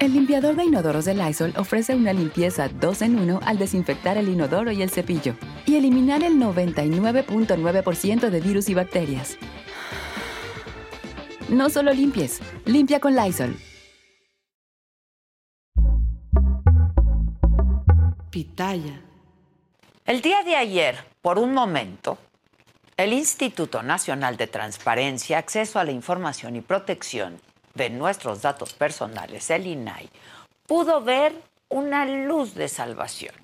El limpiador de inodoros de Lysol ofrece una limpieza 2 en 1 al desinfectar el inodoro y el cepillo y eliminar el 99.9% de virus y bacterias. No solo limpies, limpia con Lysol. Pitaya. El día de ayer, por un momento, el Instituto Nacional de Transparencia, Acceso a la Información y Protección de nuestros datos personales, el INAI, pudo ver una luz de salvación.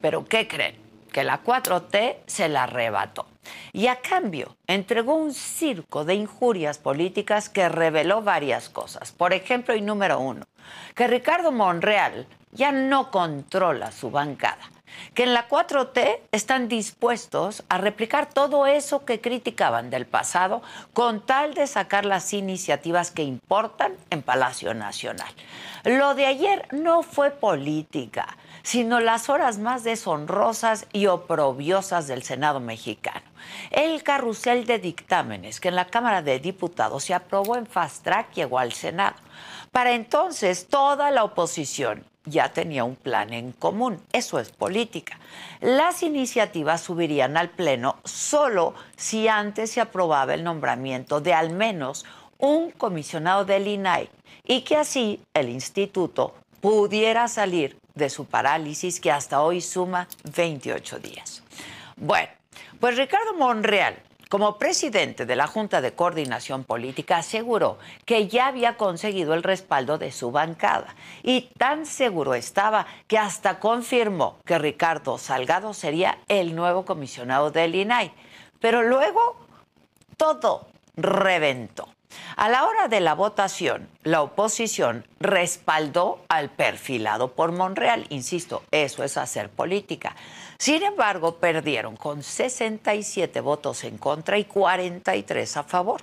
Pero ¿qué creen? Que la 4T se la arrebató. Y a cambio entregó un circo de injurias políticas que reveló varias cosas. Por ejemplo, y número uno, que Ricardo Monreal ya no controla su bancada que en la 4T están dispuestos a replicar todo eso que criticaban del pasado con tal de sacar las iniciativas que importan en Palacio Nacional. Lo de ayer no fue política, sino las horas más deshonrosas y oprobiosas del Senado mexicano. El carrusel de dictámenes que en la Cámara de Diputados se aprobó en fast track llegó al Senado. Para entonces toda la oposición ya tenía un plan en común. Eso es política. Las iniciativas subirían al Pleno solo si antes se aprobaba el nombramiento de al menos un comisionado del INAI y que así el instituto pudiera salir de su parálisis que hasta hoy suma 28 días. Bueno, pues Ricardo Monreal como presidente de la Junta de Coordinación Política, aseguró que ya había conseguido el respaldo de su bancada y tan seguro estaba que hasta confirmó que Ricardo Salgado sería el nuevo comisionado del INAI. Pero luego todo reventó. A la hora de la votación, la oposición respaldó al perfilado por Monreal. Insisto, eso es hacer política. Sin embargo, perdieron con 67 votos en contra y 43 a favor.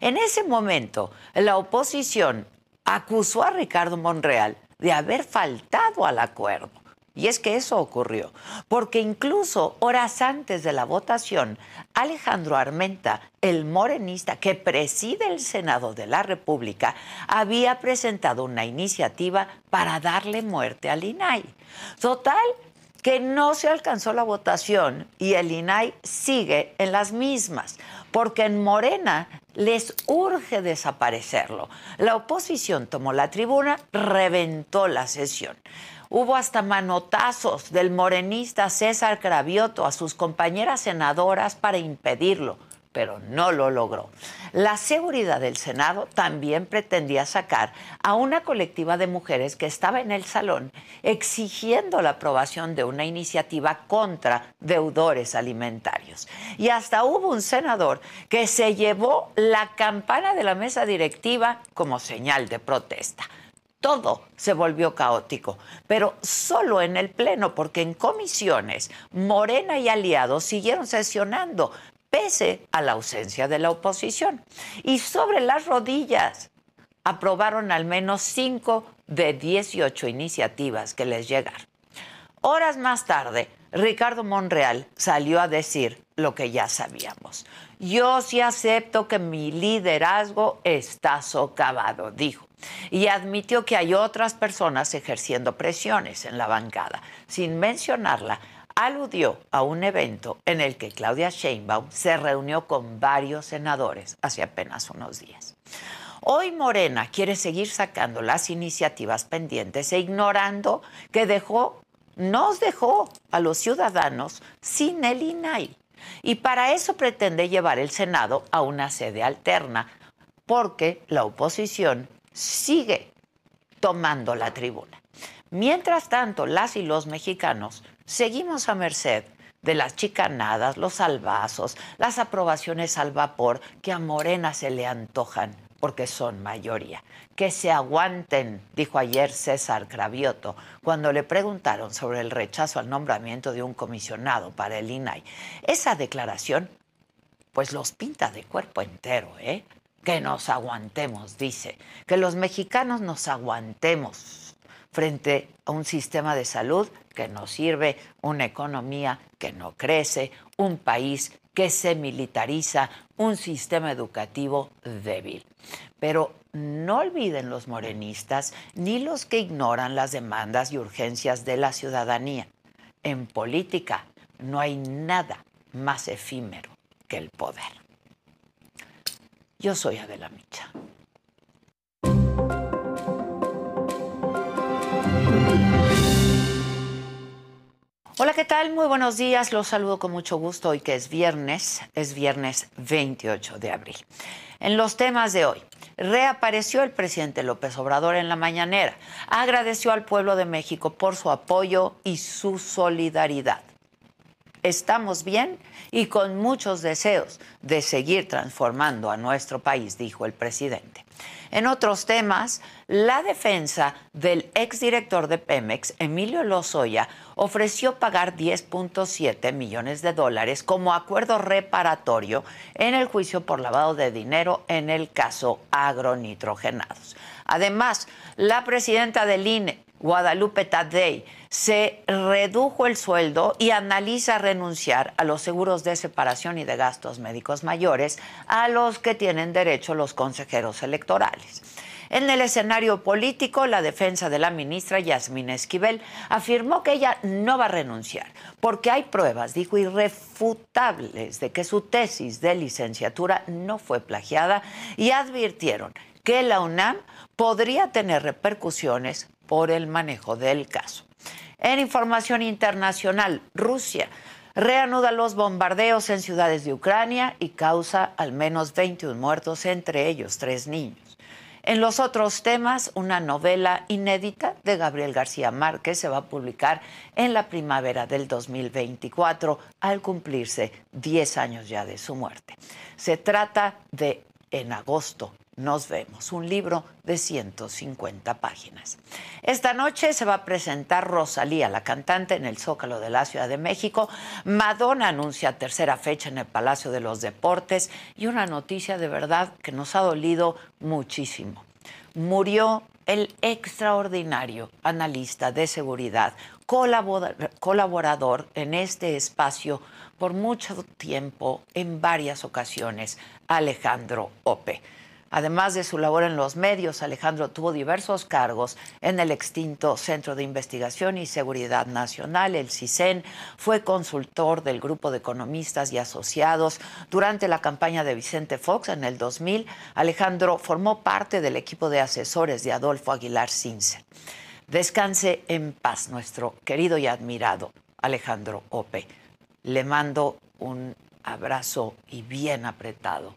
En ese momento, la oposición acusó a Ricardo Monreal de haber faltado al acuerdo. Y es que eso ocurrió, porque incluso horas antes de la votación, Alejandro Armenta, el morenista que preside el Senado de la República, había presentado una iniciativa para darle muerte al INAI. Total, que no se alcanzó la votación y el INAI sigue en las mismas, porque en Morena les urge desaparecerlo. La oposición tomó la tribuna, reventó la sesión. Hubo hasta manotazos del morenista César Cravioto a sus compañeras senadoras para impedirlo pero no lo logró. La seguridad del Senado también pretendía sacar a una colectiva de mujeres que estaba en el salón exigiendo la aprobación de una iniciativa contra deudores alimentarios. Y hasta hubo un senador que se llevó la campana de la mesa directiva como señal de protesta todo se volvió caótico, pero solo en el Pleno, porque en comisiones Morena y aliados siguieron sesionando, pese a la ausencia de la oposición. Y sobre las rodillas aprobaron al menos 5 de 18 iniciativas que les llegaron. Horas más tarde, Ricardo Monreal salió a decir lo que ya sabíamos. Yo sí acepto que mi liderazgo está socavado, dijo. Y admitió que hay otras personas ejerciendo presiones en la bancada, sin mencionarla aludió a un evento en el que Claudia Sheinbaum se reunió con varios senadores hace apenas unos días. Hoy Morena quiere seguir sacando las iniciativas pendientes e ignorando que dejó, nos dejó a los ciudadanos sin el INAI. Y para eso pretende llevar el Senado a una sede alterna, porque la oposición sigue tomando la tribuna. Mientras tanto, las y los mexicanos seguimos a merced de las chicanadas, los salvazos, las aprobaciones al vapor que a Morena se le antojan porque son mayoría. Que se aguanten, dijo ayer César Cravioto, cuando le preguntaron sobre el rechazo al nombramiento de un comisionado para el INAI. Esa declaración, pues los pinta de cuerpo entero, ¿eh? Que nos aguantemos, dice. Que los mexicanos nos aguantemos frente a un sistema de salud que no sirve, una economía que no crece, un país que se militariza, un sistema educativo débil. Pero no olviden los morenistas ni los que ignoran las demandas y urgencias de la ciudadanía. En política no hay nada más efímero que el poder. Yo soy Adela Micha. Hola, ¿qué tal? Muy buenos días. Los saludo con mucho gusto hoy que es viernes, es viernes 28 de abril. En los temas de hoy, reapareció el presidente López Obrador en la mañanera. Agradeció al pueblo de México por su apoyo y su solidaridad. Estamos bien y con muchos deseos de seguir transformando a nuestro país, dijo el presidente. En otros temas, la defensa del exdirector de Pemex, Emilio Lozoya, ofreció pagar 10.7 millones de dólares como acuerdo reparatorio en el juicio por lavado de dinero en el caso agronitrogenados. Además, la presidenta del INE, Guadalupe Tadei, se redujo el sueldo y analiza renunciar a los seguros de separación y de gastos médicos mayores a los que tienen derecho los consejeros electorales. En el escenario político, la defensa de la ministra Yasmín Esquivel afirmó que ella no va a renunciar, porque hay pruebas, dijo, irrefutables de que su tesis de licenciatura no fue plagiada y advirtieron que la UNAM podría tener repercusiones por el manejo del caso. En información internacional, Rusia reanuda los bombardeos en ciudades de Ucrania y causa al menos 21 muertos, entre ellos tres niños. En los otros temas, una novela inédita de Gabriel García Márquez se va a publicar en la primavera del 2024 al cumplirse 10 años ya de su muerte. Se trata de En agosto nos vemos, un libro de 150 páginas. Esta noche se va a presentar Rosalía, la cantante, en el Zócalo de la Ciudad de México. Madonna anuncia tercera fecha en el Palacio de los Deportes y una noticia de verdad que nos ha dolido muchísimo. Murió el extraordinario analista de seguridad, colaborador en este espacio por mucho tiempo, en varias ocasiones, Alejandro Ope. Además de su labor en los medios, Alejandro tuvo diversos cargos en el extinto Centro de Investigación y Seguridad Nacional, el CISEN. Fue consultor del grupo de economistas y asociados. Durante la campaña de Vicente Fox en el 2000, Alejandro formó parte del equipo de asesores de Adolfo Aguilar Cince. Descanse en paz, nuestro querido y admirado Alejandro Ope. Le mando un abrazo y bien apretado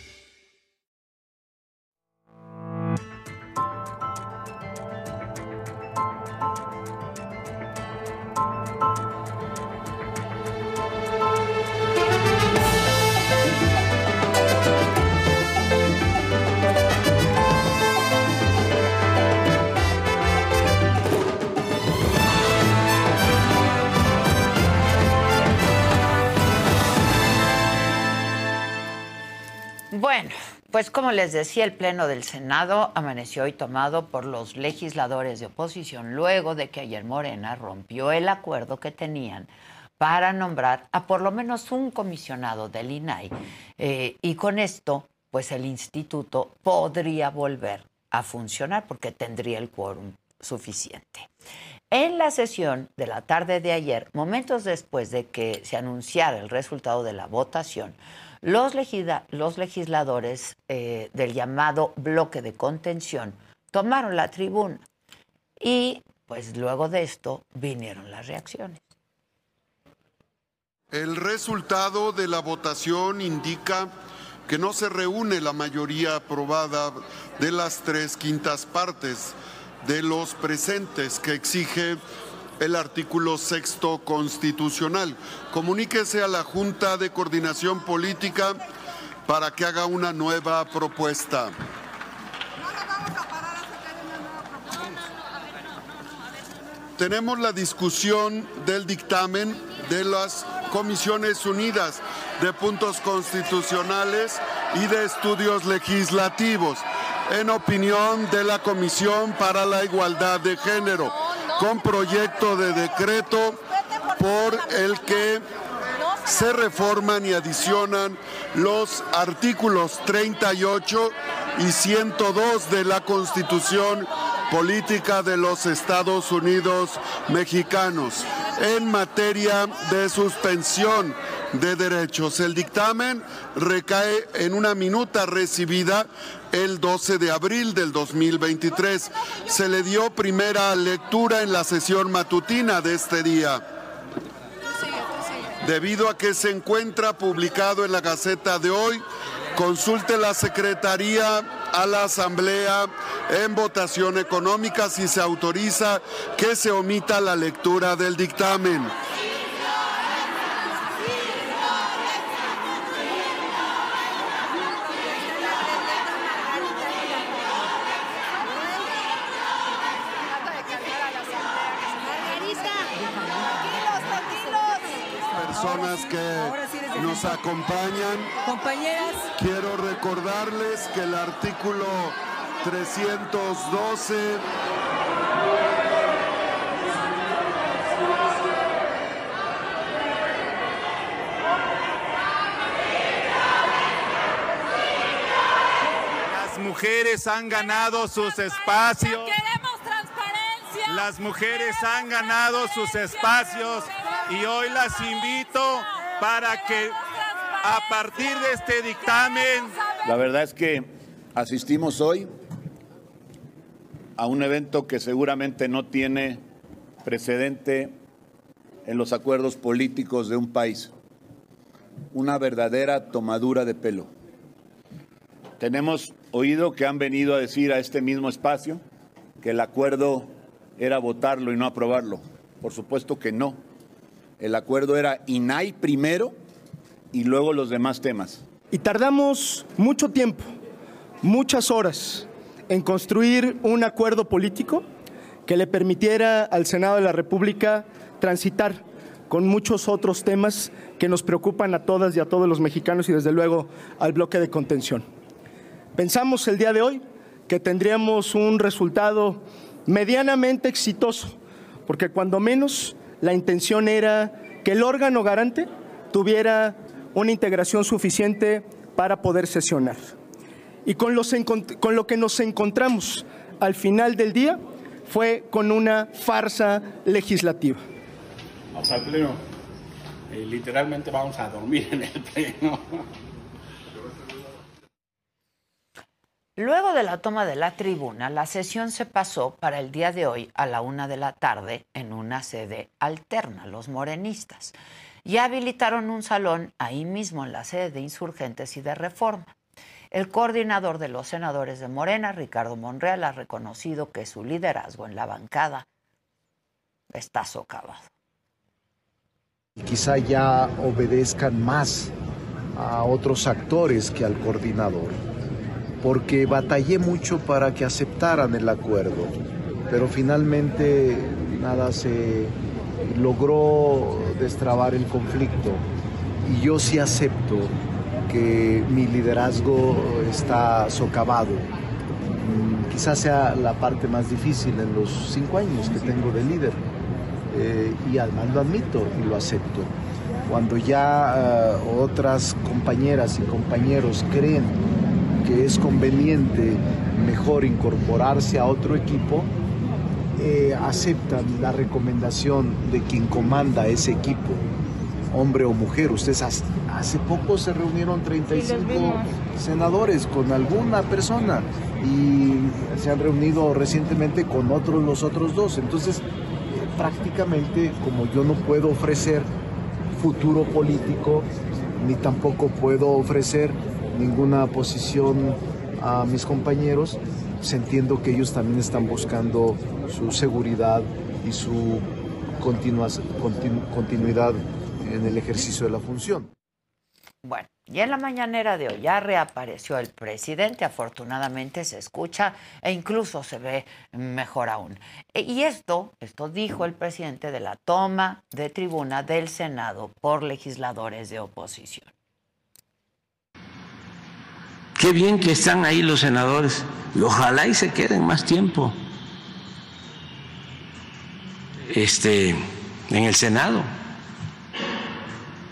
Pues como les decía, el Pleno del Senado amaneció hoy tomado por los legisladores de oposición luego de que ayer Morena rompió el acuerdo que tenían para nombrar a por lo menos un comisionado del INAI. Eh, y con esto, pues el instituto podría volver a funcionar porque tendría el quórum suficiente. En la sesión de la tarde de ayer, momentos después de que se anunciara el resultado de la votación, los, legisladores eh, del llamado bloque de contención tomaron la tribuna y pues luego de esto vinieron las reacciones. El resultado de la votación indica que no se reúne la mayoría aprobada de las tres quintas partes de los presentes que exige el artículo sexto constitucional. Comuníquese a la Junta de Coordinación Política para que haga una nueva propuesta. Tenemos la discusión del dictamen de las Comisiones Unidas de Puntos Constitucionales y de Estudios Legislativos, en opinión de la Comisión para la Igualdad de Género con proyecto de decreto por el que se reforman y adicionan los artículos 38 y 102 de la Constitución Política de los Estados Unidos Mexicanos en materia de suspensión de derechos. El dictamen recae en una minuta recibida el 12 de abril del 2023. Se le dio primera lectura en la sesión matutina de este día. Debido a que se encuentra publicado en la Gaceta de hoy, consulte la Secretaría a la Asamblea en votación económica si se autoriza que se omita la lectura del dictamen. Que nos acompañan. Compañeras. Quiero recordarles que el artículo 312 Las mujeres han ganado sus espacios. Las mujeres han ganado sus espacios y hoy las invito para que a partir de este dictamen... La verdad es que asistimos hoy a un evento que seguramente no tiene precedente en los acuerdos políticos de un país. Una verdadera tomadura de pelo. Tenemos oído que han venido a decir a este mismo espacio que el acuerdo era votarlo y no aprobarlo. Por supuesto que no. El acuerdo era INAI primero y luego los demás temas. Y tardamos mucho tiempo, muchas horas, en construir un acuerdo político que le permitiera al Senado de la República transitar con muchos otros temas que nos preocupan a todas y a todos los mexicanos y desde luego al bloque de contención. Pensamos el día de hoy que tendríamos un resultado medianamente exitoso, porque cuando menos la intención era que el órgano garante tuviera una integración suficiente para poder sesionar. Y con, lo que nos encontramos al final del día fue con una farsa legislativa. Vamos al pleno. Eh, literalmente vamos a dormir en el pleno. Luego de la toma de la tribuna, la sesión se pasó para el día de hoy a la una de la tarde en una sede alterna, los morenistas. Y habilitaron un salón ahí mismo en la sede de insurgentes y de reforma. El coordinador de los senadores de Morena, Ricardo Monreal, ha reconocido que su liderazgo en la bancada está socavado. Quizá ya obedezcan más a otros actores que al coordinador porque batallé mucho para que aceptaran el acuerdo, pero finalmente nada se logró destrabar el conflicto y yo sí acepto que mi liderazgo está socavado. Mm, quizás sea la parte más difícil en los cinco años que tengo de líder. Eh, y además lo admito y lo acepto. Cuando ya eh, otras compañeras y compañeros creen que es conveniente mejor incorporarse a otro equipo, eh, aceptan la recomendación de quien comanda ese equipo, hombre o mujer. Ustedes hace poco se reunieron 35 senadores con alguna persona y se han reunido recientemente con otros los otros dos. Entonces, eh, prácticamente como yo no puedo ofrecer futuro político, ni tampoco puedo ofrecer ninguna posición a mis compañeros, pues entiendo que ellos también están buscando su seguridad y su continuidad en el ejercicio de la función. Bueno, y en la mañanera de hoy ya reapareció el presidente, afortunadamente se escucha e incluso se ve mejor aún. E, y esto, esto dijo el presidente de la toma de tribuna del Senado por legisladores de oposición. Qué bien que están ahí los senadores. Y ojalá y se queden más tiempo. Este, en el Senado,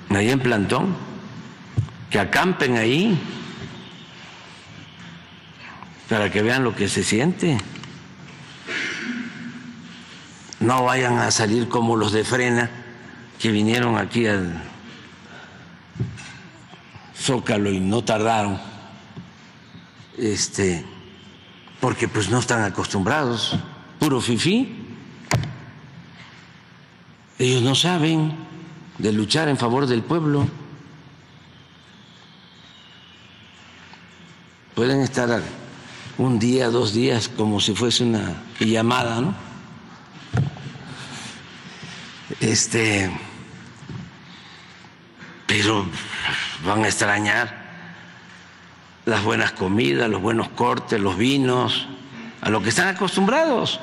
ahí en plantón, que acampen ahí. Para que vean lo que se siente. No vayan a salir como los de frena que vinieron aquí al Zócalo y no tardaron este, porque pues no están acostumbrados, puro fifí. Ellos no saben de luchar en favor del pueblo. Pueden estar un día, dos días, como si fuese una llamada, ¿no? Este, pero van a extrañar las buenas comidas, los buenos cortes, los vinos, a lo que están acostumbrados.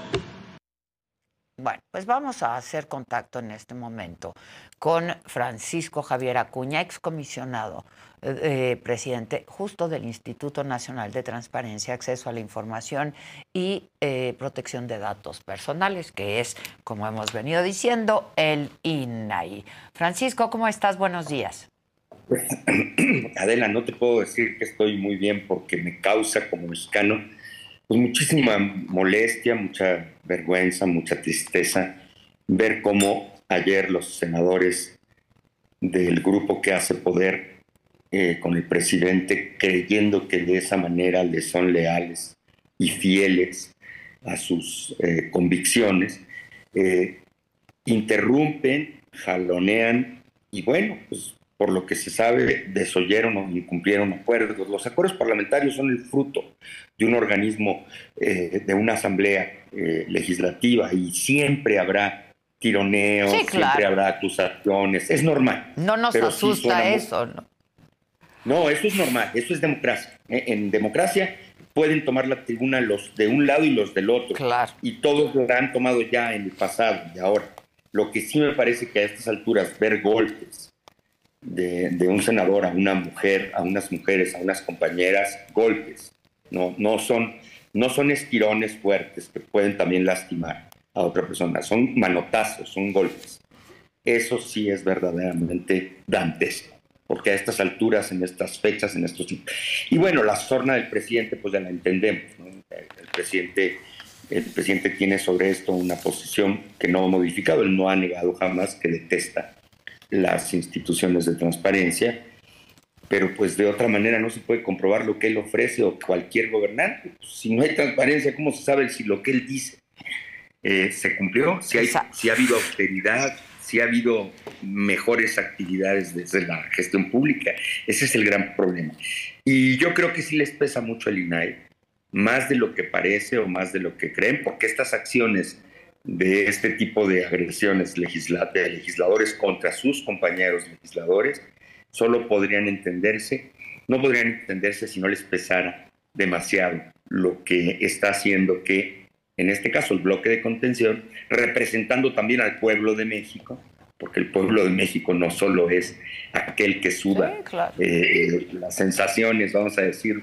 Bueno, pues vamos a hacer contacto en este momento con Francisco Javier Acuña, excomisionado, eh, presidente justo del Instituto Nacional de Transparencia, Acceso a la Información y eh, Protección de Datos Personales, que es, como hemos venido diciendo, el INAI. Francisco, ¿cómo estás? Buenos días. Adela, no te puedo decir que estoy muy bien porque me causa como mexicano pues muchísima molestia, mucha vergüenza, mucha tristeza ver cómo ayer los senadores del grupo que hace poder eh, con el presidente, creyendo que de esa manera le son leales y fieles a sus eh, convicciones, eh, interrumpen, jalonean y bueno, pues por lo que se sabe, desoyeron o incumplieron acuerdos. Los acuerdos parlamentarios son el fruto de un organismo, eh, de una asamblea eh, legislativa y siempre habrá tironeos, siempre habrá acusaciones, es normal. No nos asusta eso, ¿no? No, eso es normal, eso es democracia. ¿eh? En democracia pueden tomar la tribuna los de un lado y los del otro. Claro. Y todos lo han tomado ya en el pasado y ahora. Lo que sí me parece que a estas alturas ver golpes, de, un senador a una mujer, a unas mujeres, a unas compañeras, golpes. No, no, son, no son estirones fuertes que pueden también lastimar a otra persona, son manotazos, son golpes. Eso sí es verdaderamente dantesco, porque a estas alturas, en estas fechas, en estos... Y bueno, la sorna del presidente, pues ya la entendemos. El, presidente, el presidente tiene sobre esto una posición que no ha modificado, él no ha negado jamás que detesta las instituciones de transparencia, pero pues de otra manera no se puede comprobar lo que él ofrece o cualquier gobernante. Pues, si no hay transparencia, ¿cómo se sabe si lo que él dice eh, se cumplió? Si, hay, si ha habido austeridad, si ha habido mejores actividades desde la gestión pública. Ese es el gran problema. Y yo creo que sí les pesa mucho el INAI, más de lo que parece o más de lo que creen, porque estas acciones de este tipo de agresiones de legisladores contra sus compañeros legisladores solo podrían entenderse, no podrían entenderse si no les pesara demasiado lo que está haciendo que, en este caso, el bloque de contención, representando también al pueblo de México, porque el pueblo de México no solo es aquel que suda eh, las sensaciones, vamos a decir,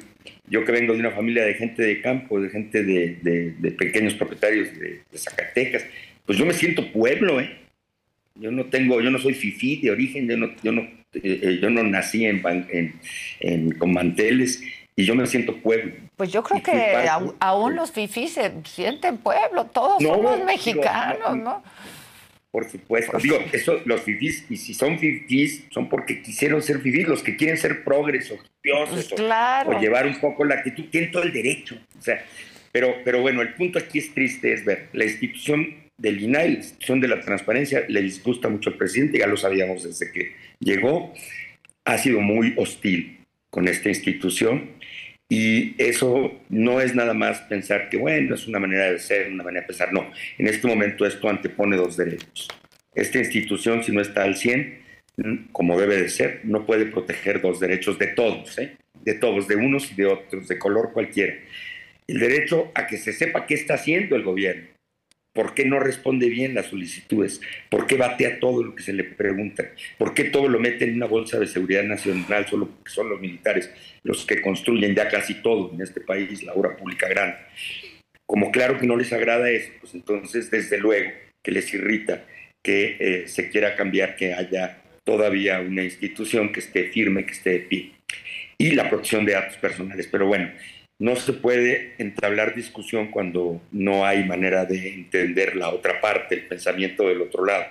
yo que vengo de una familia de gente de campo, de gente de, pequeños propietarios de, Zacatecas, pues yo me siento pueblo, ¿eh? Yo no tengo, yo no soy fifí de origen, yo no, yo no, eh, yo no nací en, en, con manteles y yo me siento pueblo. Pues yo creo que aún los fifís se sienten pueblo, todos somos mexicanos, ¿no? Por supuesto. Digo, eso, los fifís, y si son fifís, son porque quisieron ser fifís, los que quieren ser progresos, pues o, llevar un poco la actitud, tienen todo el derecho. O sea, pero, pero bueno, el punto aquí es triste, es ver, la institución del INAI, la institución de la transparencia, le disgusta mucho al presidente, ya lo sabíamos desde que llegó, ha sido muy hostil con esta institución y eso no es nada más pensar que, bueno, es una manera de ser, una manera de pensar. No, en este momento esto antepone dos derechos. Esta institución, si no está al 100, como debe de ser, no puede proteger dos derechos de todos, ¿eh? de todos, de unos y de otros, de color cualquiera. El derecho a que se sepa qué está haciendo el gobierno, ¿Por qué no responde bien las solicitudes? ¿Por qué batea todo lo que se le pregunta? ¿Por qué todo lo mete en una bolsa de seguridad nacional solo porque son los militares los que construyen ya casi todo en este país, la obra pública grande? Como claro que no les agrada eso, pues entonces desde luego que les irrita que eh, se quiera cambiar, que haya todavía una institución que esté firme, que esté de pie. Y la protección de datos personales. Pero bueno, no se puede entablar discusión cuando no hay manera de entender la otra parte, el pensamiento del otro lado.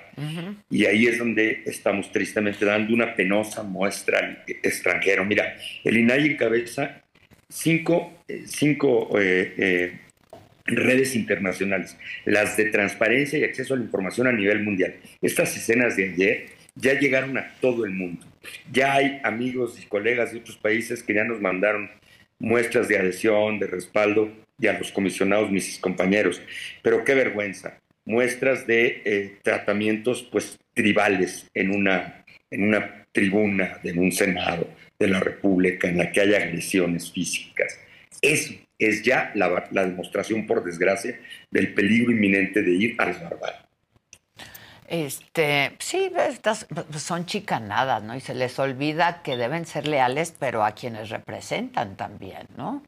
Y ahí es donde estamos tristemente dando una penosa muestra al extranjero. Mira, el INAI encabeza cinco, eh, cinco eh, eh, redes internacionales, las de transparencia y acceso a la información a nivel mundial. Estas escenas de ayer ya llegaron a todo el mundo. Ya hay amigos y colegas de otros países que ya nos mandaron muestras de adhesión, de respaldo y a los comisionados, mis compañeros. Pero qué vergüenza, muestras de eh, tratamientos pues tribales en una, en una tribuna de un Senado de la República en la que haya agresiones físicas. Eso es ya la, demostración, por desgracia, del peligro inminente de ir a las. Este, sí, estas son chicanadas, ¿no? Y se les olvida que deben ser leales, pero a quienes representan también, ¿no?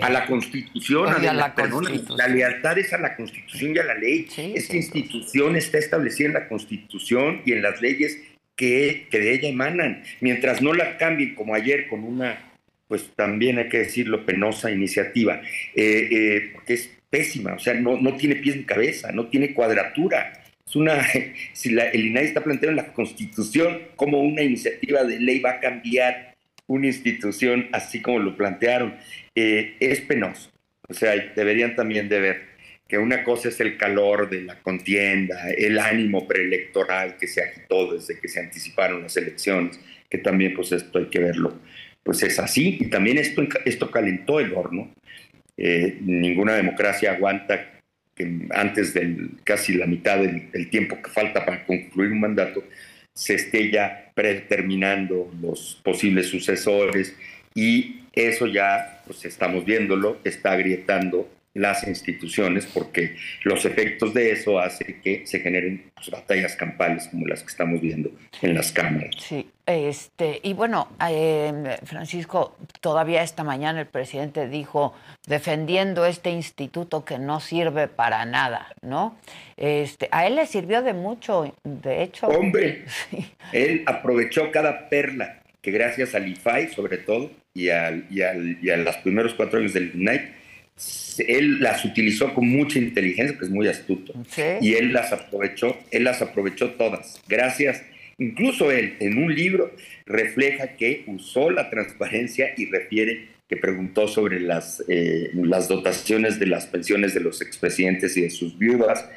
a la Constitución, a, la, la, lealtad es a la Constitución y a la ley. Esta institución está establecida en la Constitución y en las leyes que, que, de ella emanan. Mientras no la cambien, como ayer con una, pues también hay que decirlo, penosa iniciativa, eh, eh, porque es pésima, o sea, no, no tiene pies ni cabeza, no tiene cuadratura. Es una, si la, el INAI está planteando en la Constitución cómo una iniciativa de ley va a cambiar una institución así como lo plantearon, eh, es penoso. O sea, deberían también de ver que una cosa es el calor de la contienda, el ánimo preelectoral que se agitó desde que se anticiparon las elecciones, que también pues esto hay que verlo. Pues es así, y también esto, esto calentó el horno. Eh, ninguna democracia aguanta antes de casi la mitad del, tiempo que falta para concluir un mandato, se esté ya predeterminando los posibles sucesores y eso ya, pues estamos viéndolo, está agrietando las instituciones porque los efectos de eso hacen que se generen pues, batallas campales como las que estamos viendo en las cámaras. Sí, este, y bueno, eh, Francisco, todavía esta mañana el presidente dijo defendiendo este instituto que no sirve para nada, ¿no? Este, a él le sirvió de mucho, de hecho. Hombre, él aprovechó cada perla que gracias al IFAI sobre todo y, al, y, al, y a los primeros cuatro años del NIGHT él las utilizó con mucha inteligencia, que es muy astuto, y él las aprovechó, él las aprovechó todas, gracias. Incluso él en un libro refleja que usó la transparencia y refiere que preguntó sobre las, eh, las dotaciones de las pensiones de los expresidentes y de sus viudas,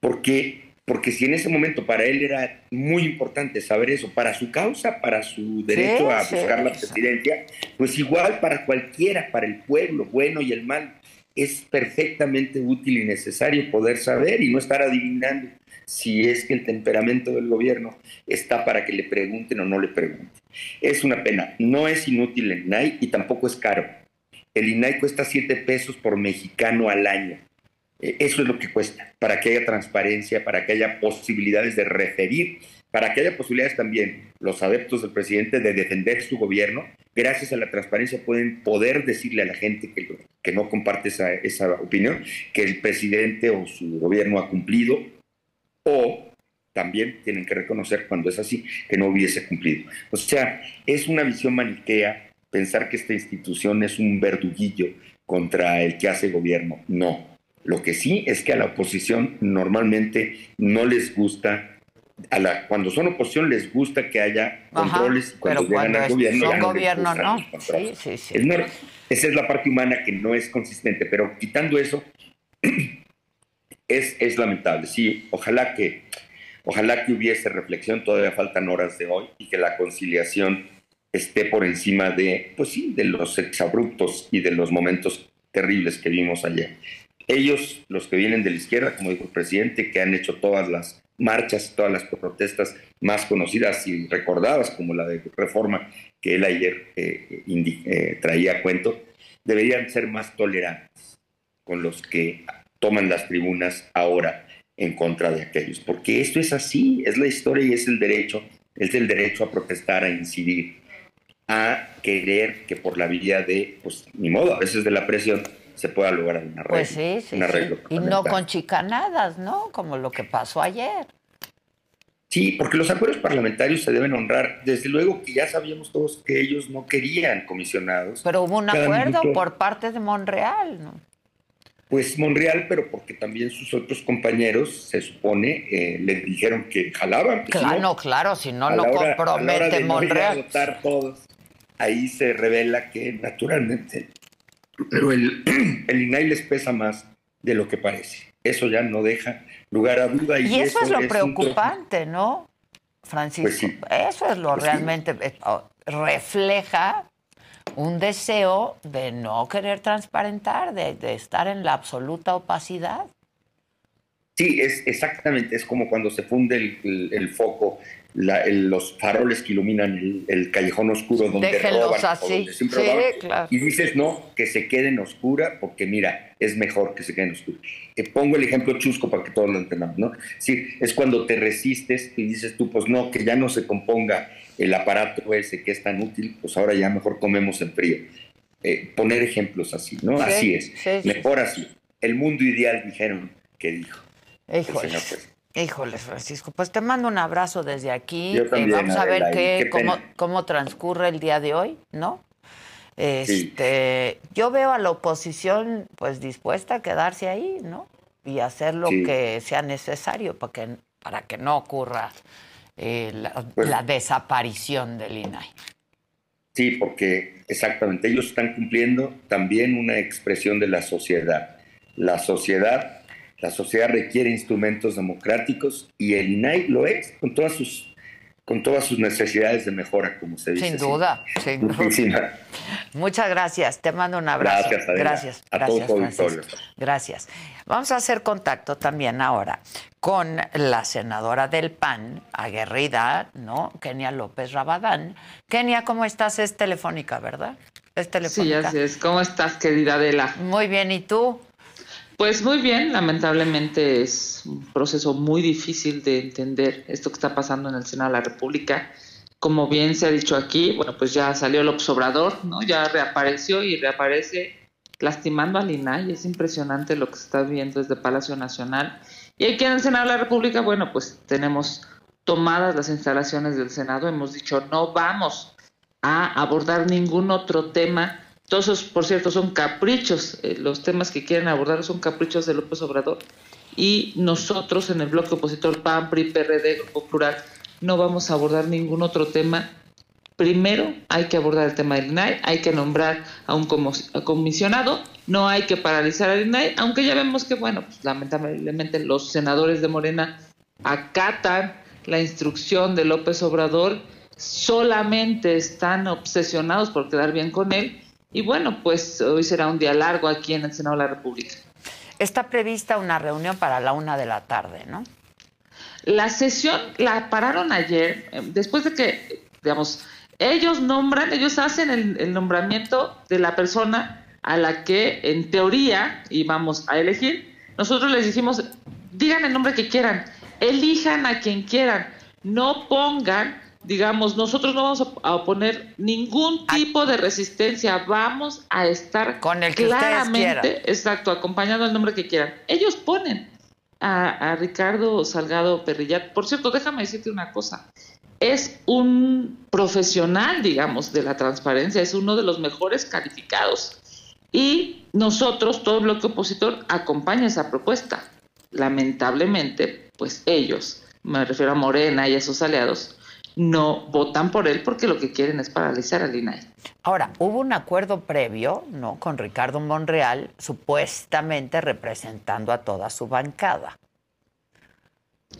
porque, porque si en ese momento para él era muy importante saber eso, para su causa, para su derecho a buscar la presidencia, pues igual para cualquiera, para el pueblo, bueno y el mal, es perfectamente útil y necesario poder saber y no estar adivinando si es que el temperamento del gobierno está para que le pregunten o no le pregunten. Es una pena. No es inútil el INAI y tampoco es caro. El INAI cuesta 7 pesos por mexicano al año. Eh, eso es lo que cuesta, para que haya transparencia, para que haya posibilidades de referir, para que haya posibilidades también los adeptos del presidente de defender su gobierno. Gracias a la transparencia pueden poder decirle a la gente que, no comparte esa, esa opinión, que el presidente o su gobierno ha cumplido o también tienen que reconocer cuando es así que no hubiese cumplido. O sea, es una visión maniquea pensar que esta institución es un verduguillo contra el que hace gobierno. No. Lo que sí es que a la oposición normalmente no les gusta, a la, cuando son oposición les gusta que haya controles, cuando llegan al gobierno, no gobierno no. Sí, sí, sí. esa es la parte humana que no es consistente, pero quitando eso, es, es lamentable. Sí, ojalá que, ojalá que hubiese reflexión, todavía faltan horas de hoy y que la conciliación esté por encima de, pues sí, de los exabruptos y de los momentos terribles que vimos ayer. Ellos, los que vienen de la izquierda, como dijo el presidente, que han hecho todas las marchas, todas las protestas más conocidas y recordadas, como la de reforma que él ayer eh, eh, traía a cuento, deberían ser más tolerantes con los que toman las tribunas ahora en contra de aquellos, porque esto es así, es la historia y es el derecho, es el derecho a protestar, a incidir, a querer que por la vía de, pues ni modo, a veces de la presión se pueda lograr un arreglo. Pues sí, sí, Y no con chicanadas, ¿no? Como lo que pasó ayer. Sí, porque los acuerdos parlamentarios se deben honrar. Desde luego que ya sabíamos todos que ellos no querían comisionados. Pero hubo un acuerdo por parte de Monreal, ¿no? Pues Monreal, pero porque también sus otros compañeros, se supone, eh, le dijeron que jalaban. Pues, claro, claro, si no lo compromete Monreal. todos ahí se revela que naturalmente, pero el, el INAI les pesa más de lo que parece. Eso ya no deja lugar a duda. Y, eso, es lo preocupante, ¿no? Francisco, pues eso es lo pues realmente refleja un deseo de no querer transparentar, de, estar en la absoluta opacidad. Sí, es exactamente, es como cuando se funde el foco los faroles que iluminan el, callejón oscuro donde roban, así. y dices no, que se quede en oscura porque mira, es mejor que se quede en oscura. Te pongo el ejemplo chusco para que todos lo entendamos, ¿no? Sí, es cuando te resistes y dices tú, pues no, que ya no se componga el aparato ese que es tan útil, pues ahora ya mejor comemos en frío. Eh, poner ejemplos así, ¿no? así es, mejor así. El mundo ideal dijeron que dijo. Híjole, Francisco, pues te mando un abrazo desde aquí. Eh, vamos a ver qué, cómo, cómo, transcurre el día de hoy, ¿no? Este, Yo veo a la oposición pues dispuesta a quedarse ahí, ¿no? Y hacer lo que sea necesario para que, para que no ocurra eh, la, pues la, desaparición del INAI. Sí, porque exactamente, ellos están cumpliendo también una expresión de la sociedad. La sociedad la sociedad requiere instrumentos democráticos y el INAI lo es, con todas sus con todas sus necesidades de mejora, como se dice. Sin duda, sin duda. Muchas gracias, te mando un abrazo. Gracias, Adela. Gracias, a gracias, Gracias. Vamos a hacer contacto también ahora con la senadora del PAN, aguerrida, ¿no? Kenia López Rabadán. Kenia, ¿cómo estás? Es telefónica, ¿verdad? Es telefónica. Sí, así es. ¿Cómo estás, querida Adela? Muy bien, ¿y tú? Pues muy bien, lamentablemente es un proceso muy difícil de entender esto que está pasando en el Senado de la República. Como bien se ha dicho aquí, bueno, pues ya salió el obsobrador, ¿no? Ya reapareció y reaparece lastimando al INAI. Es impresionante lo que se está viendo desde Palacio Nacional. Y aquí en el Senado de la República, bueno, pues tenemos tomadas las instalaciones del Senado. Hemos dicho, no vamos a abordar ningún otro tema todos esos, por cierto, son caprichos. Eh, los temas que quieren abordar son caprichos de López Obrador. Y nosotros en el bloque opositor PAN, PRI, PRD, Grupo Plural, no vamos a abordar ningún otro tema. Primero hay que abordar el tema del INAI, hay que nombrar a un comisionado, no hay que paralizar al INAI, aunque ya vemos que, bueno, pues, lamentablemente los senadores de Morena acatan la instrucción de López Obrador, solamente están obsesionados por quedar bien con él y bueno, pues hoy será un día largo aquí en el Senado de la República. Está prevista una reunión para la una de la tarde, ¿no? La sesión la pararon ayer, eh, después de que, digamos, ellos nombran, ellos hacen el, nombramiento de la persona a la que en teoría íbamos a elegir, nosotros les dijimos, digan el nombre que quieran, elijan a quien quieran, no pongan, digamos, nosotros no vamos a oponer ningún tipo de resistencia, vamos a estar Con el que claramente, exacto, acompañando el nombre que quieran. Ellos ponen a, a Ricardo Salgado Perrillat. Por cierto, déjame decirte una cosa. Es un profesional, digamos, de la transparencia, es uno de los mejores calificados. Y nosotros, todo el bloque opositor, acompaña esa propuesta. Lamentablemente, pues ellos, me refiero a Morena y a sus aliados, no votan por él porque lo que quieren es paralizar al INAI. Ahora, hubo un acuerdo previo, ¿no? Con Ricardo Monreal, supuestamente representando a toda su bancada.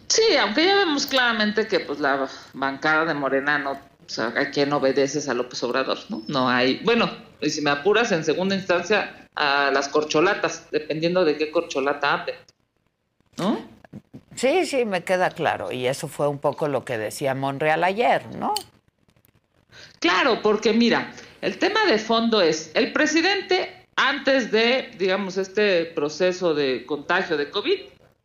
Sí, aunque ya vemos claramente que pues la bancada de Morena no, o sea, a quien obedeces a López Obrador, ¿no? No hay, bueno, y si me apuras en segunda instancia a las corcholatas, dependiendo de qué corcholata hable, ¿no? Sí, sí, me queda claro. Y eso fue un poco lo que decía Monreal ayer, ¿no? Claro, porque mira, el tema de fondo es, el presidente, antes de, digamos, este proceso de contagio de COVID,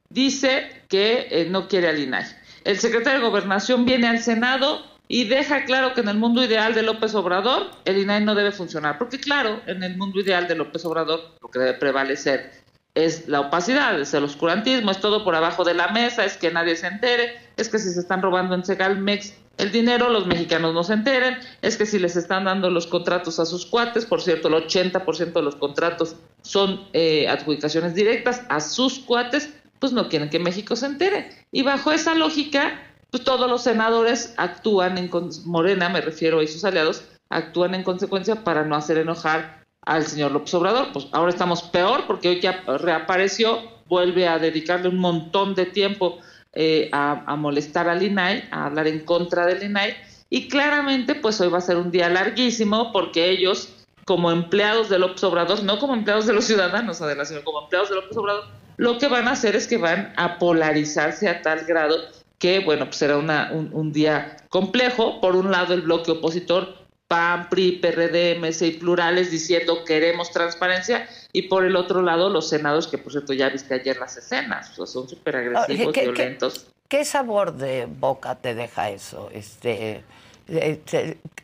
dice que eh, no quiere al INAI. El secretario de Gobernación viene al Senado y deja claro que en el mundo ideal de López Obrador el INAI no debe funcionar, porque claro, en el mundo ideal de López Obrador lo que debe prevalecer es la opacidad, es el oscurantismo, es todo por abajo de la mesa, es que nadie se entere, es que si se están robando en Segalmex el dinero, los mexicanos no se enteren, es que si les están dando los contratos a sus cuates, por cierto, el 80% de los contratos son eh, adjudicaciones directas a sus cuates, pues no quieren que México se entere. Y bajo esa lógica, pues todos los senadores actúan en Morena, me refiero a sus aliados, actúan en consecuencia para no hacer enojar al señor López Obrador. Pues ahora estamos peor porque hoy que reapareció, vuelve a dedicarle un montón de tiempo eh, a, a, molestar al INAI, a hablar en contra del INAI. Y claramente, pues hoy va a ser un día larguísimo porque ellos, como empleados de López Obrador, no como empleados de los ciudadanos, además, sino como empleados de López Obrador, lo que van a hacer es que van a polarizarse a tal grado que, bueno, pues será una, un, un día complejo. Por un lado, el bloque opositor PAN, PRI, PRD, MC y plurales diciendo queremos transparencia y por el otro lado los senados que por cierto ya viste ayer las escenas, o sea, son súper agresivos, ¿Qué, violentos. ¿qué, ¿Qué sabor de boca te deja eso? Este, eh,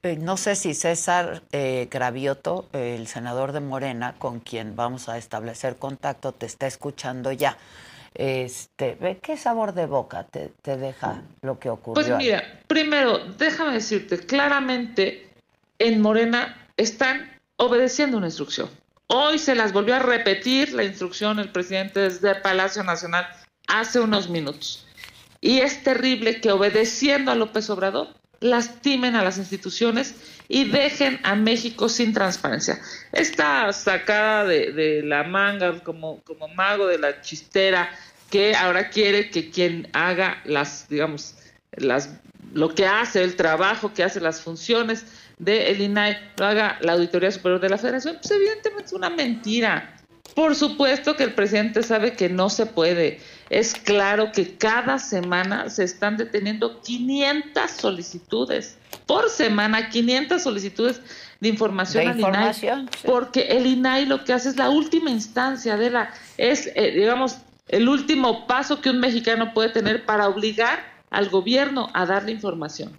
eh, no sé si César eh, Gravioto, el senador de Morena, con quien vamos a establecer contacto, te está escuchando ya. Este, ¿Qué sabor de boca te, te deja lo que ocurrió? Pues mira, ahí? primero, déjame decirte, claramente en Morena están obedeciendo una instrucción. Hoy se las volvió a repetir la instrucción el presidente desde Palacio Nacional hace unos minutos. Y es terrible que obedeciendo a López Obrador lastimen a las instituciones y dejen a México sin transparencia. Esta sacada de, de la manga como, como mago de la chistera que ahora quiere que quien haga las, digamos, las, lo que hace, el trabajo que hace, las funciones del el INAI, lo haga la Auditoría Superior de la Federación, pues evidentemente es una mentira. Por supuesto que el presidente sabe que no se puede. Es claro que cada semana se están deteniendo 500 solicitudes por semana, 500 solicitudes de información de al información, INAI, sí. porque el INAI lo que hace es la última instancia de la es eh, digamos el último paso que un mexicano puede tener para obligar al gobierno a darle información.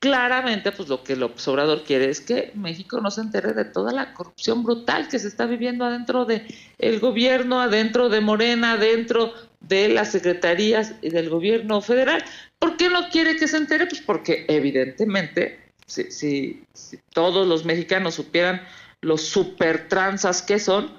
Claramente, pues lo que López Obrador quiere es que México no se entere de toda la corrupción brutal que se está viviendo adentro de el gobierno, adentro de Morena, adentro de las secretarías y del gobierno federal. ¿Por qué no quiere que se entere? Pues porque evidentemente, si, si, si todos los mexicanos supieran los super transas que son,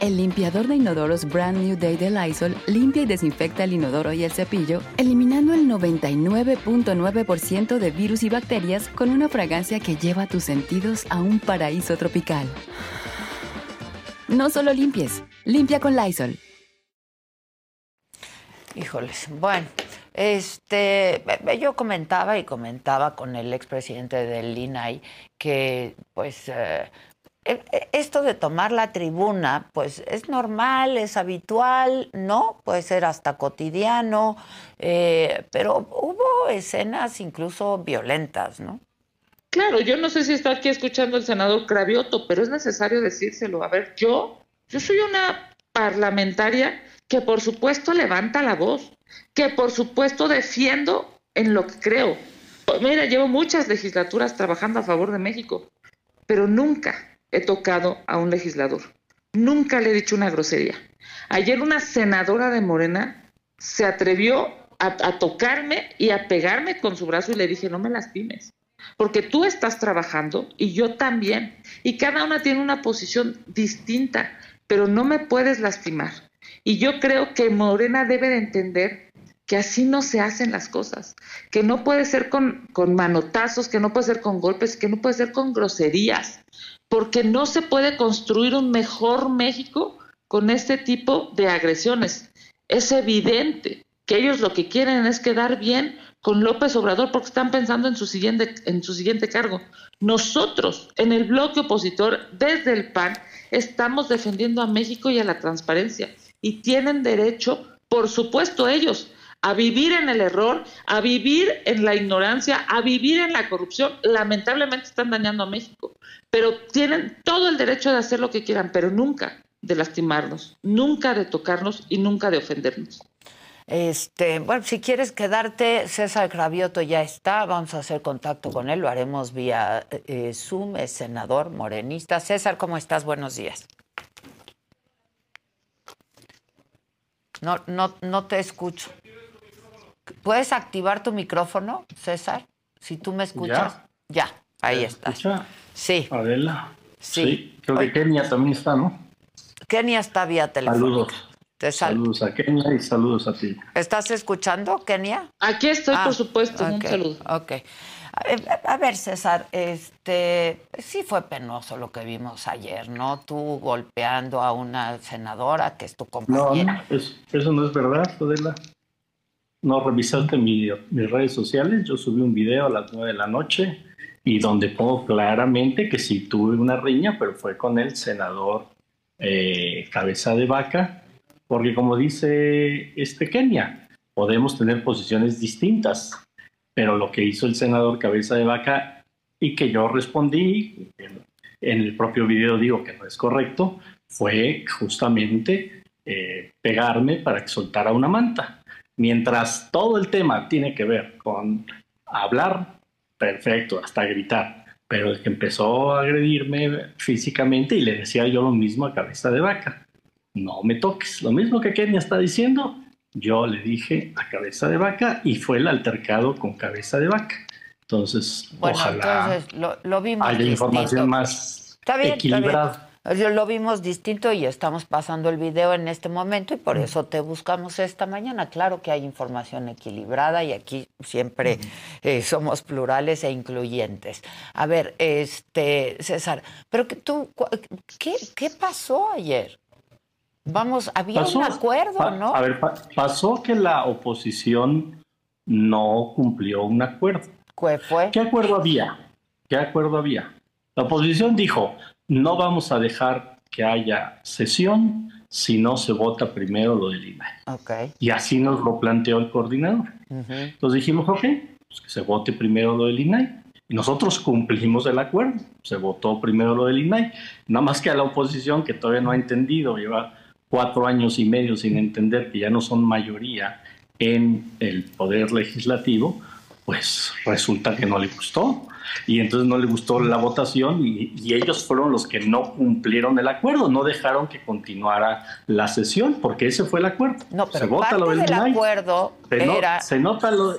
El limpiador de inodoros Brand New Day de Lysol limpia y desinfecta el inodoro y el cepillo, eliminando el 99.9% de virus y bacterias con una fragancia que lleva tus sentidos a un paraíso tropical. No solo limpies, limpia con Lysol. Híjoles, bueno, este, yo comentaba y comentaba con el expresidente del INAI que, pues, eh, esto de tomar la tribuna, pues es normal, es habitual, ¿no? Puede ser hasta cotidiano, eh, pero hubo escenas incluso violentas, ¿no? Claro, yo no sé si está aquí escuchando el senador Cravioto, pero es necesario decírselo. A ver, yo, yo soy una parlamentaria que por supuesto levanta la voz, que por supuesto defiendo en lo que creo. Mira, llevo muchas legislaturas trabajando a favor de México, pero nunca he tocado a un legislador. Nunca le he dicho una grosería. Ayer una senadora de Morena se atrevió a, tocarme y a pegarme con su brazo y le dije, no me lastimes, porque tú estás trabajando y yo también. Y cada una tiene una posición distinta, pero no me puedes lastimar. Y yo creo que Morena debe de entender que así no se hacen las cosas, que no puede ser con, con manotazos, que no puede ser con golpes, que no puede ser con groserías, porque no se puede construir un mejor México con este tipo de agresiones. Es evidente que ellos lo que quieren es quedar bien con López Obrador porque están pensando en su siguiente, en su siguiente cargo. Nosotros, en el bloque opositor, desde el PAN, estamos defendiendo a México y a la transparencia y tienen derecho, por supuesto ellos, a vivir en el error, a vivir en la ignorancia, a vivir en la corrupción. Lamentablemente están dañando a México, pero tienen todo el derecho de hacer lo que quieran, pero nunca de lastimarnos, nunca de tocarnos y nunca de ofendernos. Este, bueno, si quieres quedarte, César Cravioto ya está, vamos a hacer contacto con él, lo haremos vía eh, Zoom, es senador morenista. César, ¿cómo estás? Buenos días. No, no, no te escucho. ¿Puedes activar tu micrófono, César? Si tú me escuchas. Ya, ya ahí estás. Escucha? Sí. Adela. Sí. sí. Creo que Kenia también está, ¿no? Kenia está vía telefónica. Saludos. Te sal... Saludos a Kenia y saludos a ti. ¿Estás escuchando, Kenia? Aquí estoy, Ah, por supuesto. Un ok, saludo. Ok. A, a ver, César, este, sí fue penoso lo que vimos ayer, ¿no? Tú golpeando a una senadora que es tu No, compañera. no, es- eso no es verdad, Adela. No revisaste mi- mis redes sociales. Yo subí un video a las nueve de la noche y donde pongo claramente que sí tuve una riña, pero fue con el senador eh, Cabeza de Vaca, porque como dice este Kenia, podemos tener posiciones distintas, pero lo que hizo el senador Cabeza de Vaca y que yo respondí, en, el propio video digo que no es correcto, fue justamente eh, pegarme para que soltara una manta. Mientras todo el tema tiene que ver con hablar, perfecto, hasta gritar, pero el que empezó a agredirme físicamente y le decía yo lo mismo a cabeza de vaca, no me toques, lo mismo que Kenia está diciendo, yo le dije a cabeza de vaca y fue el altercado con cabeza de vaca. Entonces, Bueno, ojalá entonces lo, lo vimos haya distinto. información más Está bien, está equilibrada. bien. Lo vimos distinto y estamos pasando el video en este momento y por Mm. eso te buscamos esta mañana. Claro que hay información equilibrada y aquí siempre eh, somos plurales e incluyentes. A ver, este César, pero que tú, ¿qué, qué pasó ayer? Vamos, había Pasó- un acuerdo, ¿no? A ver, pa- pasó que la oposición no cumplió un acuerdo. ¿Qué fue? ¿Qué acuerdo había? ¿Qué acuerdo había? La oposición dijo, no vamos a dejar que haya sesión si no se vota primero lo del INAI. Ok. Y así nos lo planteó el coordinador. Entonces dijimos, ok, pues que se vote primero lo del INAI. Y nosotros cumplimos el acuerdo. Se votó primero lo del INAI. Nada más que a la oposición, que todavía no ha entendido, lleva cuatro años y medio sin entender que ya no son mayoría en el poder legislativo, pues resulta que no le gustó. Y entonces no le gustó la votación y, y ellos fueron los que no cumplieron el acuerdo, no dejaron que continuara la sesión, porque ese fue el acuerdo. No, pero se vota lo del del INAI. acuerdo Se, no- se nota lo.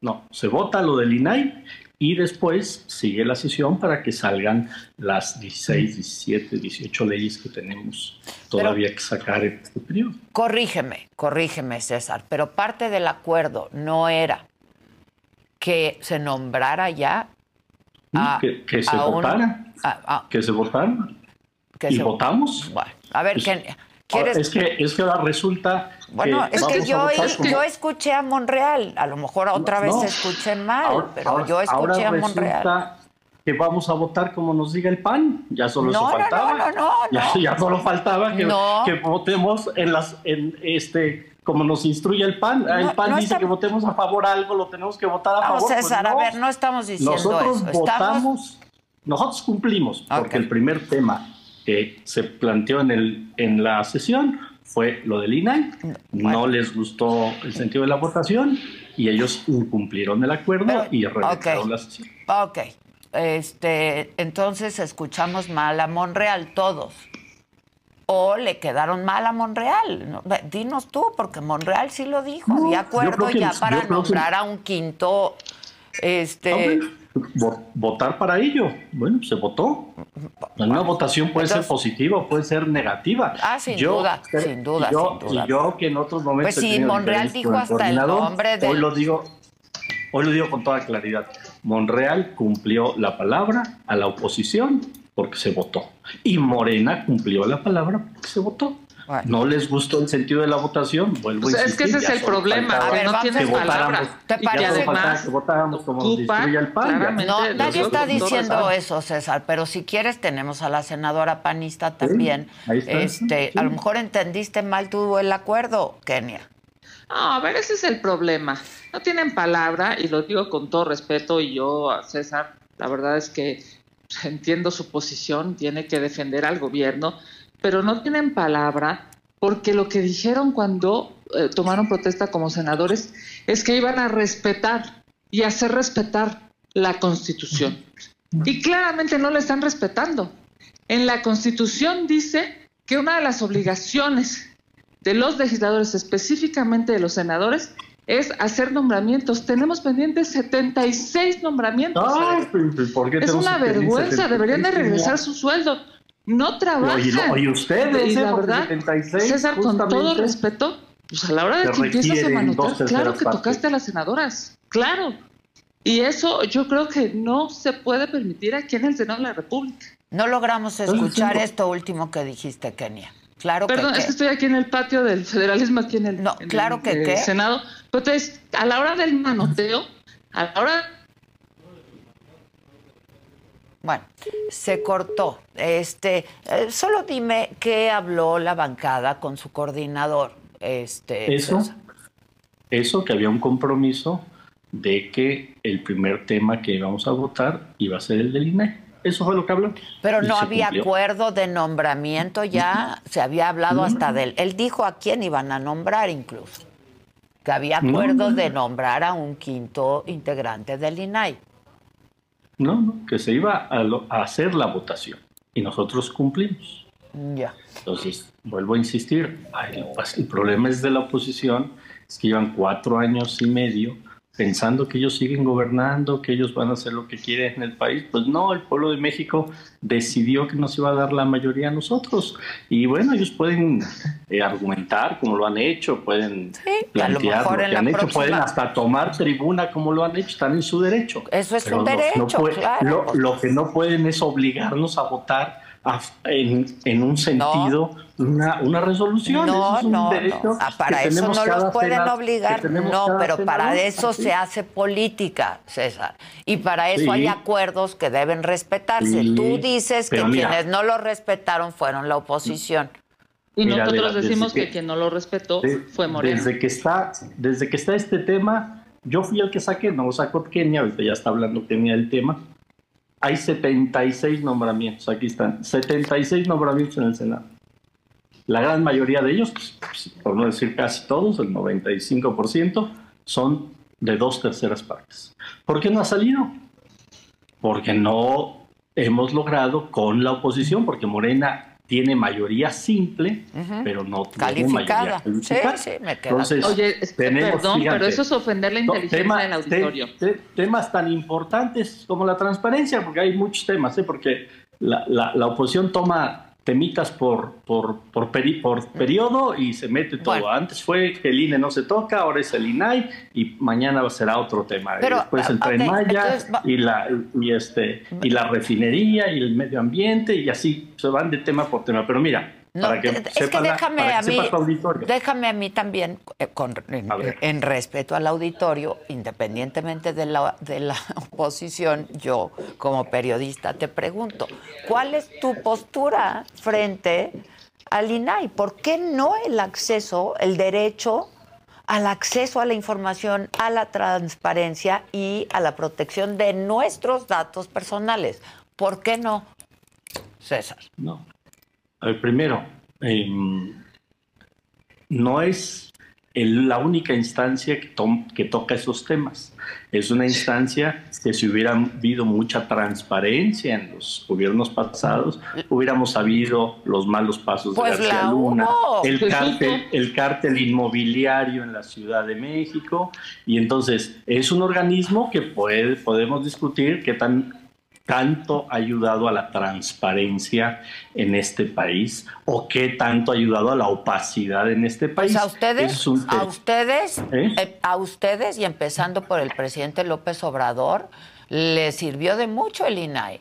No, se vota lo del INAI y después sigue la sesión para que salgan las 16, 17, 18 leyes que tenemos todavía que sacar en este periodo. Corrígeme, corrígeme César, pero parte del acuerdo no era que se nombrara ya a, que, que se a un- votara, a- a- que se votara. que y se- votamos. Bueno, a ver, Pues, ¿qué- ¿quieres? Es que, es que ahora resulta Bueno, es que vamos a yo, como- yo escuché a Monreal, a lo mejor otra vez no. escuché mal, Ahora- pero ahora- yo escuché ahora a Monreal. que vamos a votar como nos diga el PAN. Ya solo No, eso faltaba. no, no, no, ya, no. ya solo faltaba que, que votemos en las en este como nos instruye el PAN. No, el PAN no dice está- que votemos a favor algo, lo tenemos que votar a No, favor. pues César, a ver, no estamos diciendo Nosotros eso. Estamos... votamos, nosotros cumplimos, porque el primer tema que se planteó en, el, en la sesión fue lo del INAI. No les gustó el sentido de la votación y ellos incumplieron el acuerdo y realizaron ok. la sesión. Ok, este, entonces escuchamos mal a Monreal todos. O le quedaron mal a Monreal. Dinos tú, porque Monreal sí lo dijo. No, Había yo acuerdo ya yo para que- nombrar a un quinto. Este. Vo- votar para ello. Bueno, se votó. Una votación puede ser positiva o puede ser negativa. Ah, sin duda, sin duda, yo, sin duda. y yo que en otros momentos. Pues sí, Monreal dijo hasta el nombre del- Hoy lo digo. Hoy lo digo con toda claridad. Monreal cumplió la palabra a la oposición porque se votó. Y Morena cumplió la palabra porque se votó. No les gustó el sentido de la votación, vuelvo Pues a es que insistir, ese es el problema, faltaba que no que tienes votáramos- palabra. ¿Te parece más? que votáramos como nos ocupa instruye el PAN. ya. claramente No, nadie está diciendo eso, César, pero si quieres tenemos a la senadora panista también. ahí está, este, sí. a lo mejor entendiste mal tú el acuerdo, Kenia. No, a ver, ese es el problema. No tienen palabra, y lo digo con todo respeto, y yo, a César, la verdad es que entiendo su posición, tiene que defender al gobierno, pero no tienen palabra porque lo que dijeron cuando eh, tomaron protesta como senadores es que iban a respetar y hacer respetar la constitución. Y claramente no la están respetando. En la constitución dice que una de las obligaciones de los legisladores, específicamente de los senadores, es hacer nombramientos. Tenemos pendientes 76 nombramientos. Ay, pues, ¿por qué es una vergüenza, 76? deberían de regresar su sueldo. No trabajan. Oye, ustedes, y ¿eh? la verdad, 76 César, con todo respeto, pues a la hora de que empiezas a manotear, claro que partes. tocaste a las senadoras, claro. Y eso yo creo que no se puede permitir aquí en el Senado de la República. No logramos escuchar esto último que dijiste, Kenia. Claro Perdón, que, es que estoy aquí en el patio del federalismo, aquí en el, no, claro que qué. Senado. Pero entonces, a la hora del manoteo, a la hora Bueno, se cortó. Este, eh, solo dime qué habló la bancada con su coordinador. Este, Eso, César. eso que había un compromiso de que el primer tema que íbamos a votar iba a ser el del INE. Eso fue lo que habló. Pero no había cumplió. acuerdo de nombramiento ya, se había hablado hasta de él. Él dijo a quién iban a nombrar incluso. Que había acuerdo no. de nombrar a un quinto integrante del INAI. No, no, que se iba a, lo- a hacer la votación y nosotros cumplimos. Ya. Entonces, vuelvo a insistir, el problema es de la oposición, es que llevan cuatro años y medio pensando que ellos siguen gobernando, que ellos van a hacer lo que quieren en el país. Pues no, el pueblo de México decidió que nos iba a dar la mayoría a nosotros. Y bueno, ellos pueden eh, argumentar como lo han hecho, pueden lo plantear lo que han hecho, próxima- pueden hasta tomar tribuna como lo han hecho, están en su derecho. Eso es Pero un no- no derecho, puede- claro. Lo, lo que no pueden es obligarnos a votar a- en, en un sentido, una, una resolución. No, Eso es un no, derecho no. Ah, para eso no los pueden obligar. No, pero para eso así. se hace política, César. Y para eso Sí. hay acuerdos que deben respetarse. Sí, Tú dices que mira. quienes no lo respetaron fueron la oposición. Y Mira, nosotros decimos que, que- quien no lo respetó de- fue Moreno. Desde que está, desde que está este tema, yo fui el que saqué, no lo sacó Kenia, ahorita ya está hablando Kenia del tema. Hay 76 nombramientos, aquí están, 76 nombramientos en el Senado. La gran mayoría de ellos, pues, pues, por no decir casi todos, el 95%, son de dos terceras partes. ¿Por qué no ha salido? Porque no hemos logrado con la oposición, porque Morena tiene mayoría simple, pero no tiene mayoría calificada. Sí, sí, me queda Entonces, Oye, perdón, pero eso es ofender la inteligencia del auditorio. temas tan importantes como la transparencia, porque hay muchos temas, ¿eh? porque la, la, la oposición toma temitas por, por, por, por periodo y se mete todo. Antes fue que el INE no se toca, ahora es el INAI y mañana será otro tema. Después el Tren Maya y, la, y, este, y la refinería y el medio ambiente y así se van de tema por tema. Pero mira, para que es que déjame a mí, déjame a mí también, eh, con, en, respeto al auditorio, independientemente de la, de la oposición, yo como periodista te pregunto, ¿cuál es tu postura frente al INAI? ¿Por qué no el acceso, el derecho al acceso a la información, a la transparencia y a la protección de nuestros datos personales? ¿Por qué no, César? No. A ver, primero, em, no es la única instancia que, que, toca esos temas. Es una instancia que si hubiera habido mucha transparencia en los gobiernos pasados, hubiéramos sabido los malos pasos de pues García Luna, el cártel, el cártel inmobiliario en la Ciudad de México, y entonces es un organismo que puede, podemos discutir qué tan tanto ha ayudado a la transparencia en este país o qué tanto ha ayudado a la opacidad en este pues país. a ustedes, a ustedes, ¿Eh? Eh, a ustedes y empezando por el presidente López Obrador, le sirvió de mucho el INAI.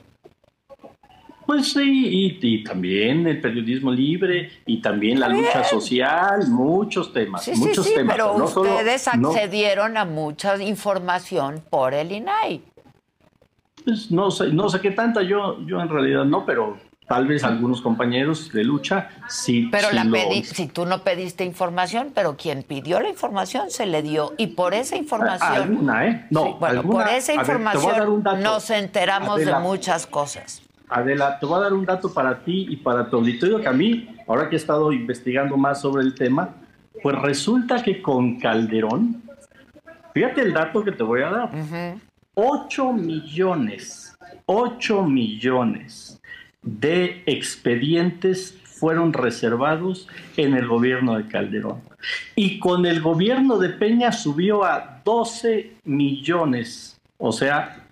Pues sí, y, también el periodismo libre y también la lucha social, muchos temas, muchos sí, temas. Pero ustedes accedieron a mucha información por el INAI. Pues no sé, no sé qué tanta, yo, yo en realidad no, pero tal vez algunos compañeros de lucha sí. Pero la si tú no pediste información, pero quien pidió la información se le dio y por esa información. Alguna, ¿eh? No, bueno, por esa información nos enteramos de muchas cosas. Adela, te voy a dar un dato para ti y para tu auditorio que a mí, ahora que he estado investigando más sobre el tema, pues resulta que con Calderón, fíjate el dato que te voy a dar. 8 millones, 8 millones de expedientes fueron reservados en el gobierno de Calderón. Y con el gobierno de Peña subió a 12 millones, o sea,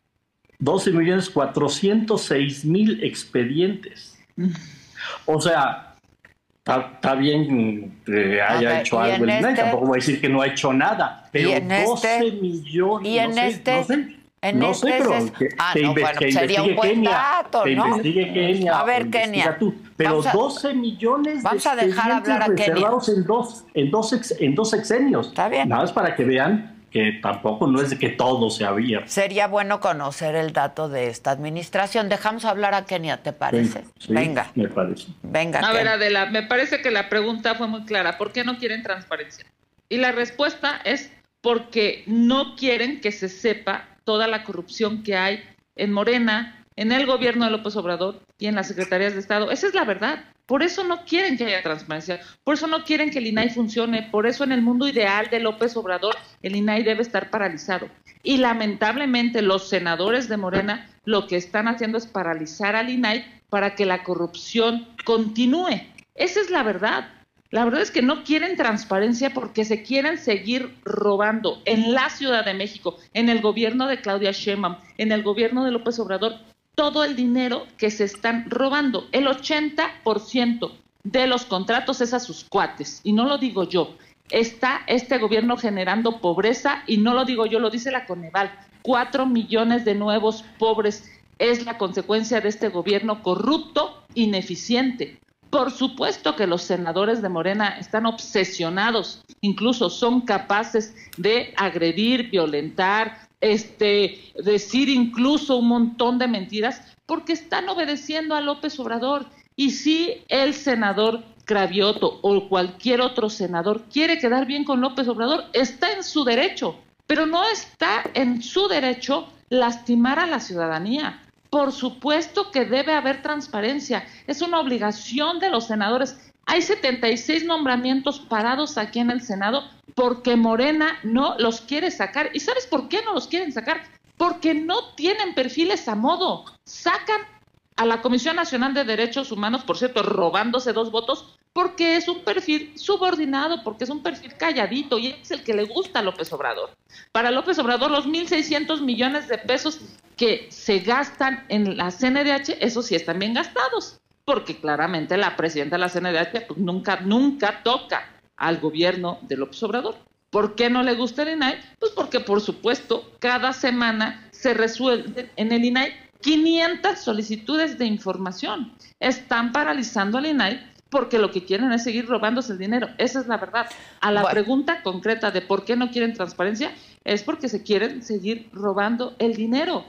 12 millones 406 mil expedientes. O sea, está bien que haya hecho algo el este, tampoco voy a decir que no ha hecho nada, pero 12 este, millones. Y en este no sé, pero que, ah, no, bueno, sería un buen Kenia, dato, que ¿no? investigue Kenia. A ver, Kenia. Tú. Pero a, 12 millones vamos de a dejar hablar a reservados en dos, en, dos ex, en dos exenios. Está bien. Nada más para que vean que tampoco no es de que todo se abierto. Sería bueno conocer el dato de esta administración. Dejamos hablar a Kenia, ¿te parece? Sí, Venga. Me parece. Venga. A ver, Adela, me parece que la pregunta fue muy clara. ¿Por qué no quieren transparencia? Y la respuesta es porque no quieren que se sepa toda la corrupción que hay en Morena, en el gobierno de López Obrador y en las secretarías de Estado. Esa es la verdad. Por eso no quieren que haya transparencia, por eso no quieren que el INAI funcione, por eso en el mundo ideal de López Obrador el INAI debe estar paralizado. Y lamentablemente los senadores de Morena lo que están haciendo es paralizar al INAI para que la corrupción continúe. Esa es la verdad. La verdad es que no quieren transparencia porque se quieren seguir robando en la Ciudad de México, en el gobierno de Claudia Sheinbaum, en el gobierno de López Obrador, todo el dinero que se están robando. El 80% de los contratos es a sus cuates, y no lo digo yo. Está este gobierno generando pobreza, y no lo digo yo, lo dice la Coneval. Cuatro millones de nuevos pobres es la consecuencia de este gobierno corrupto, ineficiente. Por supuesto que los senadores de Morena están obsesionados, incluso son capaces de agredir, violentar, este, decir incluso un montón de mentiras, porque están obedeciendo a López Obrador. Y si el senador Cravioto o cualquier otro senador quiere quedar bien con López Obrador, está en su derecho, pero no está en su derecho lastimar a la ciudadanía. Por supuesto que debe haber transparencia. Es una obligación de los senadores. Hay 76 nombramientos parados aquí en el Senado porque Morena no los quiere sacar. ¿Y sabes por qué no los quieren sacar? Porque no tienen perfiles a modo. Sacan a la Comisión Nacional de Derechos Humanos, por cierto, robándose dos votos, porque es un perfil subordinado, porque es un perfil calladito y es el que le gusta a López Obrador. Para López Obrador, los 1.600 millones de pesos que se gastan en la CNDH, esos sí están bien gastados, porque claramente la presidenta de la CNDH pues, nunca, nunca toca al gobierno de López Obrador. ¿Por qué no le gusta el INAI? Pues porque, por supuesto, cada semana se resuelven en el INAI 500 solicitudes de información. Están paralizando al INAI porque lo que quieren es seguir robándose el dinero. Esa es la verdad. A la pregunta concreta de por qué no quieren transparencia, es porque se quieren seguir robando el dinero.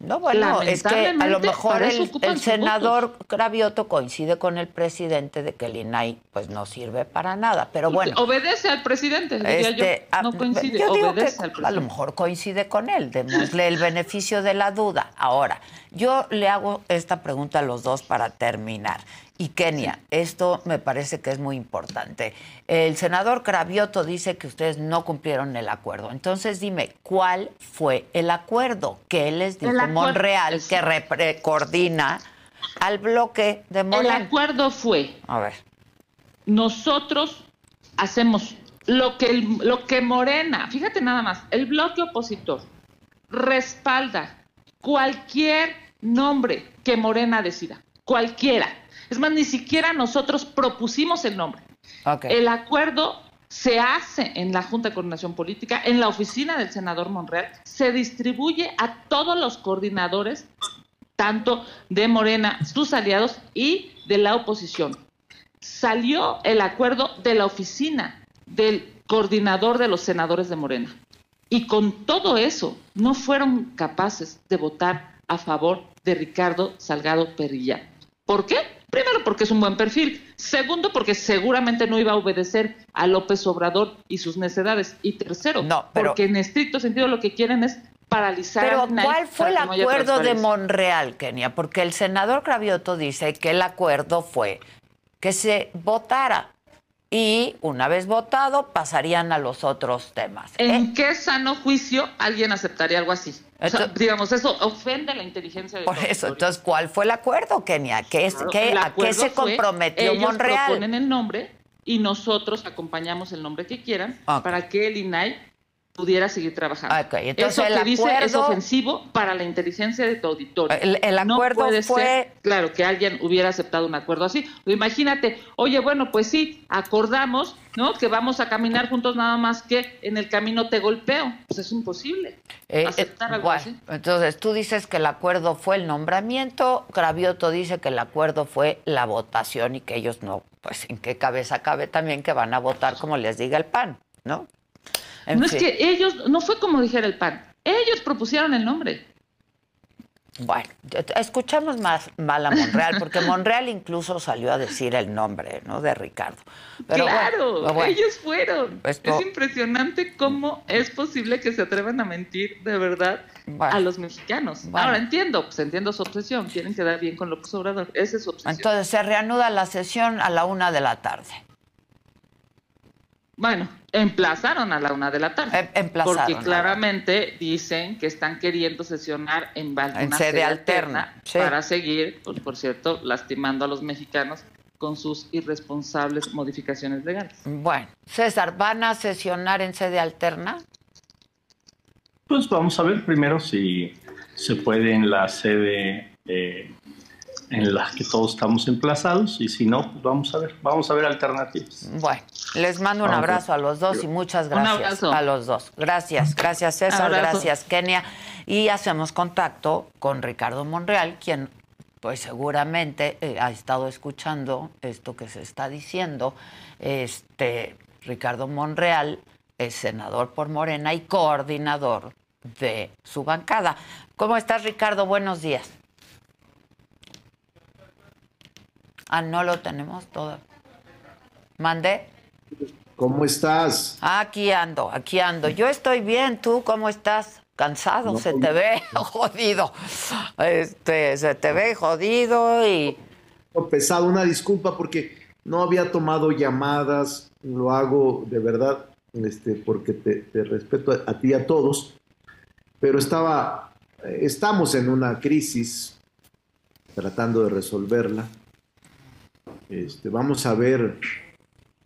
No, bueno, es que a lo mejor el, senador Cravioto coincide con el presidente de que el INAI pues no sirve para nada, pero bueno. Obedece al presidente, diría este, yo. No coincide, obedece al presidente. A lo mejor coincide con él, démosle el beneficio de la duda. Ahora, yo le hago esta pregunta a los dos para terminar. Y Kenia, esto me parece que es muy importante. El senador Cravioto dice que ustedes no cumplieron el acuerdo. Entonces dime, ¿cuál fue el acuerdo que él les dijo Monreal que coordina al bloque de Morena? El acuerdo fue, a ver, nosotros hacemos lo que, lo que Morena, fíjate nada más, el bloque opositor respalda cualquier nombre que Morena decida, cualquiera es más, ni siquiera nosotros propusimos el nombre. El acuerdo se hace en la Junta de Coordinación Política, en la oficina del senador Monreal, se distribuye a todos los coordinadores, tanto de Morena, sus aliados y de la oposición. Salió el acuerdo de la oficina del coordinador de los senadores de Morena. Y con todo eso, no fueron capaces de votar a favor de Ricardo Salgado Perilla. ¿Por qué? Primero, porque es un buen perfil. Segundo, porque seguramente no iba a obedecer a López Obrador y sus necedades. Y tercero, porque en estricto sentido lo que quieren es paralizar. Pero ¿cuál fue el acuerdo de Monreal, Kenia? Porque el senador Cravioto dice que el acuerdo fue que se votara y una vez votado pasarían a los otros temas. ¿En ¿Eh? qué sano juicio alguien aceptaría algo así? Digamos, eso ofende la inteligencia de Por eso, entonces, ¿cuál fue el acuerdo, Kenia? ¿Qué es, ¿A qué se comprometió ellos Monreal? proponen el nombre y nosotros acompañamos el nombre que quieran para que el INAI pudiera seguir trabajando. Okay, entonces Eso el que dice es ofensivo para la inteligencia de tu auditorio. El, acuerdo fue... claro, que alguien hubiera aceptado un acuerdo así. imagínate, oye, bueno, pues sí, acordamos, ¿no? Que vamos a caminar juntos nada más que en el camino te golpeo. Pues es imposible eh, eh, aceptar algo así. Entonces, tú dices que el acuerdo fue el nombramiento, Gravioto dice que el acuerdo fue la votación y que ellos no, pues en qué cabeza cabe también que van a votar como les diga el PAN, ¿no? No es que ellos, no fue como dijera el PAN, ellos propusieron el nombre. Bueno, escuchamos más mal a Monreal, porque Monreal incluso salió a decir el nombre, ¿no? De Ricardo. claro, ellos fueron. es impresionante cómo es posible que se atrevan a mentir de verdad a los mexicanos. Ahora entiendo, pues entiendo su obsesión, quieren quedar bien con López Obrador, esa es su obsesión. Entonces se reanuda la sesión a la una de la tarde. Bueno, emplazaron a la una de la tarde. Em, porque claramente dicen que están queriendo sesionar en, en sede, alterna, para seguir, pues, por cierto, lastimando a los mexicanos con sus irresponsables modificaciones legales. Bueno, César, ¿van a sesionar en sede alterna? Pues vamos a ver primero si se puede en la sede eh, en las que todos estamos emplazados y si no, pues vamos a ver, vamos a ver alternativas. Bueno, les mando un abrazo a los dos y muchas gracias a los dos. Gracias, gracias César, gracias Kenia y hacemos contacto con Ricardo Monreal, quien pues seguramente eh, ha estado escuchando esto que se está diciendo. Este Ricardo Monreal es senador por Morena y coordinador de su bancada. ¿Cómo estás, Ricardo? Buenos días. Ah, no lo tenemos todo. ¿Mandé? ¿Cómo estás? Aquí ando, aquí ando. Yo estoy bien, ¿tú cómo estás? Cansado, se te ve jodido. Este, se te ve jodido y... Pesado, una disculpa porque no había tomado llamadas, lo hago de verdad, este, porque te, respeto a, a, ti y a todos, pero estaba, estamos en una crisis tratando de resolverla. Este, vamos a ver,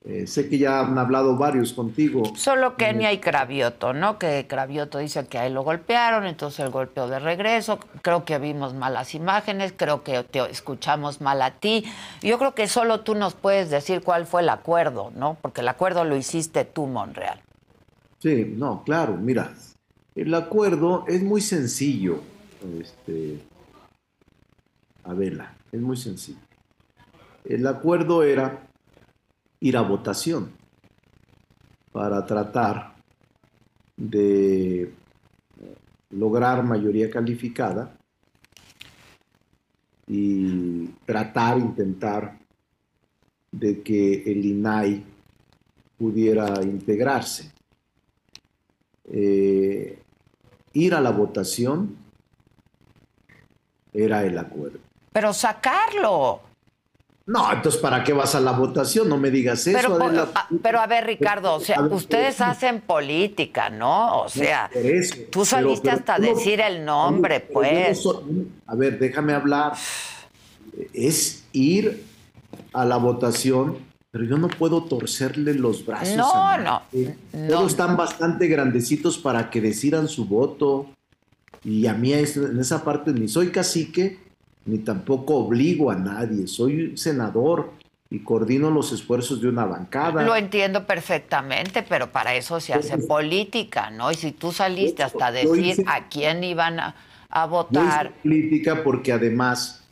eh, sé que ya han hablado varios contigo. Solo Kenia y Cravioto, ¿no? Que Cravioto dice que a él lo golpearon, entonces el golpeó de regreso. Creo que vimos malas imágenes, creo que te escuchamos mal a ti. Yo creo que solo tú nos puedes decir cuál fue el acuerdo, ¿no? Porque el acuerdo lo hiciste tú, Monreal. Sí, no, claro, mira, el acuerdo es muy sencillo, este, Adela, es muy sencillo. El acuerdo era ir a votación para tratar de lograr mayoría calificada y tratar, intentar de que el INAI pudiera integrarse. Eh, ir a la votación era el acuerdo. Pero sacarlo. No, entonces ¿para qué vas a la votación? No me digas eso. Pero, Adela. a, pero a ver, Ricardo, o sea, ustedes hacen política, ¿no? O sea, eso, tú saliste pero- hasta no- decir el nombre, no pues. soy- a ver, déjame hablar. Es ir a la votación, pero yo no puedo torcerle los brazos. No, a no, no. Todos están bastante grandecitos para que decidan su voto. Y a mí en esa parte ni soy cacique, ni tampoco obligo a nadie. Soy senador y coordino los esfuerzos de una bancada. Lo entiendo perfectamente, pero para eso se hace política, ¿no? Y si tú saliste hasta decir hice- a quién iban a, a votar, política porque además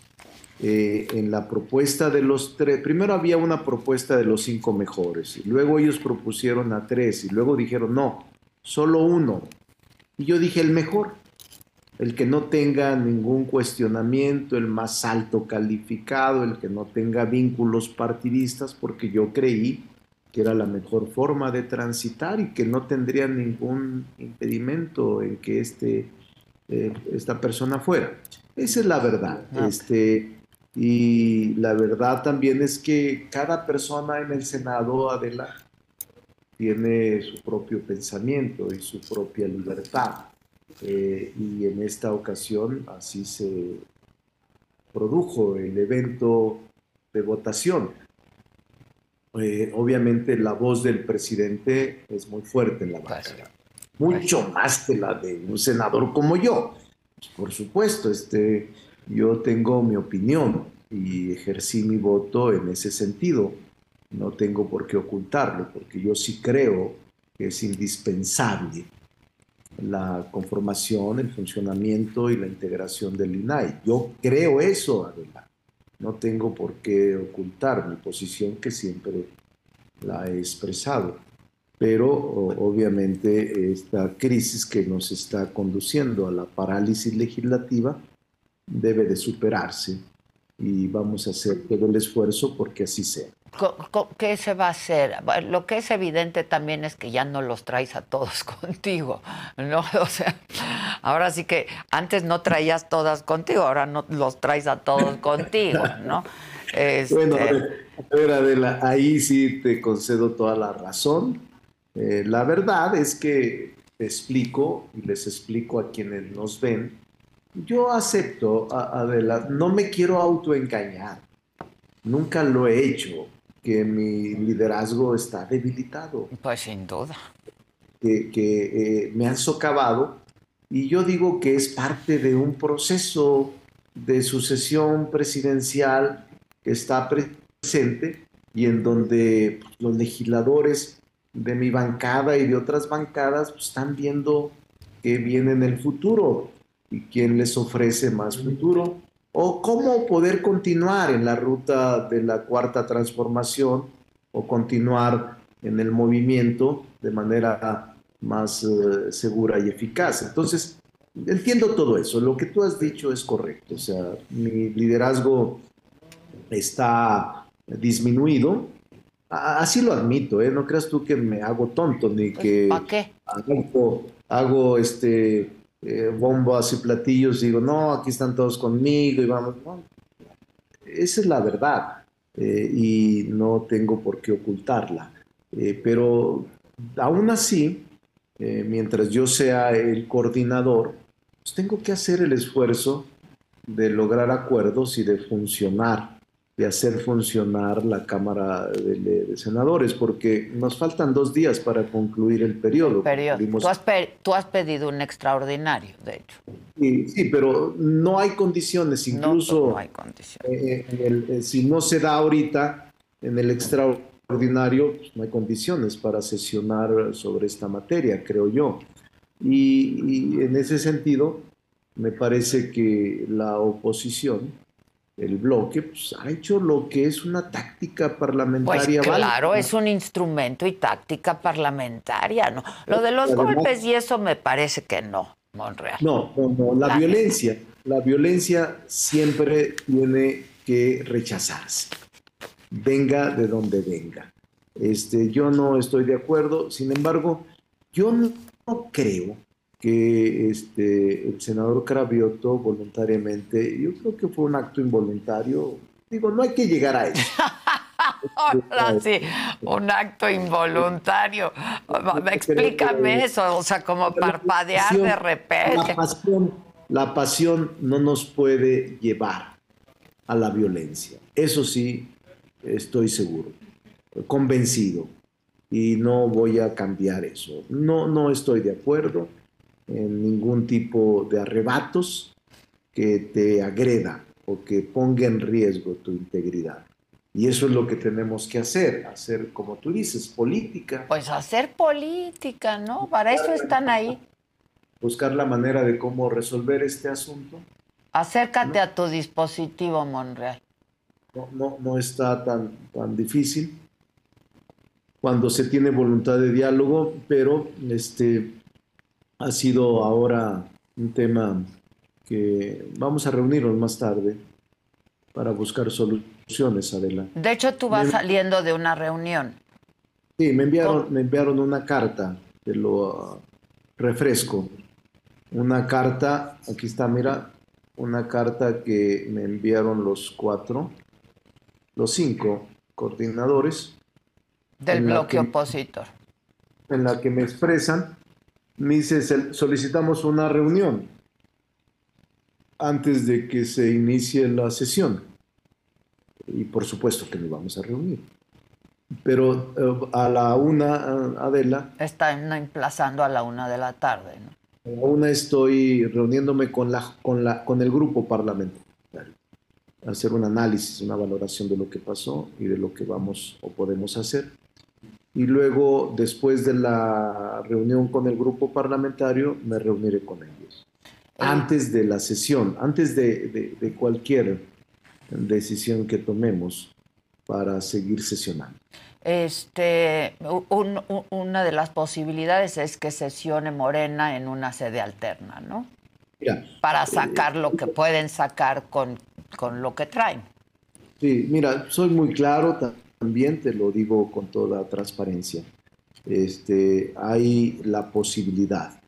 eh, en la propuesta de los tres, primero había una propuesta de los cinco mejores, y luego ellos propusieron a tres y luego dijeron no, solo uno. Y yo dije el mejor, el que no tenga ningún cuestionamiento, el más alto calificado, el que no tenga vínculos partidistas, porque yo creí que era la mejor forma de transitar y que no tendría ningún impedimento en que este, eh, esta persona fuera. Esa es la verdad. Este, y la verdad también es que cada persona en el Senado, Adela, tiene su propio pensamiento y su propia libertad. Eh, y en esta ocasión así se produjo el evento de votación. Eh, obviamente la voz del presidente es muy fuerte en la bancada, mucho más que la de un senador como yo. Por supuesto, este, yo tengo mi opinión y ejercí mi voto en ese sentido. No tengo por qué ocultarlo, porque yo sí creo que es indispensable la conformación, el funcionamiento y la integración del INAI. Yo creo eso, Adela. No tengo por qué ocultar mi posición que siempre la he expresado. Pero obviamente esta crisis que nos está conduciendo a la parálisis legislativa debe de superarse y vamos a hacer todo el esfuerzo porque así sea. ¿Qué se va a hacer? Lo que es evidente también es que ya no los traes a todos contigo, ¿no? O sea, ahora sí que antes no traías todas contigo, ahora no los traes a todos contigo, ¿no? Este, Bueno, a ver, Adela, ahí sí te concedo toda la razón. Eh, la verdad es que te explico y les explico a quienes nos ven. Yo acepto, Adela, no me quiero autoengañar. Nunca lo he hecho, que mi liderazgo está debilitado. Pues sin duda. Que, que, eh, me han socavado y yo digo que es parte de un proceso de sucesión presidencial que está presente y en donde los legisladores de mi bancada y de otras bancadas pues, están viendo qué viene en el futuro y quién les ofrece más futuro o cómo poder continuar en la ruta de la cuarta transformación o continuar en el movimiento de manera más eh, segura y eficaz. Entonces, entiendo todo eso. Lo que tú has dicho es correcto. O sea, mi liderazgo está disminuido. Así lo admito, ¿eh? No creas tú que me hago tonto ni que ¿Para qué? hago, hago, este, eh, bombas y platillos digo, no, aquí están todos conmigo y vamos. No. Esa es la verdad eh, y no tengo por qué ocultarla. Eh, pero aún así, mientras yo sea el coordinador, pues tengo que hacer el esfuerzo de lograr acuerdos y de funcionar, de hacer funcionar la Cámara de, de Senadores, porque nos faltan dos días para concluir el periodo. Periodo. Dimos- Tú, has pe- tú has pedido un extraordinario, de hecho. Sí, sí, pero no hay condiciones, incluso no hay condiciones. eh, el- eh, si no se da ahorita en el extraordinario, pues, no hay condiciones para sesionar sobre esta materia, creo yo. Y, y en ese sentido, me parece que la oposición, el bloque, pues, ha hecho lo que es una táctica Pues parlamentaria. claro, válida. es un instrumento y táctica parlamentaria, ¿no? Lo de los Además- golpes y eso me parece que no, Monreal. No, no, no, la La- violencia, la violencia siempre tiene que rechazarse, venga de donde venga. Este, yo no estoy de acuerdo, sin embargo, yo no, no creo que este, el senador Cravioto voluntariamente, yo creo que fue un acto involuntario, digo, no hay que llegar a eso. Ahora sí, un acto involuntario. Explícame eso, o sea, como parpadear de repente. La pasión, la pasión no nos puede llevar a la violencia. Eso sí, estoy seguro, convencido. Y no voy a cambiar eso. No, no estoy de acuerdo en ningún tipo de arrebatos que te agreda o que ponga en riesgo tu integridad. Y eso es lo que tenemos que hacer, hacer, como tú dices, política. Pues hacer política, ¿no? Para eso están ahí. buscar la manera de cómo resolver este asunto. Acércate a tu dispositivo, Monreal. No, no, no está tan, tan difícil cuando se tiene voluntad de diálogo, pero este ha sido ahora un tema que vamos a reunirnos más tarde para buscar soluciones, Adela. De hecho, tú vas Me- saliendo de una reunión. Sí, me enviaron, me enviaron una carta, te lo refresco. Una carta, aquí está, mira, una carta que me enviaron los cuatro, los cinco coordinadores, Del bloque que- opositor. en la que me expresan, me dice, "Se- solicitamos una reunión antes de que se inicie la sesión. Y por supuesto que nos vamos a reunir. Pero eh, a la una, ah, Adela, Están emplazando a la una de la tarde, ¿no? A la una estoy reuniéndome con, la, con, la, con el grupo parlamentario, hacer un análisis, una valoración de lo que pasó y de lo que vamos o podemos hacer. Y luego, después de la reunión con el grupo parlamentario, me reuniré con ellos. Antes de la sesión, antes de, de- de cualquier decisión que tomemos para seguir sesionando. Este, un- un- una de las posibilidades es que sesione Morena en una sede alterna, ¿no? Mira, Para sacar lo que pueden sacar con, con lo que traen. Sí, mira, soy muy claro también, te lo digo con toda transparencia. Este, hay la posibilidad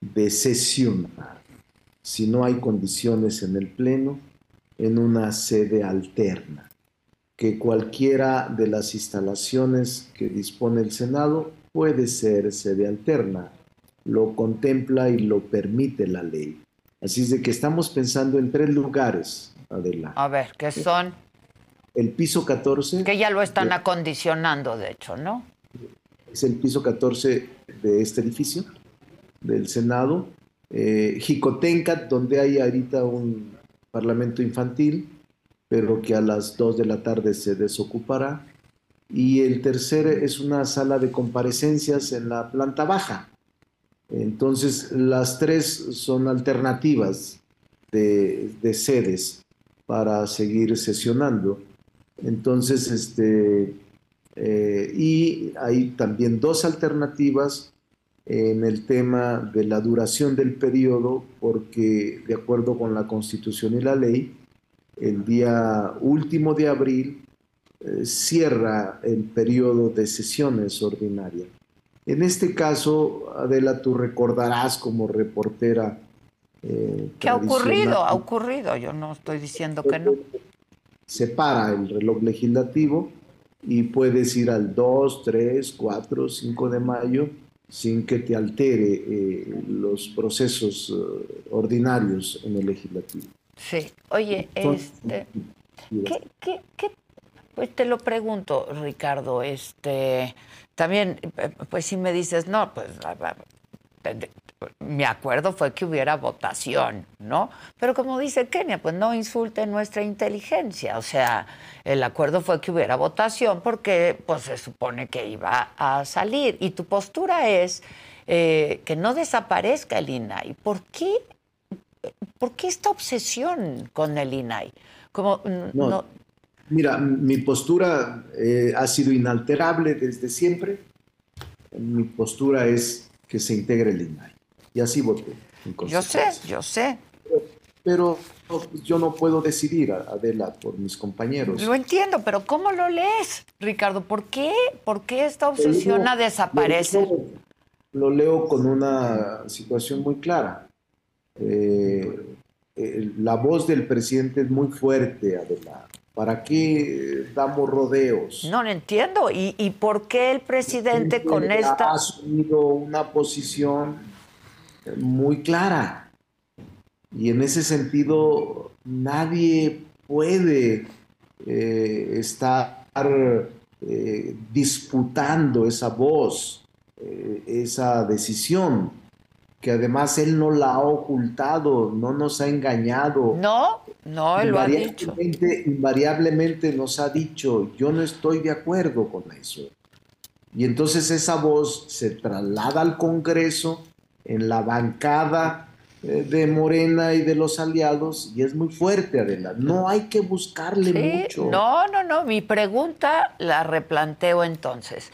de sesionar, si no hay condiciones en el Pleno, en una sede alterna, que cualquiera de las instalaciones que dispone el Senado puede ser sede alterna, lo contempla y lo permite la ley. Así es de que estamos pensando en tres lugares, Adela. A ver, ¿qué son? El piso 14 Que ya lo están acondicionando, de hecho, ¿no? es el piso 14 de este edificio, del Senado. Eh, Jicotencat, donde hay ahorita un parlamento infantil, pero que a las 2 de la tarde se desocupará. Y el tercer es una sala de comparecencias en la planta baja. Entonces, las tres son alternativas de, de sedes para seguir sesionando. Entonces, este, eh, y hay también dos alternativas en el tema de la duración del periodo, porque de acuerdo con la Constitución y la ley, el día último de abril eh, cierra el periodo de sesiones ordinarias. En este caso, Adela, tú recordarás como reportera. eh, ¿Qué ha ocurrido? Ha ocurrido, yo no estoy diciendo que no. Se para el reloj legislativo y puedes ir al 2, 3, 4, 5 de mayo sin que te altere eh, los procesos eh, ordinarios en el legislativo. Sí. Oye, este, ¿qué, qué, qué? Pues te lo pregunto, Ricardo, este, también, eh, pues si me dices, no, pues mi acuerdo fue que hubiera votación, ¿no? Pero como dice Kenia, pues no insulte nuestra inteligencia. O sea, el acuerdo fue que hubiera votación porque pues se supone que iba a salir. Y tu postura es eh, que no desaparezca el INAI. ¿Por qué, ¿Por qué esta obsesión con el INAI? Como, no, Mira, mi postura eh, ha sido inalterable desde siempre. Mi postura es que se integre el INAI. Y así voté. Yo sé, yo sé. Pero, yo no puedo decidir, Adela, por mis compañeros. Lo entiendo, pero ¿cómo lo lees, Ricardo? ¿Por qué? ¿Por qué esta obsesión a desaparecer? Lo, leo con una situación muy clara. Eh, la voz del presidente es muy fuerte, Adela. ¿Para qué damos rodeos? No lo entiendo. ¿Y, ¿Y, por qué el presidente con esta... Ha asumido una posición muy clara. Y en ese sentido, nadie puede eh, estar eh, disputando esa voz, eh, esa decisión, que además él no la ha ocultado, no nos ha engañado. No, no, él lo ha dicho. Invariablemente nos ha dicho, yo no estoy de acuerdo con eso. Y entonces esa voz se traslada al Congreso en la bancada eh, de Morena y de los aliados y es muy fuerte, Adela. No hay que buscarle mucho. No, no, no. Mi pregunta la replanteo entonces.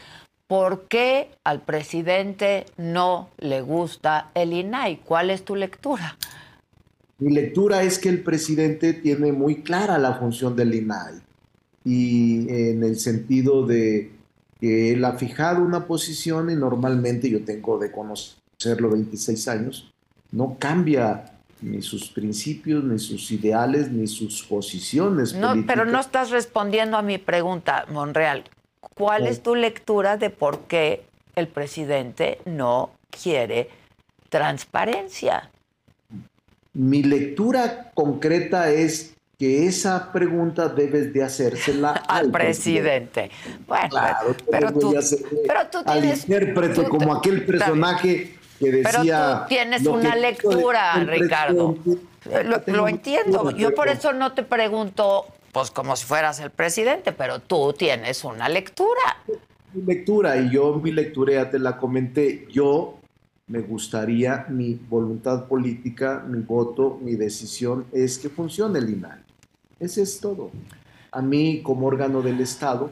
¿Por qué al presidente no le gusta el INAI? ¿Cuál es tu lectura? Mi lectura es que el presidente tiene muy clara la función del INAI y en el sentido de que él ha fijado una posición y normalmente yo tengo de conocerlo 26 años, no cambia ni sus principios, ni sus ideales, ni sus posiciones. No, pero no estás respondiendo a mi pregunta, Monreal. ¿Cuál es tu lectura de por qué el presidente no quiere transparencia? Mi lectura concreta es que esa pregunta debes de hacérsela al, presidente. Bueno, pero, tú, pero, tú, al intérprete como aquel personaje que decía. Pero tú tienes una lectura, Ricardo. Lo, entiendo. Yo por eso no te pregunto, pues como si fueras el presidente, pero tú tienes una lectura. Mi lectura, y yo mi lectura ya te la comenté. Yo me gustaría, mi voluntad política, mi voto, mi decisión es que funcione el INAI. Ese es todo. A mí, como órgano del Estado,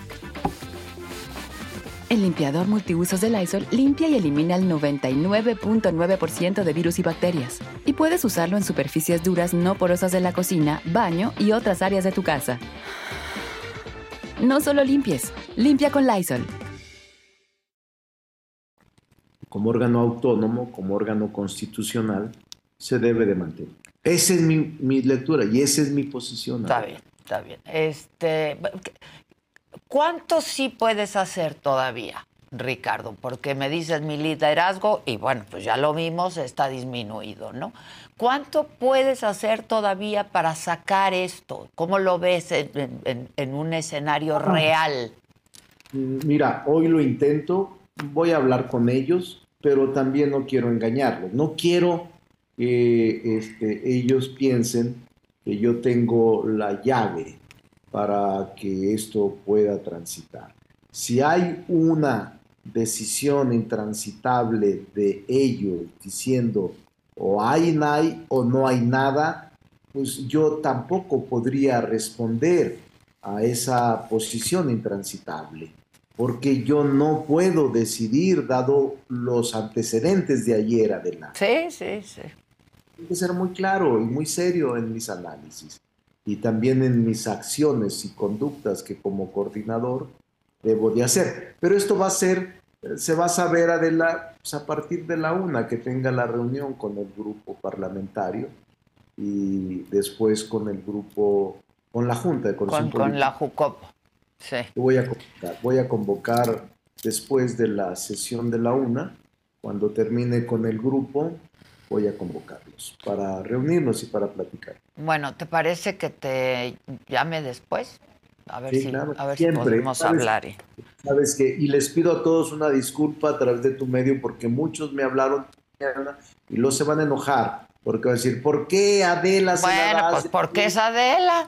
El limpiador multiusos de Lysol limpia y elimina el 99.9% de virus y bacterias. Y puedes usarlo en superficies duras no porosas de la cocina, baño y otras áreas de tu casa. No solo limpies, limpia con Lysol. Como órgano autónomo, como órgano constitucional, se debe de mantener. Esa es mi, mi lectura y esa es mi posición. Está bien, está bien. Este, ¿Cuánto sí puedes hacer todavía, Ricardo? Porque me dices mi liderazgo y bueno, pues ya lo vimos, está disminuido, ¿no? ¿Cuánto puedes hacer todavía para sacar esto? ¿Cómo lo ves en, un escenario real? Mira, hoy lo intento, voy a hablar con ellos, pero también no quiero engañarlos. No quiero que este, ellos piensen que yo tengo la llave para que esto pueda transitar. Si hay una decisión intransitable de ellos diciendo o hay NAI o no hay nada, pues yo tampoco podría responder a esa posición intransitable, porque yo no puedo decidir dado los antecedentes de ayer, adelante. Sí, sí, sí. Tengo que ser muy claro y muy serio en mis análisis y también en mis acciones y conductas que como coordinador debo de hacer. Pero esto va a ser, se va a saber Adela, pues, a partir de la una que tenga la reunión con el grupo parlamentario y después con el grupo, con la Junta de Con, con la JUCOP. Sí. Voy a convocar, voy a convocar después de la sesión de la una, cuando termine con el grupo, voy a convocarlos para reunirnos y para platicar. Bueno, ¿te parece que te llame después? A ver Sí, si, claro, a ver si siempre. podemos ¿Sabes? hablar. Sabes que, y les pido a todos una disculpa a través de tu medio porque muchos me hablaron y luego se van a enojar porque van a decir, ¿por qué Adela se la Bueno, das? pues porque es Adela.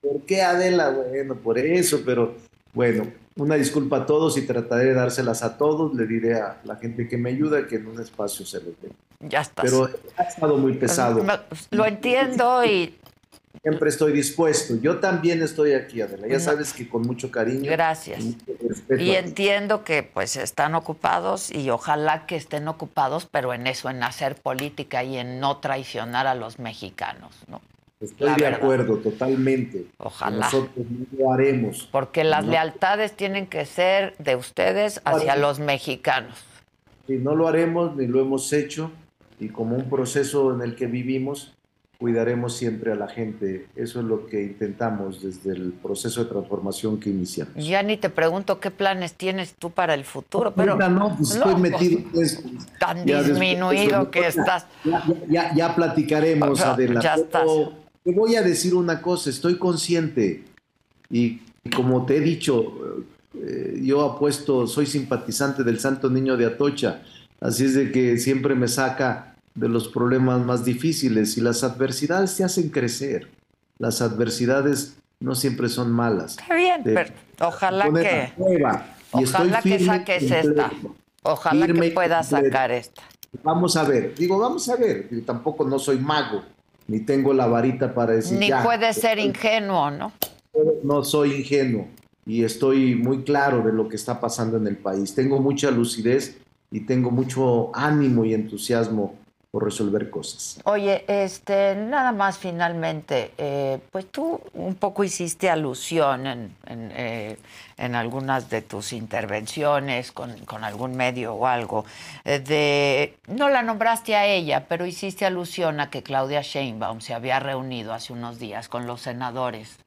¿Por qué Adela? Bueno, por eso, pero bueno, una disculpa a todos y trataré de dárselas a todos. Le diré a la gente que me ayuda que en un espacio se los dé. Ya estás. Pero ha estado muy pesado. Lo entiendo y Siempre estoy dispuesto. Yo también estoy aquí, Adela. Ya sabes que con mucho cariño. Gracias. y mucho Y entiendo que pues están ocupados y ojalá que estén ocupados, pero en eso, en hacer política y en no traicionar a los mexicanos, ¿no? Estoy de acuerdo, totalmente. Ojalá. Nosotros no lo haremos. Porque las No. lealtades tienen que ser de ustedes hacia los mexicanos. Sí, no lo haremos ni lo hemos hecho y como un proceso en el que vivimos, cuidaremos siempre a la gente. Eso es lo que intentamos desde el proceso de transformación que iniciamos. Ya ni te pregunto qué planes tienes tú para el futuro, pero Ahorita no, pues estoy no, metido en esto. tan después, disminuido pues, que estás. Ya, ya- ya platicaremos, O sea, Adela. ya estás. Te voy a decir una cosa, estoy consciente. Y como te he dicho, eh, yo apuesto, soy simpatizante del Santo Niño de Atocha, así es de que siempre me saca de los problemas más difíciles. Y las adversidades te hacen crecer. Las adversidades no siempre son malas. Está bien, Te pero ojalá que ojalá saques esta. Ojalá que puedas sacar esta. Vamos a ver, digo, vamos a ver, yo tampoco no soy mago, ni tengo la varita para decir Ni ya. puedes ser ingenuo, ¿no? No soy ingenuo y estoy muy claro de lo que está pasando en el país. Tengo mucha lucidez y tengo mucho ánimo y entusiasmo por resolver cosas. Oye, este, nada más finalmente, eh, pues tú un poco hiciste alusión en, en, eh, en algunas de tus intervenciones con, con algún medio o algo, eh, de, no la nombraste a ella, pero hiciste alusión a que Claudia Sheinbaum se había reunido hace unos días con los senadores,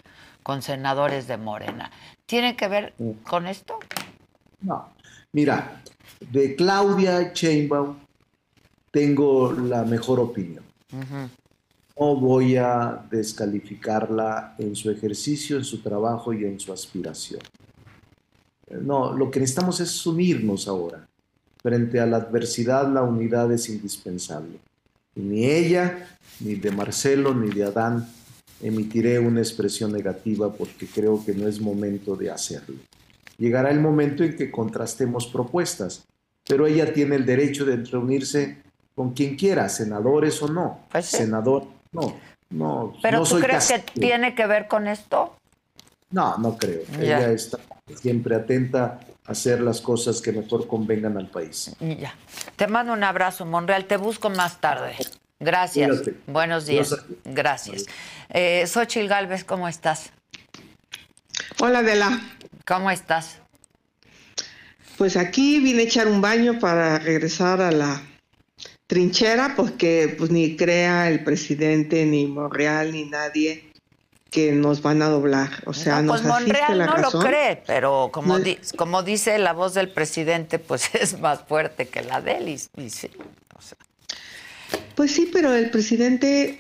con senadores de Morena. ¿Tiene que ver con esto? No, mira, de Claudia Sheinbaum tengo la mejor opinión. No voy a descalificarla en su ejercicio, en su trabajo y en su aspiración. No, lo que necesitamos es unirnos ahora. Frente a la adversidad, la unidad es indispensable. Y ni ella, ni de Marcelo, ni de Adán emitiré una expresión negativa porque creo que no es momento de hacerlo. Llegará el momento en que contrastemos propuestas, pero ella tiene el derecho de reunirse con quien quiera, senadores o no. Pues sí. Senador, no, no. ¿Pero no tú soy crees que tiene que ver con esto? No, no creo. Ya. Ella está siempre atenta a hacer las cosas que mejor convengan al país. Y Ya. Te mando un abrazo, Monreal. Te busco más tarde. Gracias. Cuídate. Buenos días. Gracias. Eh, Xochil Gálvez, ¿cómo estás? Hola, Adela. ¿Cómo estás? Pues aquí vine a echar un baño para regresar a la trinchera porque pues ni crea el presidente, ni Monreal, ni nadie que nos van a doblar. O sea, No, pues nos Monreal la no razón. lo cree, pero como, No- di- como dice la voz del presidente, pues es más fuerte que la de él. Y, y sí, o sea, Pues sí, pero el presidente,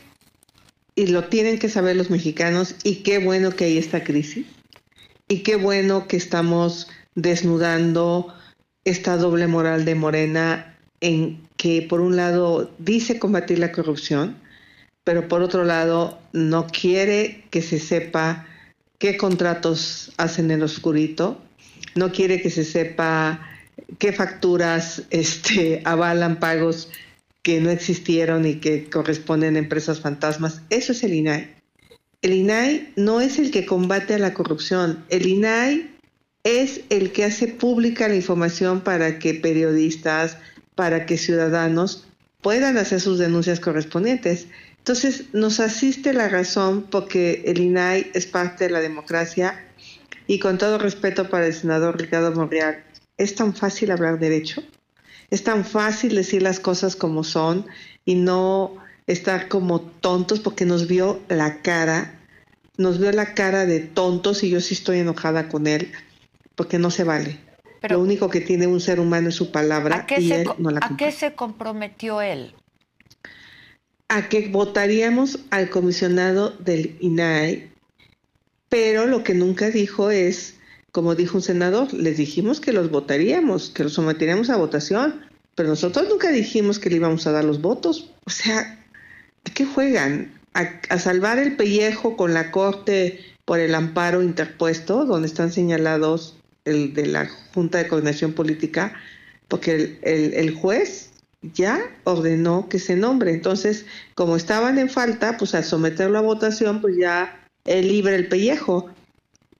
y lo tienen que saber los mexicanos, y qué bueno que hay esta crisis, y qué bueno que estamos desnudando esta doble moral de Morena en que por un lado dice combatir la corrupción, pero por otro lado no quiere que se sepa qué contratos hacen en oscurito, no quiere que se sepa qué facturas este, avalan pagos que no existieron y que corresponden a empresas fantasmas. Eso es el INAI. el INAI no es el que combate a la corrupción. El INAI es el que hace pública la información para que periodistas, para que ciudadanos puedan hacer sus denuncias correspondientes. Entonces, nos asiste la razón porque el INAI es parte de la democracia y con todo respeto para el senador Ricardo Monreal, ¿es tan fácil hablar derecho? ¿Es tan fácil decir las cosas como son y no estar como tontos porque nos vio la cara, nos vio la cara de tontos y yo sí estoy enojada con él porque no se vale. Lo único que tiene un ser humano es su palabra y él no la ¿A qué se comprometió él? A que votaríamos al comisionado del INAI, pero lo que nunca dijo es, como dijo un senador, les dijimos que los votaríamos, que los someteríamos a votación, pero nosotros nunca dijimos que le íbamos a dar los votos. O sea, ¿a qué juegan? ¿A, a salvar el pellejo con la corte por el amparo interpuesto, donde están señalados el de la Junta de Coordinación Política, porque el, juez ya ordenó que se nombre. Entonces, como estaban en falta, pues al someterlo a votación, pues ya él libre el pellejo.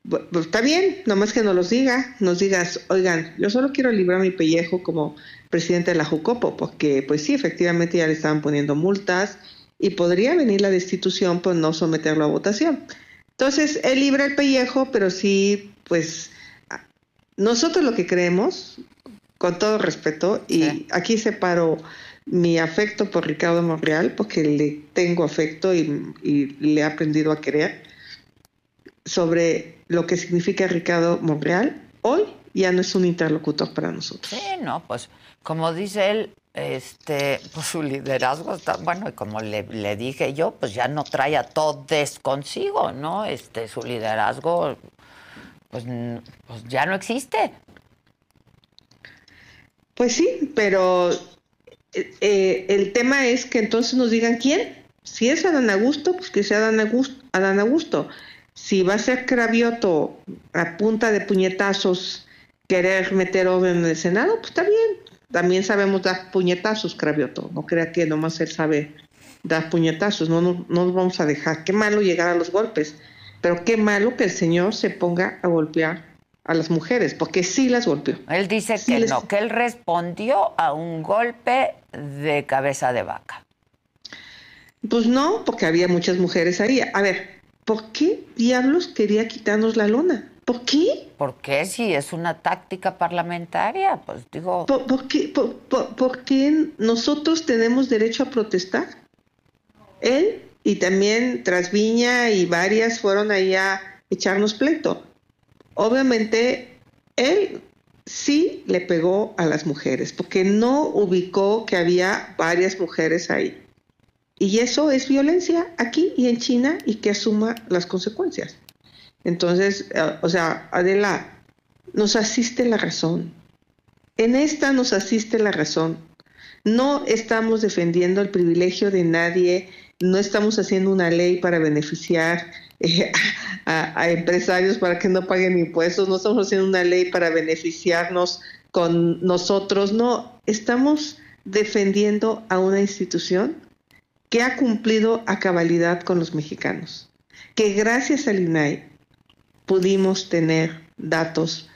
Pues está bien, nomás que nos los diga, nos digas, oigan, yo solo quiero librar mi pellejo como presidente de la Jucopo, porque pues sí, efectivamente ya le estaban poniendo multas y podría venir la destitución por no someterlo a votación. Entonces, él libra el pellejo, pero sí, pues nosotros lo que creemos, con todo respeto, y aquí separo mi afecto por Ricardo Monreal, porque le tengo afecto y, le he aprendido a querer, sobre lo que significa Ricardo Monreal, hoy ya no es un interlocutor para nosotros. Sí, no, pues como dice él, este, pues su liderazgo está, bueno, y como le, le, dije yo, pues ya no trae a todos consigo, ¿no? Este, su liderazgo pues, pues, ya no existe. Pues sí, pero eh, eh, el tema es que entonces nos digan quién. Si es Adán Augusto, pues que sea Adán Augusto. Si va a ser Cravioto a punta de puñetazos querer meter orden en el Senado, pues está bien. También sabemos dar puñetazos, Cravioto. No crea que nomás él sabe dar puñetazos. No, no nos vamos a dejar. Qué malo llegar a los golpes. Pero qué malo que el Señor se ponga a golpear a las mujeres, porque sí las golpeó. Él dice que no, que él respondió a un golpe de cabeza de vaca. Pues no, porque había muchas mujeres ahí. A ver, ¿por qué diablos quería quitarnos la lona? ¿Por qué? ¿Por qué si es una táctica parlamentaria? Pues digo... ¿Por, qué, por qué nosotros tenemos derecho a protestar? Él y también Trasviña y varias fueron ahí a echarnos pleito. Obviamente, él sí le pegó a las mujeres, porque no ubicó que había varias mujeres ahí. Y eso es violencia aquí y en China y que asuma las consecuencias. Entonces, eh, o sea, Adela, nos asiste la razón. En esta nos asiste la razón. No estamos defendiendo el privilegio de nadie no estamos haciendo una ley para beneficiar eh, a, empresarios para que no paguen impuestos, no estamos haciendo una ley para beneficiarnos con nosotros, no, estamos defendiendo a una institución que ha cumplido a cabalidad con los mexicanos, que gracias al INAI pudimos tener datos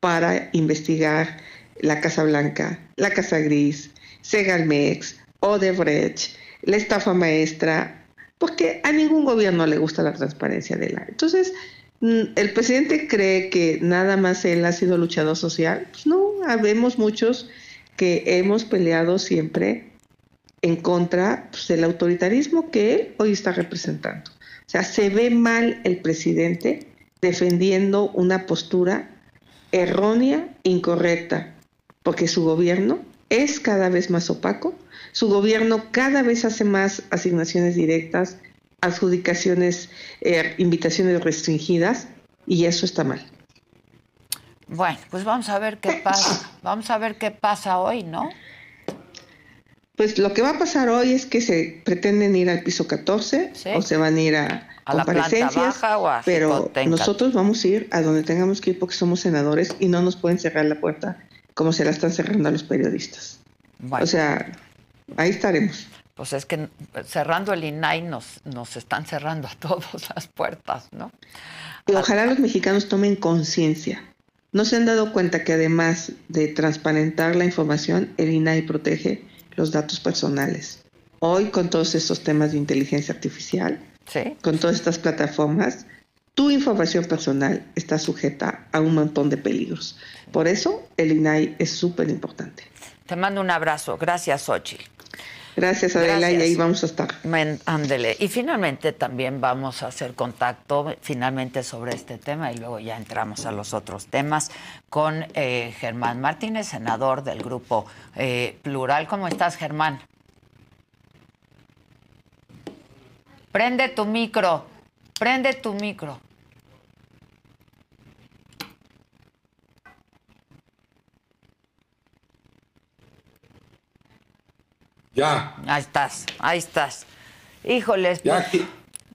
para investigar la Casa Blanca, la Casa Gris, Segalmex, Odebrecht, la estafa maestra, porque a ningún gobierno le gusta la transparencia de la. Entonces, mm, el presidente cree que nada más él ha sido luchador social. Pues no, habemos muchos que hemos peleado siempre en contra pues, del autoritarismo que él hoy está representando. O sea, se ve mal el presidente defendiendo una postura errónea, incorrecta, porque su gobierno es cada vez más opaco su gobierno cada vez hace más asignaciones directas, adjudicaciones, eh, invitaciones restringidas, y eso está mal. Bueno, pues vamos a ver qué pasa. Vamos a ver qué pasa hoy, ¿no? Pues lo que va a pasar hoy es que se pretenden ir al piso 14 o se van a ir a, ¿A comparecencias, baja o a pero nosotros vamos a ir a donde tengamos que ir porque somos senadores y no nos pueden cerrar la puerta como se la están cerrando a los periodistas. O sea, ahí estaremos. pues es que cerrando el INAI nos, nos están cerrando a todos las puertas, ¿no? Y ojalá los mexicanos tomen conciencia. No se han dado cuenta que además de transparentar la información, el INAI protege los datos personales. Hoy con todos estos temas de inteligencia artificial, con todas estas plataformas, tu información personal está sujeta a un montón de peligros. Por eso el INAI es súper importante. Te mando un abrazo. Gracias, Xochitl. Gracias, Adela, y ahí vamos a estar. ándele. Y finalmente también vamos a hacer contacto, finalmente, sobre este tema, y luego ya entramos a los otros temas, con eh, Germán Martínez, senador del Grupo eh, Plural. ¿Cómo estás, Germán? Prende tu micro, prende tu micro. Ya. Ahí estás, ahí estás. Híjoles. Ya pues. aquí,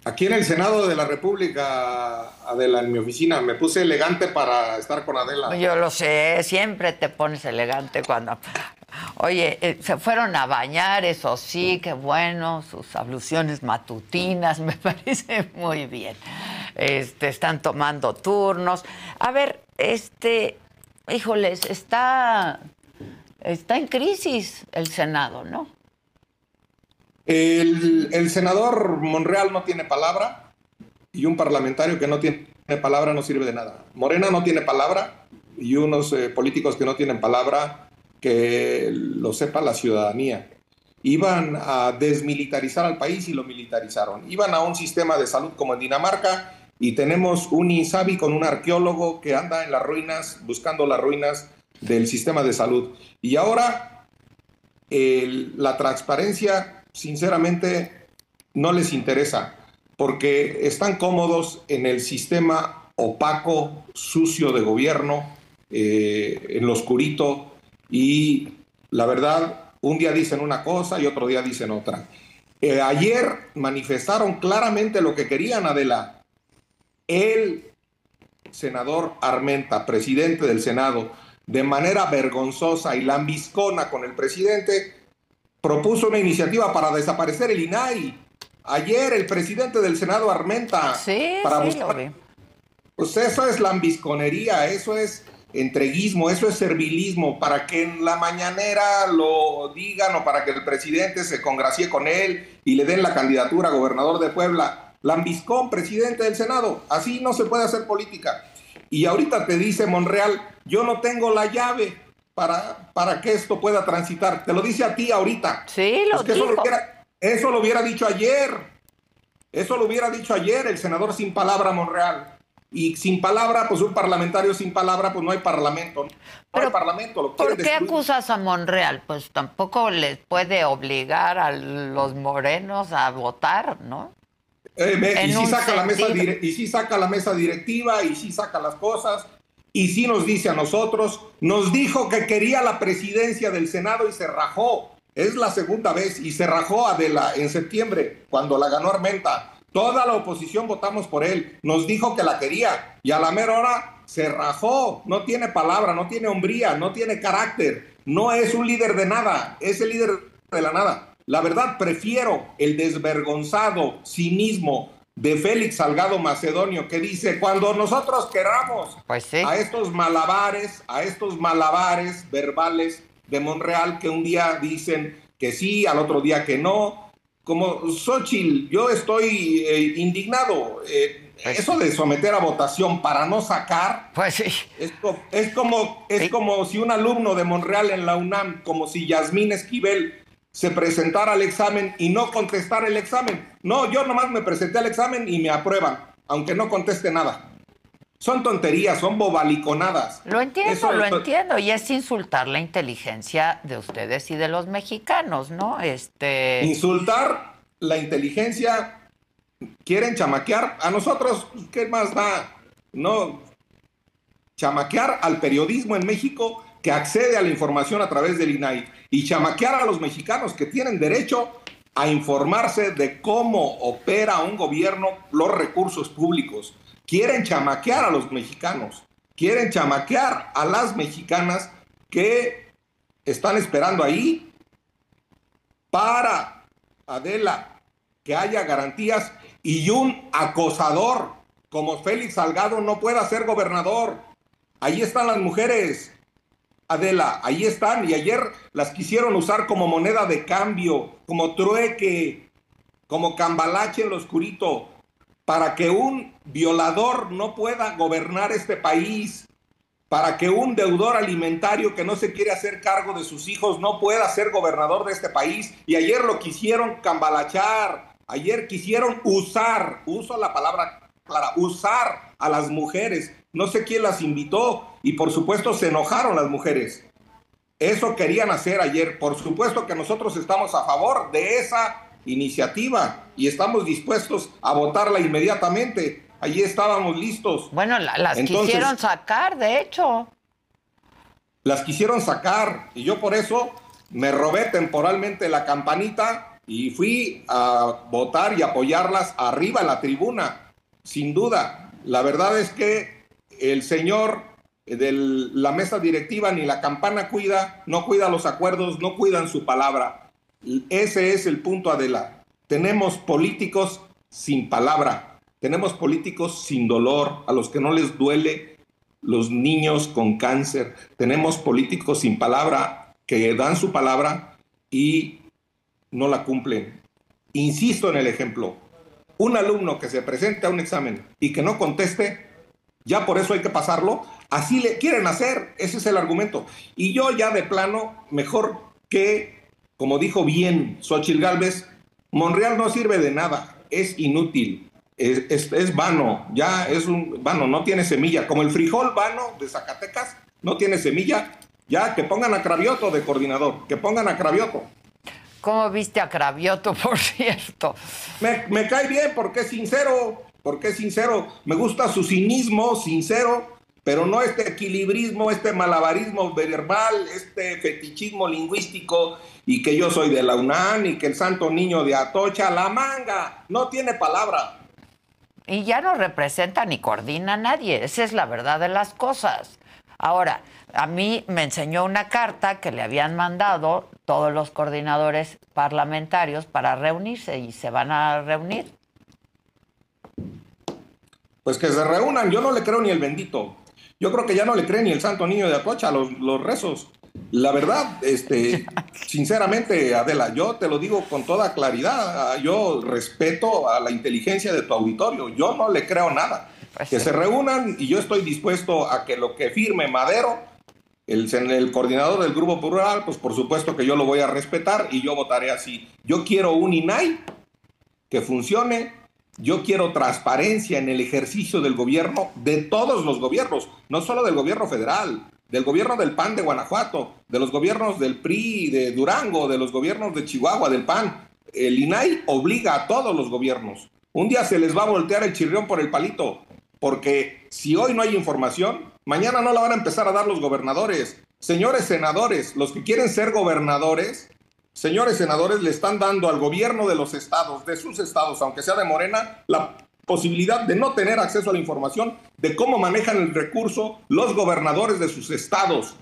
aquí, en el Senado de la República, Adela, en mi oficina, me puse elegante para estar con Adela. Yo lo sé, siempre te pones elegante cuando... Oye, eh, se fueron a bañar, eso sí, qué bueno, sus abluciones matutinas, me parece muy bien. Este, están tomando turnos. A ver, este, híjoles, está, está en crisis el Senado, ¿no? El, senador Monreal no tiene palabra y un parlamentario que no tiene palabra no sirve de nada. Morena no tiene palabra y unos eh, políticos que no tienen palabra que lo sepa la ciudadanía. Iban a desmilitarizar al país y lo militarizaron. Iban a un sistema de salud como en Dinamarca y tenemos un INSABI con un arqueólogo que anda en las ruinas buscando las ruinas del sistema de salud. Y ahora la transparencia sinceramente no les interesa, porque están cómodos en el sistema opaco, sucio de gobierno, eh, en lo oscurito, y la verdad, un día dicen una cosa y otro día dicen otra. Eh, ayer manifestaron claramente lo que querían, Adela. El senador Armenta, presidente del Senado, de manera vergonzosa y lambiscona con el presidente, propuso una iniciativa para desaparecer el INAI. Ayer el presidente del Senado Armenta para buscar... Pues eso es lambisconería, eso es entreguismo, eso es servilismo, para que en la mañanera lo digan o para que el presidente se congracie con él y le den la candidatura a gobernador de Puebla. Lambiscón, presidente del Senado, así no se puede hacer política. Y ahorita te dice Monreal, yo no tengo la llave para, para que esto pueda transitar. Te lo dice a ti ahorita. Sí, lo dijo. Eso lo, hubiera, eso lo hubiera dicho ayer. Eso lo hubiera dicho ayer el senador sin palabra Monreal. Y sin palabra, pues un parlamentario sin palabra, pues no hay parlamento. No hay parlamento. ¿Por qué acusas a Monreal? Pues tampoco les puede obligar a los morenos a votar, ¿no? Eh, y, si saca la mesa y si saca la mesa directiva y si saca las cosas y sí nos dice a nosotros, nos dijo que quería la presidencia del Senado y se rajó. Es la segunda vez y se rajó Adela en septiembre cuando la ganó Armenta. Toda la oposición votamos por él. Nos dijo que la quería y a la mera hora se rajó. No tiene palabra, no tiene hombría, no tiene carácter. No es un líder de nada, es el líder de la nada. La verdad, prefiero el desvergonzado cinismo de Félix Salgado Macedonio, que dice, cuando nosotros queramos pues a estos malabares, a estos malabares verbales de Monreal, que un día dicen que sí, al otro día que no, como Xochitl, yo estoy eh, indignado. Eh, pues eso de someter a votación para no sacar, pues sí. es, es, como, es como si un alumno de Monreal en la UNAM, como si Yasmín Esquivel se presentara al examen y no contestara el examen. No, yo nomás me presenté al examen y me aprueban, aunque no conteste nada. Son tonterías, son bobaliconadas. Lo entiendo, lo entiendo. Y es insultar la inteligencia de ustedes y de los mexicanos, ¿no? Este. Insultar la inteligencia. Quieren chamaquear. A nosotros, ¿qué más da? No. Chamaquear al periodismo en México que accede a la información a través del INAI y chamaquear a los mexicanos que tienen derecho a informarse de cómo opera un gobierno los recursos públicos. Quieren chamaquear a los mexicanos, quieren chamaquear a las mexicanas que están esperando ahí para Adela, que haya garantías y un acosador como Félix Salgado no pueda ser gobernador. Ahí están las mujeres, Adela, ahí están y ayer las quisieron usar como moneda de cambio, como trueque, como cambalache en lo oscurito, para que un violador no pueda gobernar este país, para que un deudor alimentario que no se quiere hacer cargo de sus hijos no pueda ser gobernador de este país. Y ayer lo quisieron cambalachar, ayer quisieron usar, uso la palabra clara, usar a las mujeres. No sé quién las invitó y por supuesto se enojaron las mujeres. Eso querían hacer ayer. Por supuesto que nosotros estamos a favor de esa iniciativa y estamos dispuestos a votarla inmediatamente. Allí estábamos listos. Bueno, las quisieron sacar, de hecho. Las quisieron sacar y yo por eso me robé temporalmente la campanita y fui a votar y apoyarlas arriba en la tribuna, sin duda. La verdad es que el señor de la mesa directiva ni la campana cuida, no cuida los acuerdos, no cuidan su palabra. Ese es el punto, Adela. Tenemos políticos sin palabra, tenemos políticos sin dolor, a los que no les duele los niños con cáncer. Tenemos políticos sin palabra que dan su palabra y no la cumplen. Insisto en el ejemplo. Un alumno que se presente a un examen y que no conteste, ya por eso hay que pasarlo. Así le quieren hacer, ese es el argumento. Y yo ya de plano, mejor que, como dijo bien Xochitl Galvez, Monreal no sirve de nada, es inútil es, vano, ya es un vano, no tiene semilla. Como el frijol vano de Zacatecas, no tiene semilla, ya que pongan a Cravioto de coordinador, que pongan a Cravioto. ¿Cómo viste a Cravioto, por cierto? Me, me cae bien porque es sincero, porque es sincero. Me gusta su cinismo, sincero, pero no este equilibrismo, este malabarismo verbal, este fetichismo lingüístico y que yo soy de la UNAM y que el santo niño de Atocha, la manga, no tiene palabra. Y ya no representa ni coordina a nadie, esa es la verdad de las cosas. Ahora, a mí me enseñó una carta que le habían mandado todos los coordinadores parlamentarios para reunirse y se van a reunir. Pues que se reúnan, yo no le creo ni el bendito. Yo creo que ya no le cree ni el santo niño de Atocha, los, los rezos. La verdad, este, sinceramente, Adela, yo te lo digo con toda claridad. Yo respeto a la inteligencia de tu auditorio. Yo no le creo nada. Pues que se reúnan y yo estoy dispuesto a que lo que firme Madero, el, el coordinador del Grupo Plural, pues por supuesto que yo lo voy a respetar y yo votaré así. Yo quiero un INAI que funcione. Yo quiero transparencia en el ejercicio del gobierno, de todos los gobiernos, no solo del gobierno federal, del gobierno del PAN de Guanajuato, de los gobiernos del PRI de Durango, de los gobiernos de Chihuahua, del PAN. El INAI obliga a todos los gobiernos. Un día se les va a voltear el chirrión por el palito, porque si hoy no hay información, mañana no la van a empezar a dar los gobernadores. Señores senadores, los que quieren ser gobernadores, señores senadores, le están dando al gobierno de los estados, de sus estados, aunque sea de Morena, la posibilidad de no tener acceso a la información de cómo manejan el recurso los gobernadores de sus estados.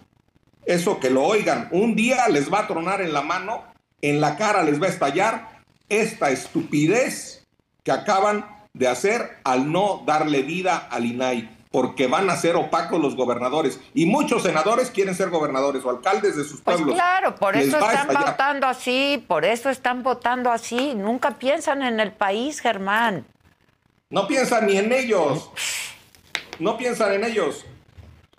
Eso que lo oigan, un día les va a tronar en la mano, en la cara les va a estallar esta estupidez que acaban de hacer al no darle vida al INAI, porque van a ser opacos los gobernadores. Y muchos senadores quieren ser gobernadores o alcaldes de sus pues pueblos. claro, por eso están votando así, por eso están votando así. Nunca piensan en el país, Germán. No piensan ni en ellos. No piensan en ellos.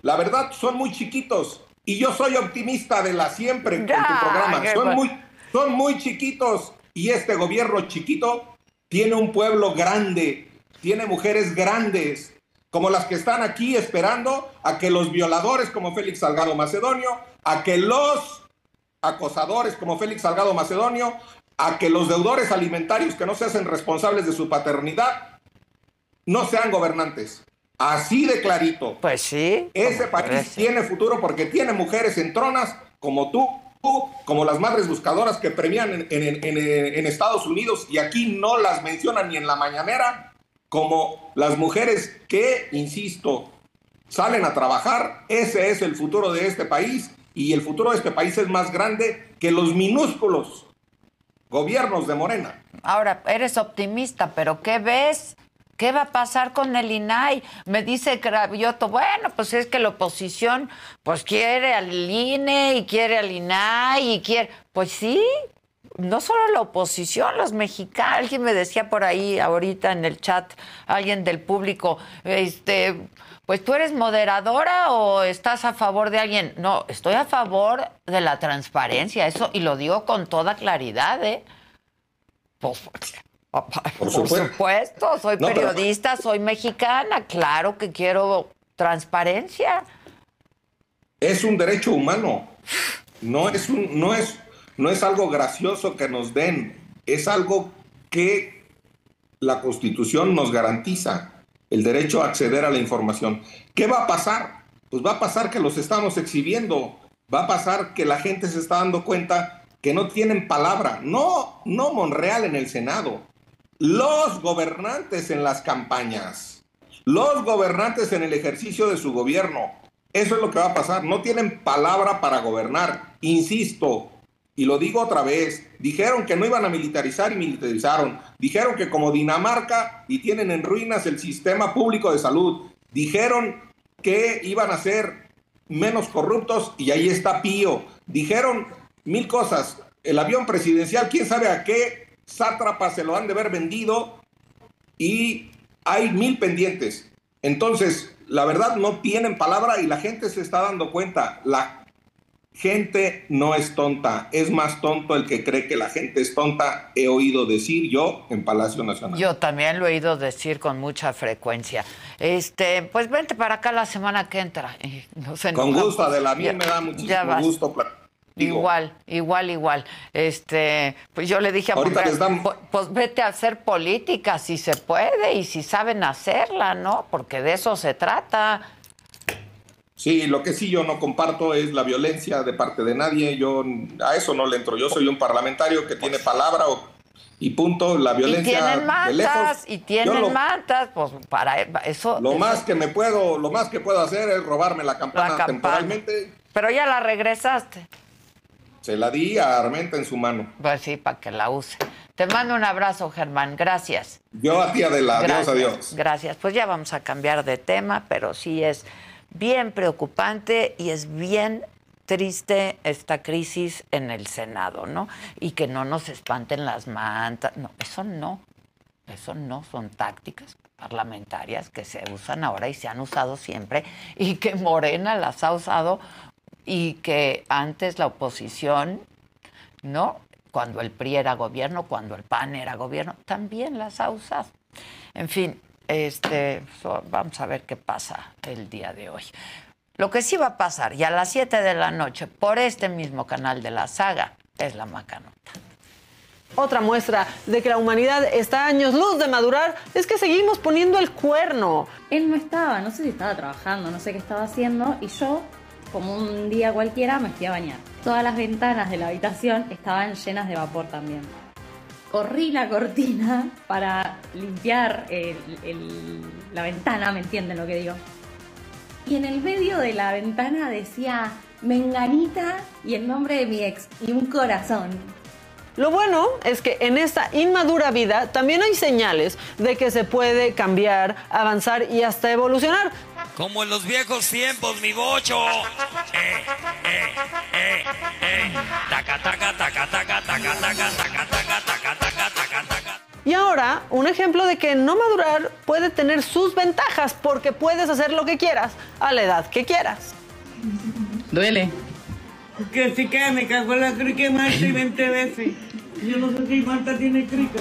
La verdad, son muy chiquitos. Y yo soy optimista de la siempre en tu programa. Son muy, son muy chiquitos. Y este gobierno chiquito tiene un pueblo grande. Tiene mujeres grandes. Como las que están aquí esperando a que los violadores como Félix Salgado Macedonio, a que los acosadores como Félix Salgado Macedonio, a que los deudores alimentarios que no se hacen responsables de su paternidad no sean gobernantes. Así de clarito. Pues sí. Ese país tiene futuro porque tiene mujeres en tronas como tú, como las madres buscadoras que premian en, Estados Unidos y aquí no las mencionan ni en la mañanera, como las mujeres que, insisto, salen a trabajar. Ese es el futuro de este país y el futuro de este país es más grande que los minúsculos gobiernos de Morena. Ahora, eres optimista, pero ¿qué ves? ¿Qué va a pasar con el INAI? Me dice Cravioto, bueno, pues es que la oposición pues quiere al INE y quiere al INAI y quiere... Pues sí, no solo la oposición, los mexicanos. Alguien me decía por ahí ahorita en el chat, alguien del público, este, pues tú eres moderadora o estás a favor de alguien. No, estoy a favor de la transparencia, eso, y lo digo con toda claridad, ¿eh? Pues, por, supuesto. soy periodista, soy mexicana, claro que quiero transparencia. Es un derecho humano, no es, un, no es, no es algo gracioso que nos den, es algo que la Constitución nos garantiza, el derecho a acceder a la información. ¿Qué va a pasar? Pues va a pasar que los estamos exhibiendo, va a pasar que la gente se está dando cuenta que no tienen palabra, no, no Monreal en el Senado, los gobernantes en las campañas, los gobernantes en el ejercicio de su gobierno. Eso es lo que va a pasar. No tienen palabra para gobernar. Insisto, y lo digo otra vez, dijeron que no iban a militarizar y militarizaron. Dijeron que como Dinamarca y tienen en ruinas el sistema público de salud. Dijeron que iban a ser menos corruptos y ahí está Pío. Dijeron mil cosas. El avión presidencial, quién sabe a qué sátrapas se lo han de haber vendido y hay mil pendientes. Entonces, la verdad no tienen palabra y la gente se está dando cuenta. La gente no es tonta, es más tonto el que cree que la gente es tonta. He oído decir yo en Palacio Nacional. Yo también lo he oído decir con mucha frecuencia. Este, pues vente para acá la semana que entra. con gusto, Adela, a mí me da muchísimo gusto igual, igual, igual. Este, pues yo le dije a Monreal, pues, vete a hacer política si se puede y si saben hacerla, ¿no? Porque de eso se trata. Sí, lo que sí yo no comparto es la violencia de parte de nadie. Yo a eso no le entro. Yo soy un parlamentario que tiene palabra y punto. La violencia. Y tienen mantas, y tienen mantas, pues para eso. Lo más que me puedo, lo más que puedo hacer es robarme la campana. temporalmente. Pero ya la regresaste. Se la di a Armenta en su mano. Pues sí, para que la use. Te mando un abrazo, Germán. Gracias. Yo a ti, Adela. Adiós, adiós. Gracias. Pues ya vamos a cambiar de tema, pero sí es bien preocupante y es bien triste esta crisis en el Senado, ¿no? Y que no nos espanten las mantas. No, eso no. Eso no son tácticas parlamentarias que se usan ahora y se han usado siempre y que Morena las ha usado y que antes la oposición, ¿no? Cuando el PRI era gobierno, cuando el PAN era gobierno, también las ha usado. En fin, este, vamos a ver qué pasa el día de hoy. Lo que sí va a pasar, y a las 7 de la noche, por este mismo canal de la saga, es la macanota. Otra muestra de que la humanidad está a años luz de madurar es que seguimos poniendo el cuerno. Él no estaba, no sé si estaba trabajando, no sé qué estaba haciendo, y yo como un día cualquiera, me fui a bañar. Todas las ventanas de la habitación estaban llenas de vapor también. Corrí la cortina para limpiar la ventana, ¿me entienden lo que digo? Y en el medio de la ventana decía Menganita y el nombre de mi ex y un corazón. Lo bueno es que en esta inmadura vida también hay señales de que se puede cambiar, avanzar y hasta evolucionar. Como en los viejos tiempos, mi bocho. Y ahora, un ejemplo de que no madurar puede tener sus ventajas porque puedes hacer lo que quieras a la edad que quieras. Duele. Que si que me cagó la crica más y 20 veces. Yo no sé si Marta tiene crica.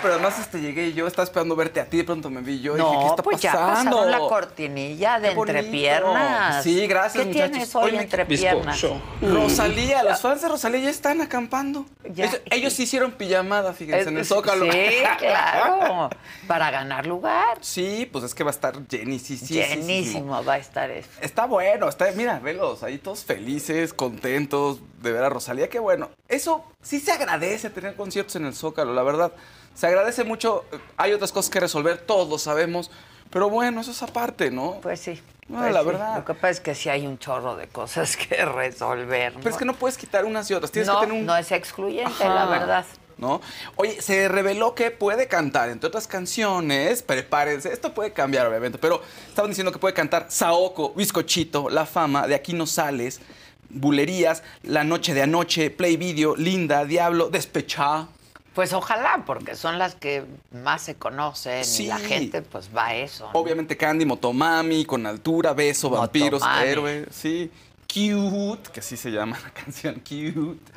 Pero además este, llegué yo, estaba esperando verte a ti, de pronto me vi yo y No, dije, ¿qué está pues ya pasando? pasaron la cortinilla de Qué bonito. entrepiernas. Sí, gracias, ¿Qué muchachos. tienes hoy Hoy me- entrepiernas? Rosalía, los fans de Rosalía ya están acampando. Ellos, ellos sí hicieron pijamada, fíjense, en el Es- Zócalo. Sí, claro. Para ganar lugar. Sí, pues es que va a estar llenísimo. Llenísimo va a estar eso. Está bueno, está, mira, velos, ahí todos felices, contentos de ver a Rosalía, qué bueno. Eso sí se agradece tener conciertos en el Zócalo, la verdad. Se agradece mucho, hay otras cosas que resolver, todos lo sabemos, pero bueno, eso es aparte, ¿no? Pues sí. No, Pues la sí. verdad. Lo que pasa es que sí hay un chorro de cosas que resolver. ¿no? Pero es que no puedes quitar unas y otras, tienes no, que tener un... no es excluyente, Ajá. la verdad. ¿No? Oye, se reveló que puede cantar, entre otras canciones, prepárense, esto puede cambiar obviamente, pero estaban diciendo que puede cantar Saoko, Bizcochito, La Fama, De Aquí No Sales, Bulerías, La Noche de Anoche, Play Video, Linda, Diablo, Despechá. Pues ojalá, porque son las que más se conocen Sí. y la gente pues va a eso. ¿no? Obviamente Candy, Motomami, Con Altura, Beso, Vampiros. Héroe, sí. Cute, que así se llama la canción, Cute.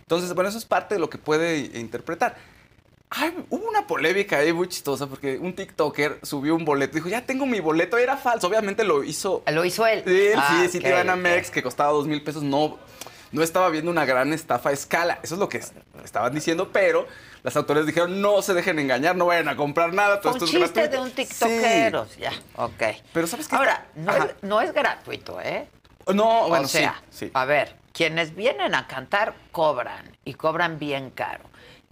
Entonces, bueno, eso es parte de lo que puede interpretar. Ay, hubo una polémica ahí muy chistosa porque un TikToker subió un boleto. Dijo, ya tengo mi boleto. Era falso. Obviamente lo hizo. Lo hizo él. Sí, Ah, sí, sí, ok, te iban a ok. Mex, que costaba dos mil pesos. No, no estaba viendo una gran estafa a escala. Eso es lo que es- estaban diciendo, pero las autoridades dijeron, no se dejen engañar, no vayan a comprar nada. Todo un esto es chiste gratuito". de un tiktokero. Sí. Ya, ok. Pero ¿sabes qué? Ahora, no es, no es gratuito, ¿eh? No, bueno, o sea, sí, sí. a ver, quienes vienen a cantar cobran y cobran bien caro.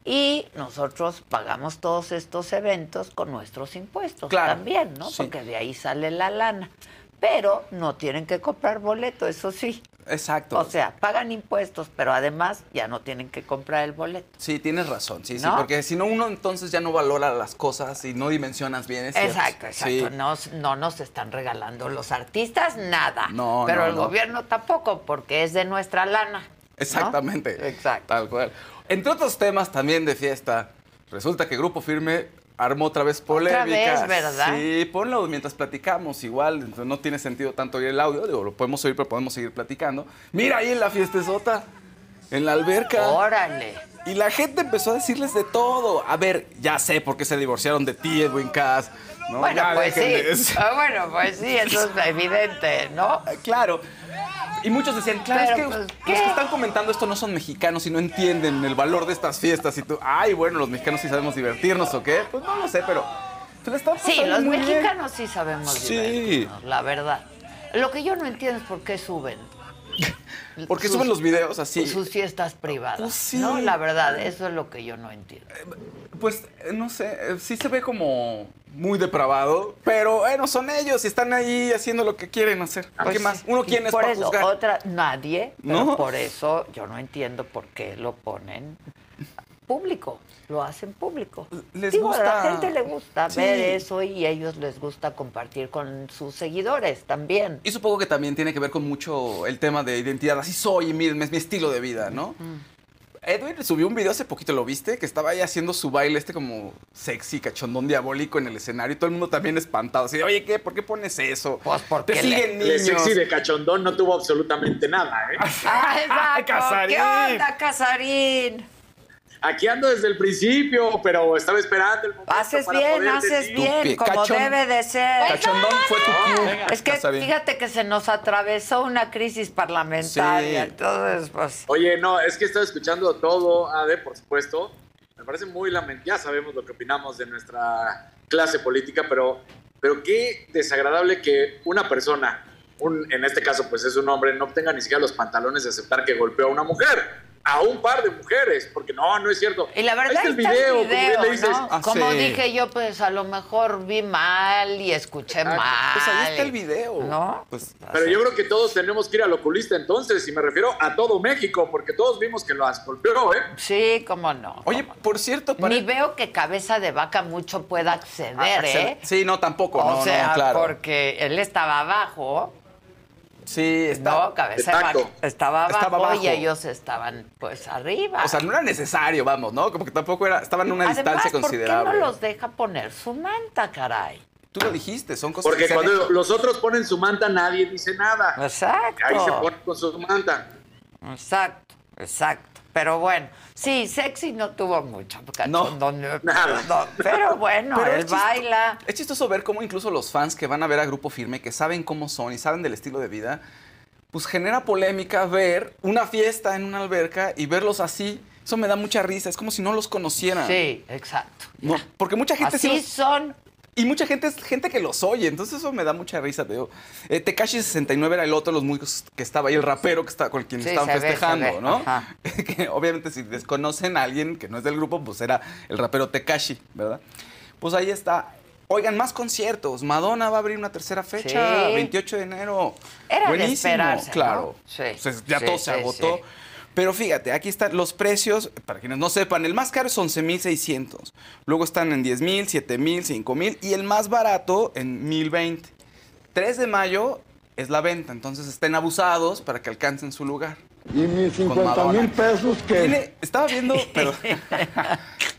Y nosotros pagamos todos estos eventos con nuestros impuestos Claro, también, ¿no? sí. Porque de ahí sale la lana. Pero no tienen que comprar boleto, eso sí. Exacto. O sea, pagan impuestos, pero además ya no tienen que comprar el boleto. Sí, tienes razón, sí, sí, porque si no uno entonces ya no valora las cosas y no dimensionas bien. es. Exacto, exacto. Sí. No, no nos están regalando los artistas nada. No, Pero no, el no. gobierno tampoco, porque es de nuestra lana. Exactamente. Exacto. Tal cual. Entre otros temas también de fiesta, resulta que Grupo Firme armó otra vez polémica. vez, ¿verdad? Sí, ponlo mientras platicamos, igual, entonces no tiene sentido tanto oír el audio, digo, lo podemos oír, pero podemos seguir platicando. Mira ahí en la fiestezota, en la alberca. Órale. Y la gente empezó a decirles de todo. A ver, ya sé por qué se divorciaron de ti, Edwin Cass. ¿no? Bueno, Ya pues sí. Ah, bueno, pues sí, eso es evidente, ¿no? Claro. Y muchos decían, claro, Pero, es que pues, los que están comentando esto no son mexicanos y no entienden el valor de estas fiestas. Y tú, ay, bueno, los mexicanos sí sabemos divertirnos o qué. Pues no lo sé, pero se le está Sí, los muy bien. mexicanos sí sabemos Sí. divertirnos, la verdad. Lo que yo no entiendo es por qué suben. ¿Por qué sus- suben los videos así? Sus fiestas privadas. Pues sí. No, la verdad, eso es lo que yo no entiendo. Pues, eh, no sé, eh, sí se ve como muy depravado, pero bueno, son ellos y están ahí haciendo lo que quieren hacer. ¿Qué Pues más? ¿Uno quién es por para eso, juzgar? Otra, nadie, pero No. por eso yo no entiendo por qué lo ponen público, lo hacen público. Les Digo, a la gusta. gente le gusta Sí. ver eso y a ellos les gusta compartir con sus seguidores también. Y supongo que también tiene que ver con mucho el tema de identidad. Así soy, y miren, es mi estilo de vida, ¿no? Edwin subió un video hace poquito, ¿lo viste? Que estaba ahí haciendo su baile este como sexy, cachondón diabólico en el escenario y todo el mundo también espantado. Así, de, oye, ¿qué? ¿Por qué pones eso? Pues porque Te siguen De niños. sexy de cachondón no tuvo absolutamente nada, ¿eh? ¡Ah, exacto! Casarín! ¿Qué onda, Casarín? Aquí ando desde el principio, pero estaba esperando el momento Haces para bien, poder haces decir- bien, como Cachón- debe de ser. Cachondón fue tu cue. Es que fíjate que se nos atravesó una crisis parlamentaria, Sí. entonces pues... Oye, no, es que estaba escuchando todo, Ade, por supuesto. Me parece muy lamentable. Ya sabemos lo que opinamos de nuestra clase política, pero, pero qué desagradable que una persona, un, en este caso pues es un hombre, no tenga ni siquiera los pantalones de aceptar que golpeó a una mujer. A un par de mujeres, porque no, no es cierto. Y la verdad está el video, como bien video, le dices. ¿no? Ah, Como sí. dije yo, pues a lo mejor vi mal y escuché mal. Pues ahí está el video. ¿No? Pues, Pero yo creo que todos tenemos que ir al oculista entonces, y me refiero a todo México, porque todos vimos que lo golpeó, ¿eh? Sí, cómo no. Oye, por cierto, para- Ni veo que cabeza de vaca mucho pueda acceder, Ah, ¿eh? Sí, no, tampoco. O no, sea, no, claro. porque él estaba abajo, Sí, está. no, cabeza de, tacto. estaba abajo, Estaba abajo. y ellos estaban pues arriba. O sea, no era necesario, vamos, ¿no? Como que tampoco era. Estaban en una Además, distancia ¿por qué considerable. no los deja poner su manta, caray? Tú lo dijiste, son cosas Porque que se han cuando hecho. los otros ponen su manta, nadie dice nada. Exacto. Ahí se pone con su manta. Exacto, exacto. Pero bueno, sí, sexy no tuvo mucho. No, nada. pero bueno, Pero él es baila. Es chistoso ver cómo incluso los fans que van a ver a Grupo Firme, que saben cómo son y saben del estilo de vida, pues genera polémica ver una fiesta en una alberca y verlos así. Eso me da mucha risa. Es como si no los conocieran. Sí, exacto. No, porque mucha gente sí Así los- son. Y mucha gente es gente que los oye, entonces eso me da mucha risa, te digo. Eh, Tekashi 69 era el otro de los músicos que estaba ahí, el rapero que estaba con quien Sí, estaban festejando, ¿no? que obviamente si desconocen a alguien que no es del grupo, pues era el rapero Tekashi, ¿verdad? Pues ahí está. Oigan, más conciertos. Madonna va a abrir una tercera fecha, Sí. 28 de enero. Era de Buenísimo, claro. Sí, Pues ya todo se sí, agotó. Pero fíjate, aquí están los precios, para quienes no sepan, el más caro es 11,600. Luego están en 10,000, 7,000, 5,000 y el más barato en 1,020. 3 de mayo es la venta, entonces estén abusados para que alcancen su lugar. Y mis Con 50 Madonna. mil pesos que... Estaba viendo, pero,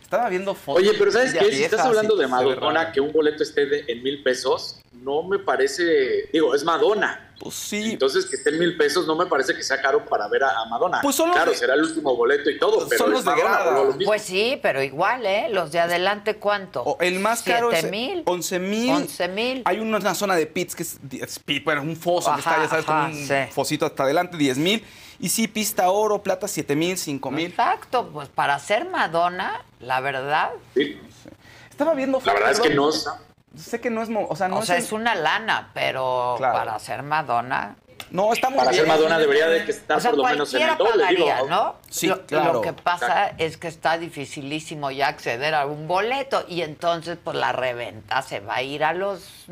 estaba viendo fotos. Oye, pero ¿sabes qué? Si estás hablando de Madonna, que un boleto esté de- en mil pesos, no me parece. Digo, es Madonna. Pues sí. Entonces, que esté en mil pesos no me parece que sea caro para ver a, a Madonna. Pues son los claro, de- será el último boleto y todo, pero son es los de grada. lo mismo. Pues sí, pero igual, ¿eh? Los de adelante, ¿cuánto? El más caro es ¿Siete mil? 11 mil. 11 mil. Hay una, una zona de pits que es, es pit, bueno, un foso que está, ya sabes, ajá, con un sí. fosito hasta adelante, 10 mil. Y sí, pista oro, plata, 7 mil, 5 mil. Exacto, pues para ser Madonna, la verdad. Estaba viendo La verdad es que no. Sé que no es. O sea, no o es. sea, es una lana, pero para ser Madonna. No, está muy Para bien. ser Madonna debería de que estar O sea, por lo menos en el doble, digo. ¿no? Sí, lo, claro. Lo que pasa es que está dificilísimo ya acceder a un boleto y entonces pues la reventa se va a ir a los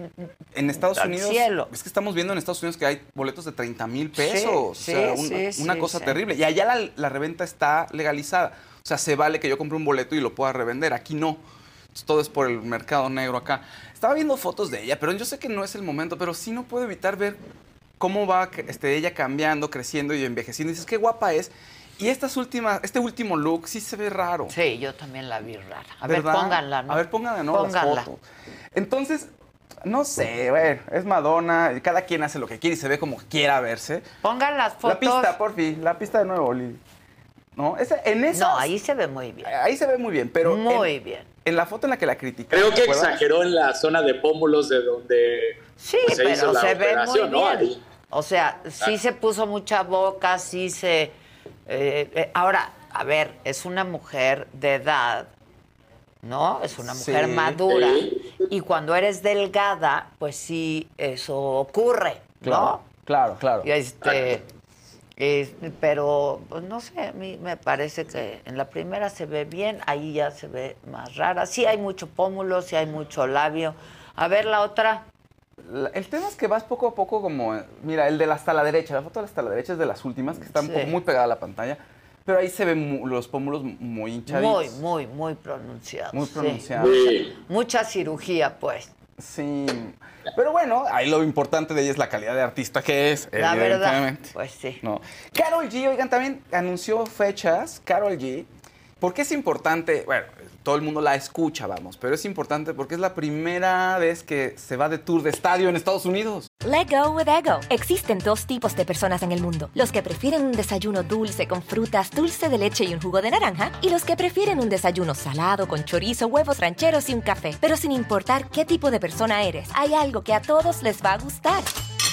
En Estados al Unidos. cielo. Es que estamos viendo en Estados Unidos que hay boletos de 30 mil pesos. Sí, o sea, sí, un- sí, una sí, cosa sí. terrible. Y allá la, la reventa está legalizada. O sea, se vale que yo compre un boleto y lo pueda revender. Aquí no. Todo es por el mercado negro acá. Estaba viendo fotos de ella, pero yo sé que no es el momento, pero sí no puedo evitar ver cómo va este, ella cambiando, creciendo y envejeciendo. Y dices, qué guapa es. Y estas últimas, este último look sí se ve raro. Sí, yo también la vi rara. A ¿Verdad? ver, pónganla, ¿no? A ver, pónganla de nuevo las Pónganla. fotos. Entonces, no sé, bueno, es Madonna, y cada quien hace lo que quiere y se ve como quiera verse. Pongan las fotos. La pista, por fin, la pista de nuevo, Lili. ¿No? Esa- en esas, No, ahí se ve muy bien. Ahí se ve muy bien, pero. Muy en- bien. En la foto en la que la criticé. Creo que exageró en la zona de pómulos de donde Sí, pues, se hizo pero la se ve muy operación, ¿no? bien. Ahí. O sea, sí se puso mucha boca, sí se... eh, eh, ahora, a ver, es una mujer de edad, ¿no? Es una mujer Sí. madura. Y cuando eres delgada, pues sí, eso ocurre, ¿no? Claro, claro, claro. Y este, es- pero, pues no sé, a mí me parece que en la primera se ve bien, ahí ya se ve más rara. Sí hay mucho pómulo, sí hay mucho labio. A ver la otra. El tema es que vas poco a poco como... Mira, el de la hasta la derecha, la foto de la hasta la derecha es de las últimas, que está un Sí. poco muy pegada a la pantalla. Pero ahí se ven los pómulos muy hinchaditos. Muy, muy, muy pronunciado. Muy sí. pronunciado. Mucha, Sí. mucha cirugía, pues. Sí. Pero bueno, ahí lo importante de ella es la calidad de artista que es, La verdad. Pues sí. No. Carol G, oigan, también anunció fechas. Carol G. ¿Por qué es importante? Bueno, todo el mundo la escucha, vamos, pero es importante porque es la primera vez que se va de tour de estadio en Estados Unidos. Let go with ego. Existen dos tipos de personas en el mundo: los que prefieren un desayuno dulce con frutas, dulce de leche y un jugo de naranja, y los que prefieren un desayuno salado con chorizo, huevos rancheros y un café. Pero sin importar qué tipo de persona eres, hay algo que a todos les va a gustar.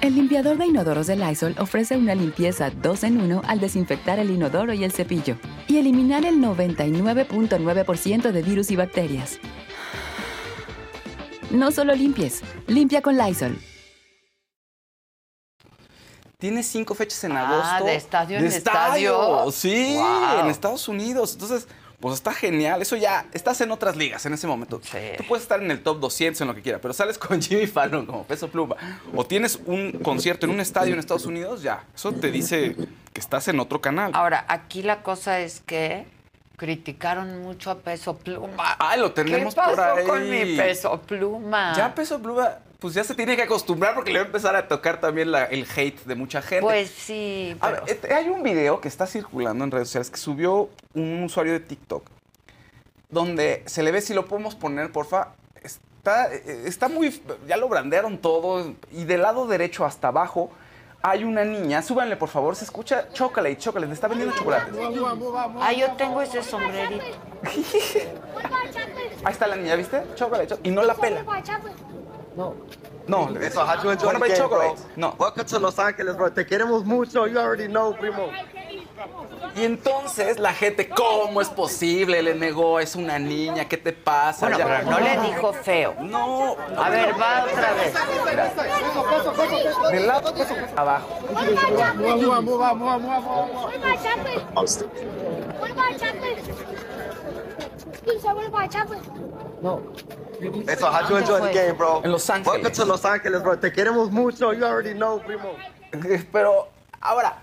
El limpiador de inodoros de Lysol ofrece una limpieza 2 en 1 al desinfectar el inodoro y el cepillo y eliminar el 99.9% de virus y bacterias. No solo limpies, limpia con Lysol. Tiene cinco fechas en Ah, agosto. de estadio en estadio. Sí, Wow. en Estados Unidos. Entonces, pues está genial. Eso ya, estás en otras ligas en ese momento. Tú puedes estar en el top 200 en lo que quieras, pero sales con Jimmy Fallon como peso pluma. O tienes un concierto en un estadio en Estados Unidos, ya. Eso te dice que estás en otro canal. Ahora, aquí la cosa es que Criticaron mucho a Peso Pluma. Ay, lo tenemos ¿Qué pasó por ahí. con mi Peso Pluma? Ya Peso Pluma, pues ya se tiene que acostumbrar porque le va a empezar a tocar también la- el hate de mucha gente. Pues sí, A ver, este, hay un video que está circulando en redes sociales que subió un usuario de TikTok donde se le ve, si lo podemos poner, porfa, está, está muy, ya lo brandearon todo y del lado derecho hasta abajo hay una niña, súbanle por favor, se escucha chocolate, chocolate, le está vendiendo chocolate. Ah, yo tengo ese sombrerito. Ahí está la niña, ¿viste? Chocolate, cho- y no la pela. No. No, Eso, how'd you enjoy the game, chocolate? bro? No. Welcome to Los Ángeles, bro. Te queremos mucho. You already know, primo. Y entonces la gente, ¿cómo es posible? Le negó, es una niña, ¿qué te pasa? Bueno, pero no le dijo feo. No. A ver, va otra vez. Del lado abajo. No. Eso, how'd you enjoy the game, bro? En Los Ángeles. Welcome to Los Ángeles, bro. Te queremos mucho. You already know, primo. Pero ahora,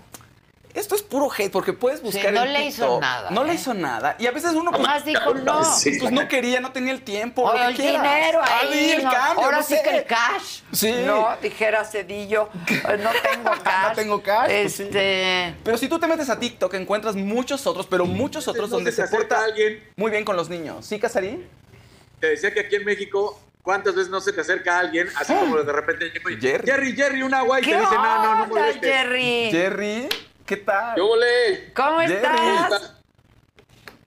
esto es puro hate porque puedes buscar no en le hizo TikTok. nada, No le ¿eh? hizo nada. Y a veces uno pues, Nomás dijo no. Sí, pues no quería, no tenía el tiempo. O el quieras. dinero Ah, ahí. el no. cambio, Ahora no sí sé. que el cash. Sí. No, dijera Cedillo. No tengo cash. No tengo cash. pues sí. Este. Pero si tú te metes a TikTok encuentras muchos otros, pero muchos otros donde se porta alguien. muy bien con los niños. ¿Sí, Casarín? Te decía que aquí en México, ¿cuántas veces no se te acerca alguien así como de repente, Jerry. Jerry, Jerry, un agua y ¿Qué te dice, no, no, no onda, molestes. Jerry? Jerry, ¿qué tal? Yo volé. ¿Cómo Jerry. estás?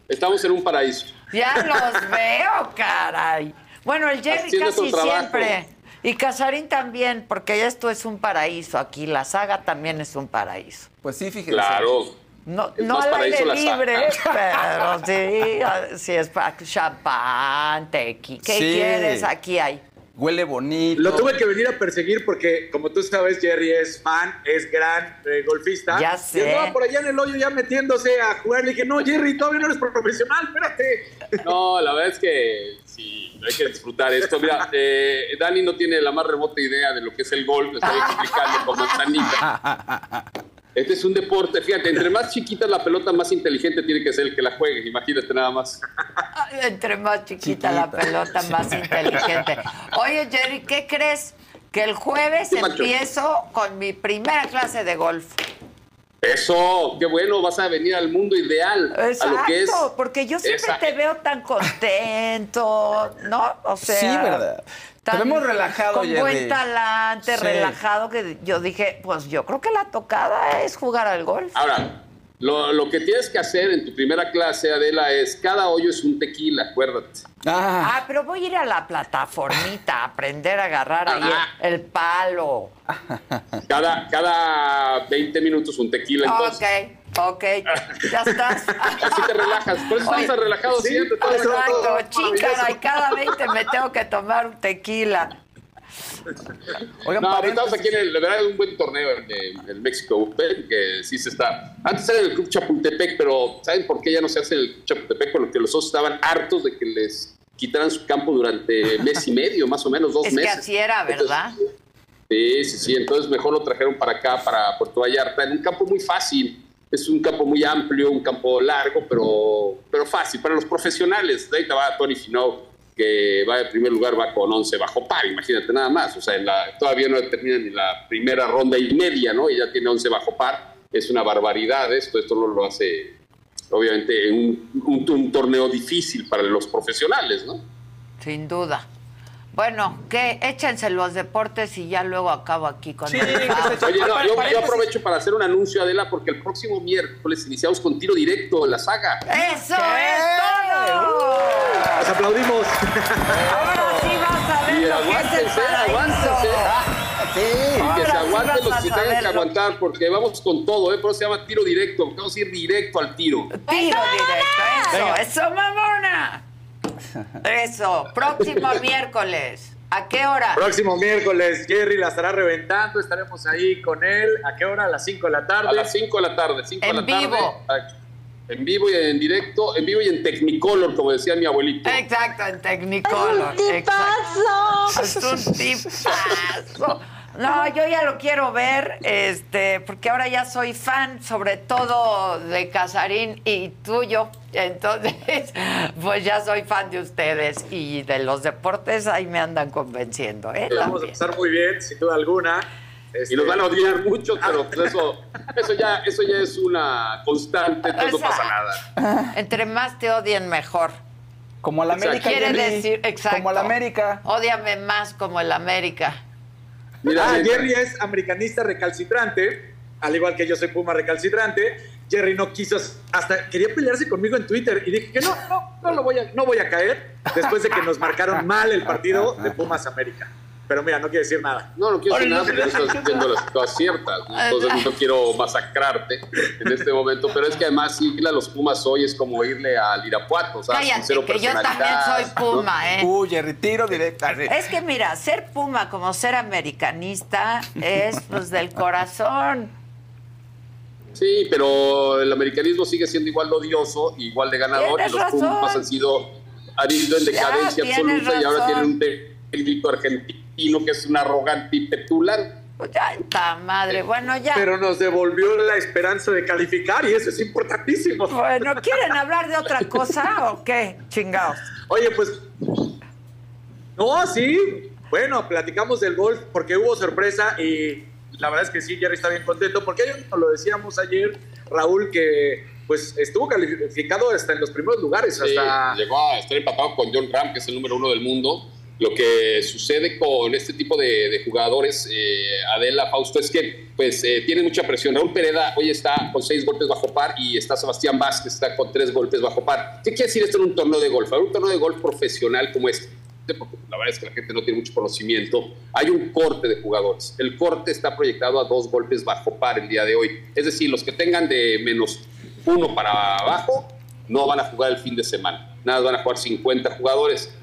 Estamos en un paraíso. Ya los veo, caray. Bueno, el Jerry Haciendo casi siempre. Y Casarín también, porque esto es un paraíso aquí. La saga también es un paraíso. Pues sí, fíjense. Claro. No, Es no al aire libre, pero sí, sí es para champán, tequi. ¿Qué Sí. quieres? Aquí hay. Huele bonito. Lo tuve que venir a perseguir porque, como tú sabes, Jerry es fan, es gran eh, golfista. Ya Y sé. andaba por allá en el hoyo ya metiéndose a jugar. Le dije, no, Jerry, todavía no eres profesional, espérate. No, la verdad es que sí, hay que disfrutar esto. Mira, eh, Dani no tiene la más remota idea de lo que es el golf, le estoy explicando con manzanita. Este es un deporte, fíjate, entre más chiquita la pelota, más inteligente tiene que ser el que la juegue, imagínate nada más. Entre más chiquita, la pelota, más inteligente. Oye, Jerry, ¿qué crees? Que el jueves empiezo con mi primera clase de golf. Eso, qué bueno, vas a venir al mundo ideal, Exacto, a lo que es... porque yo siempre Esa- te veo tan contento, ¿no? O sea, Sí, ¿verdad? Te tan- vemos relajado, Con Jerry. buen talante, Sí. relajado, que yo dije, pues yo creo que la tocada es jugar al golf. Ahora, lo, lo que tienes que hacer en tu primera clase, Adela, es cada hoyo es un tequila, acuérdate. Ah, pero voy a ir a la plataformita a aprender a agarrar ahí el, el palo. Cada, cada 20 minutos un tequila, entonces. Ok, ok, ya estás. Así te relajas. Por eso estamos relajados sí, siempre. todo Exacto, chícara, y cada 20 me tengo que tomar un tequila. Oigan, no, paréntesis. estamos aquí en el, de verdad, es un buen torneo en el, el México Open, que sí se está. Antes era en el Club Chapultepec, pero ¿saben por qué ya no se hace el Club Chapultepec? Porque los socios estaban hartos de que les quitaran su campo durante mes y medio, más o menos, dos Es que meses. así era, ¿verdad? Sí, sí, sí. Entonces mejor lo trajeron para acá, para Puerto Vallarta, en un campo muy fácil. Es un campo muy amplio, un campo largo, pero, pero fácil para los profesionales. De ahí te va Tony Finau, que va en primer lugar, va con 11 bajo par, imagínate nada más. O sea, en la- todavía no termina ni la primera ronda y media, ¿no? Y ya tiene 11 bajo par. Es una barbaridad esto. Esto no lo hace, obviamente, un- un torneo difícil para los profesionales, ¿no? Sin duda. Bueno, que échense los deportes y ya luego acabo aquí con Sí, el Oye, no, yo, yo aprovecho para hacer un anuncio, Adela, porque el próximo miércoles iniciamos con tiro directo en la saga. ¡Eso es todo! Nos aplaudimos. Ahora sí vas a ver Y lo que es el aguántense, paraíso. aguántense. Sí. Y que Ahora se aguanten los que tengan que aguantar, porque vamos con todo, ¿eh? Por eso se llama tiro directo. Vamos a ir directo al tiro. Tiro directo, eso, eso, mamona. Eso, próximo miércoles. ¿A qué hora? Próximo miércoles, Jerry la estará reventando. Estaremos ahí con él. ¿A qué hora? A las 5 de la tarde. A las 5 de la tarde. 5 de En la tarde. vivo. En vivo y en directo, en vivo y en Technicolor, como decía mi abuelito. Exacto, en Technicolor. ¡Es un exacto. tipazo! Es un tipazo. No, yo ya lo quiero ver, este, porque ahora ya soy fan, sobre todo de Casarín y tuyo. Entonces, pues ya soy fan de ustedes y de los deportes ahí me andan convenciendo, ¿eh? Vamos a pasar muy bien, sin duda alguna. Y nos van a odiar mucho, pero pues eso, eso, ya, eso ya es una constante, entonces no pasa nada. Entre más te odien, mejor. Como la América. Quiere decir, exacto. Como la América. Ódiame más como el América. Ah, Jerry es americanista recalcitrante, al igual que yo soy Puma recalcitrante. Jerry no quiso, hasta quería pelearse conmigo en Twitter y dije que no, no, no, lo voy a, no voy a caer después de que nos marcaron mal el partido de Pumas América. Pero mira, no quiere decir nada. No, no quiero decir nada porque estás diciendo las cosas ciertas. ¿no? Entonces no quiero masacrarte en este momento. Pero es que además irle a los Pumas hoy es como irle al Irapuato. O sea, Cállate, cero que yo también soy Puma, ¿eh? Uy, retiro directa. Es que mira, ser Puma como ser americanista es pues del corazón. Sí, pero el americanismo sigue siendo igual de odioso, igual de ganador, y los razón. Pumas han sido han ido en decadencia absoluta y ahora tienen un técnico argentino que es un arrogante y petular. Pues ya está madre. Bueno, ya. Pero nos devolvió la esperanza de calificar y eso es importantísimo. Bueno, ¿quieren hablar de otra cosa o qué? Chingados. Oye, pues. No, sí. Bueno, platicamos del golf porque hubo sorpresa y la verdad es que sí, Jerry está bien contento porque nos lo decíamos ayer, Raúl, que pues estuvo calificado hasta en los primeros lugares. Sí, hasta... llegó a estar empatado con John Ram, que es el número uno del mundo. Lo que sucede con este tipo de, jugadores, eh, Adela Fausto, es que pues eh, tiene mucha presión. Raúl Pereda hoy está con seis golpes bajo par y está Sebastián Vázquez, está con tres golpes bajo par. ¿Qué quiere decir esto en un torneo de golf? En un torneo de golf profesional como este, porque la verdad es que la gente no tiene mucho conocimiento, hay un corte de jugadores. El corte está proyectado a dos golpes bajo par el día de hoy. Es decir, los que tengan de menos uno para abajo no van a jugar el fin de semana. Nada, van a jugar 50 jugadores.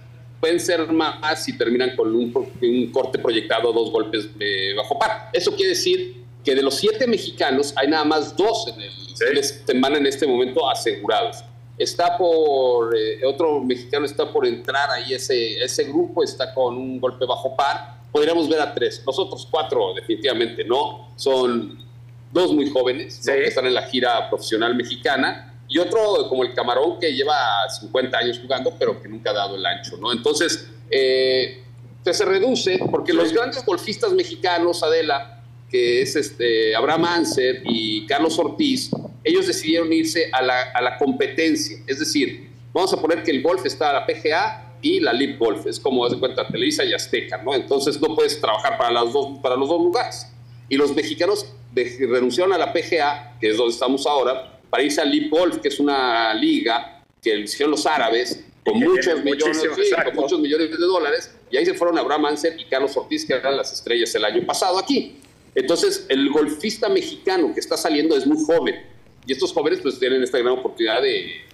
Pueden ser más si terminan con un, un corte proyectado dos golpes eh, bajo par. Eso quiere decir que de los siete mexicanos hay nada más dos en el de semana en este momento asegurados. Está por, eh, otro mexicano está por entrar ahí ese, ese grupo, está con un golpe bajo par. Podríamos ver a tres. Los otros cuatro definitivamente no. Son dos muy jóvenes ¿no? que están en la gira profesional mexicana y otro como el Camarón que lleva 50 años jugando pero que nunca ha dado el ancho, ¿no? Entonces, eh, se reduce porque los grandes golfistas mexicanos, Adela, que es este Abraham Anser y Carlos Ortiz, ellos decidieron irse a la, a la competencia, es decir, vamos a poner que el golf está a la PGA y la Lip Golf, es como, de cuenta, Televisa y Azteca, ¿no? Entonces no puedes trabajar para, las dos, para los dos lugares. Y los mexicanos de- renunciaron a la PGA, que es donde estamos ahora, para irse a Lip Golf, que es una liga que hicieron los árabes con muchos millones, sí, con muchos millones de dólares, y ahí se fueron Abraham Anser y Carlos Ortiz, que eran las estrellas el año pasado aquí. Entonces, el golfista mexicano que está saliendo es muy joven, y estos jóvenes pues tienen esta gran oportunidad de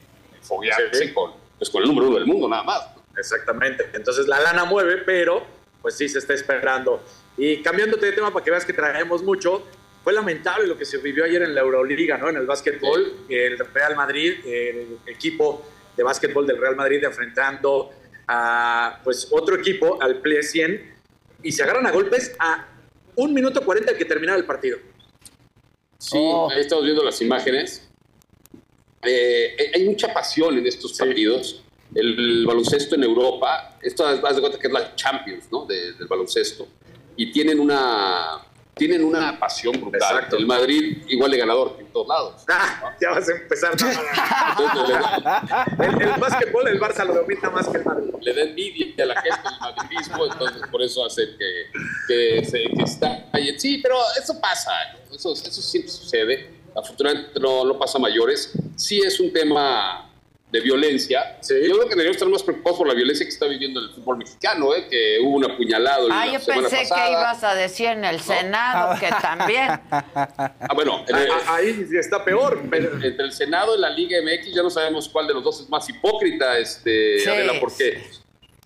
foguearse con, pues, con el número uno del mundo, nada más. Exactamente. Entonces la lana mueve, pero pues sí se está esperando. Y cambiándote de tema para que veas que traemos mucho, fue lamentable lo que se vivió ayer en la Euroliga, ¿no? En el básquetbol, el Real Madrid, el equipo de básquetbol del Real Madrid enfrentando a pues otro equipo, al Play 100, y se agarran a golpes a un minuto 40 de que terminara el partido. Sí, ahí estamos viendo las imágenes. Eh, hay mucha pasión en estos partidos. El, el baloncesto en Europa, esto haz de cuenta que es la Champions ¿no? de- del baloncesto. Y tienen una, tienen una pasión brutal. El Madrid igual de ganador que en todos lados. Ah, ya vas a empezar. el, el básquetbol, el Barça lo domina más que el Madrid. Le da envidia a la gente del madridismo, entonces por eso hace que, que, se, que está ahí. Sí, pero eso pasa, ¿no? eso, eso siempre sucede. Afortunadamente no, no pasa a mayores. Sí es un tema de violencia. Yo creo que deberíamos estar más preocupados por la violencia que está viviendo el fútbol mexicano, ¿eh? que hubo un apuñalado Ah, la yo semana pensé pasada. que ibas a decir en el Senado que también. Ah, bueno, en el- ahí está peor. Entre el Senado y la Liga MX ya no sabemos cuál de los dos es más hipócrita, este, Sí, Adela, porque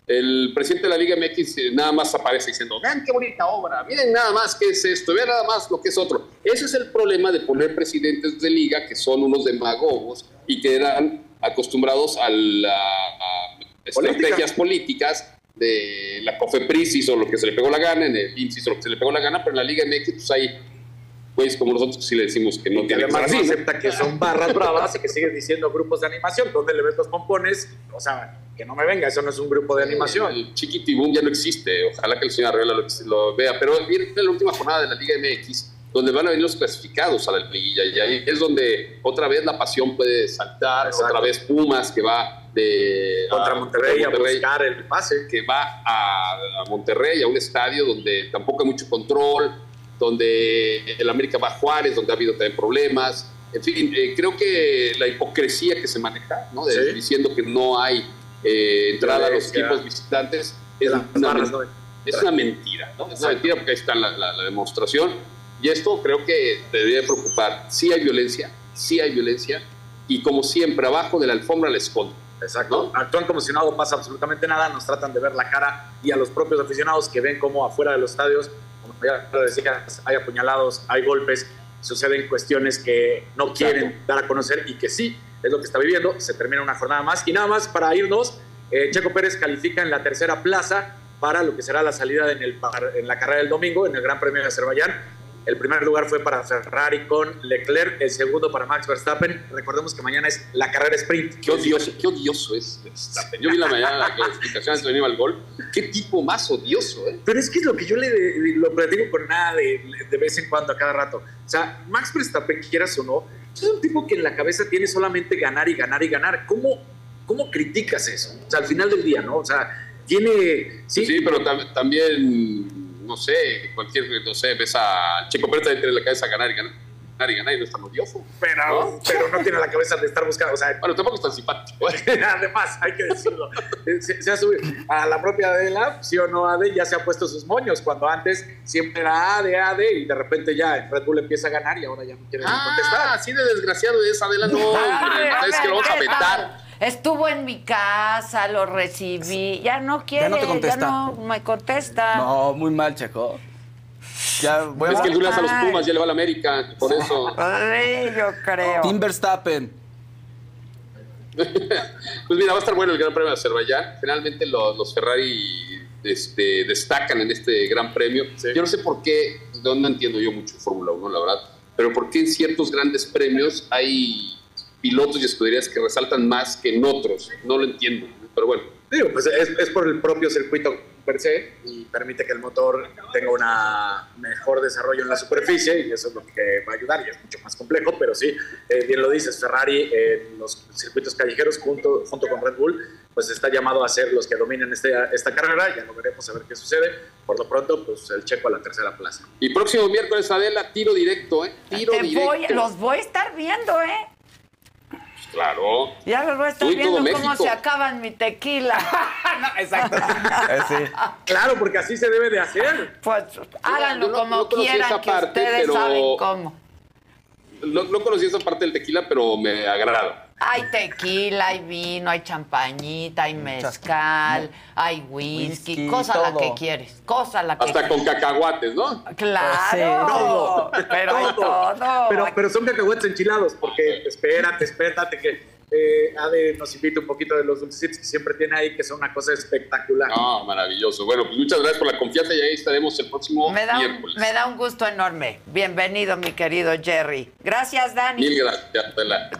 el presidente de la Liga MX eh, nada más aparece diciendo, vean qué bonita obra, miren nada más qué es esto, vean nada más lo que es otro. Ese es el problema de poner presidentes de liga que son unos demagogos y que eran acostumbrados a, la- a estrategias políticas de la COFEPRIS hizo lo que se le pegó la gana, en el INSS hizo lo que se le pegó la gana, pero en la Liga MX pues hay pues como nosotros que sí le decimos que no Y tiene que ser así. ¿no? acepta que son barras bravas y que sigue diciendo grupos de animación. ¿Dónde le ves los pompones? O sea, que no me venga, eso no es un grupo de animación. El Chiquitibum ya no existe. Ojalá que el señor Arreola lo, lo vea. Pero viene la última jornada de la Liga MX, donde van a venir los clasificados a la liguilla. Y ahí es donde otra vez la pasión puede saltar. Otra vez Pumas, que va de. Contra a- Monterrey a Monterrey, buscar el pase. Que va a, a Monterrey, a un estadio donde tampoco hay mucho control, donde el América va a Juárez, donde ha habido también problemas. En fin, eh, creo que la hipocresía que se maneja, ¿no? De- Sí. diciendo que no hay eh, entrada a los equipos visitantes, es, una, barras men- no es una mentira, ¿no? Es una mentira porque ahí está la, la- la demostración. Y esto creo que te debería preocupar. Sí hay violencia, sí hay violencia, y como siempre, abajo de la alfombra la esconden. Exacto. Actúan como si no pasa absolutamente nada, nos tratan de ver la cara y a los propios aficionados que ven como afuera de los estadios, como ya lo decías, hay apuñalados, hay golpes, suceden cuestiones que no quieren dar a conocer y que sí es lo que está viviendo. Se termina una jornada más y nada más para irnos. eh, Checo Pérez califica en la tercera plaza para lo que será la salida en, el, en la carrera del domingo en el Gran Premio de Azerbaiyán. El primer lugar fue para Ferrari con Leclerc, el segundo para Max Verstappen. Recordemos que mañana es la carrera sprint. Qué odioso, qué odioso es Verstappen. Yo vi la mañana la clasificación antes de venir al gol. Qué tipo más odioso, ¿eh? Pero es que es lo que yo le lo platico con nada de, de vez en cuando, a cada rato. O sea, Max Verstappen, quieras o no, es un tipo que en la cabeza tiene solamente ganar y ganar y ganar. ¿Cómo, cómo criticas eso? O sea, al final del día, ¿no? O sea, tiene... Sí, Sí, pero tam- también, no sé, cualquier, no sé, ves a Checo Pérez tiene la cabeza a ganar y ganar, ganar y ganar y no es tan odioso. pero, pero no tiene la cabeza de estar buscando. O sea, Bueno, tampoco es tan simpático. Además, hay que decirlo. Se, se ha subido a la propia Adela, sí o no, Ade, ya se ha puesto sus moños. Cuando antes siempre era Ade, Ade, y de repente ya en Red Bull empieza a ganar y ahora ya no quiere Ah, contestar. así de desgraciado es Adela, no, hombre. Es que lo vamos a ¿qué vetar. Estuvo en mi casa, lo recibí. Ya no quiere, no te contesta. ya no me contesta. No, muy mal, Checo. Ya voy a Es que el a los. Pumas ya le va a la América, por eso. Sí, yo creo. Tim Verstappen. Pues mira, va a estar bueno el Gran Premio de Azerbaiyán. Generalmente los, los Ferrari este, destacan en este Gran Premio. Yo no sé por qué, no, no entiendo yo mucho Fórmula 1, la verdad, pero por qué en ciertos grandes premios hay pilotos y escuderías que resaltan más que en otros. No lo entiendo, pero bueno. Digo, pues es, es por el propio circuito per se y permite que el motor tenga un mejor desarrollo en la superficie y eso es lo que va a ayudar y es mucho más complejo, pero sí, eh, bien lo dices, Ferrari en los circuitos callejeros junto, junto con Red Bull, pues está llamado a ser los que dominen este, esta carrera, ya lo veremos a ver qué sucede. Por lo pronto, pues el checo a la tercera plaza. Y próximo miércoles, Adela, tiro directo, ¿eh? Tiro Te directo. voy, los voy a estar viendo, ¿eh? Claro. Ya los voy a estar viendo cómo México. se acaban mi tequila. Exacto. Eh, Claro, porque así se debe de hacer. Pues háganlo no- como no quieran, esa que parte, ustedes pero- saben cómo. No, no conocí esa parte del tequila, pero me agrada. Hay tequila, hay vino, hay champañita, hay mezcal, hay whisky, Whisky, cosa la todo. que quieres, cosa la que Hasta con cacahuates, ¿no? Claro, Todo. pero hay todo. Pero, pero son cacahuetes enchilados, porque espérate, espérate que eh, Ade nos invita un poquito de los dulcecitos que siempre tiene ahí, que son una cosa espectacular. No, maravilloso. Bueno, pues muchas gracias por la confianza y ahí estaremos el próximo me, da un, miércoles. me da un gusto enorme. Bienvenido, mi querido Jerry. Gracias, Dani. Mil gracias.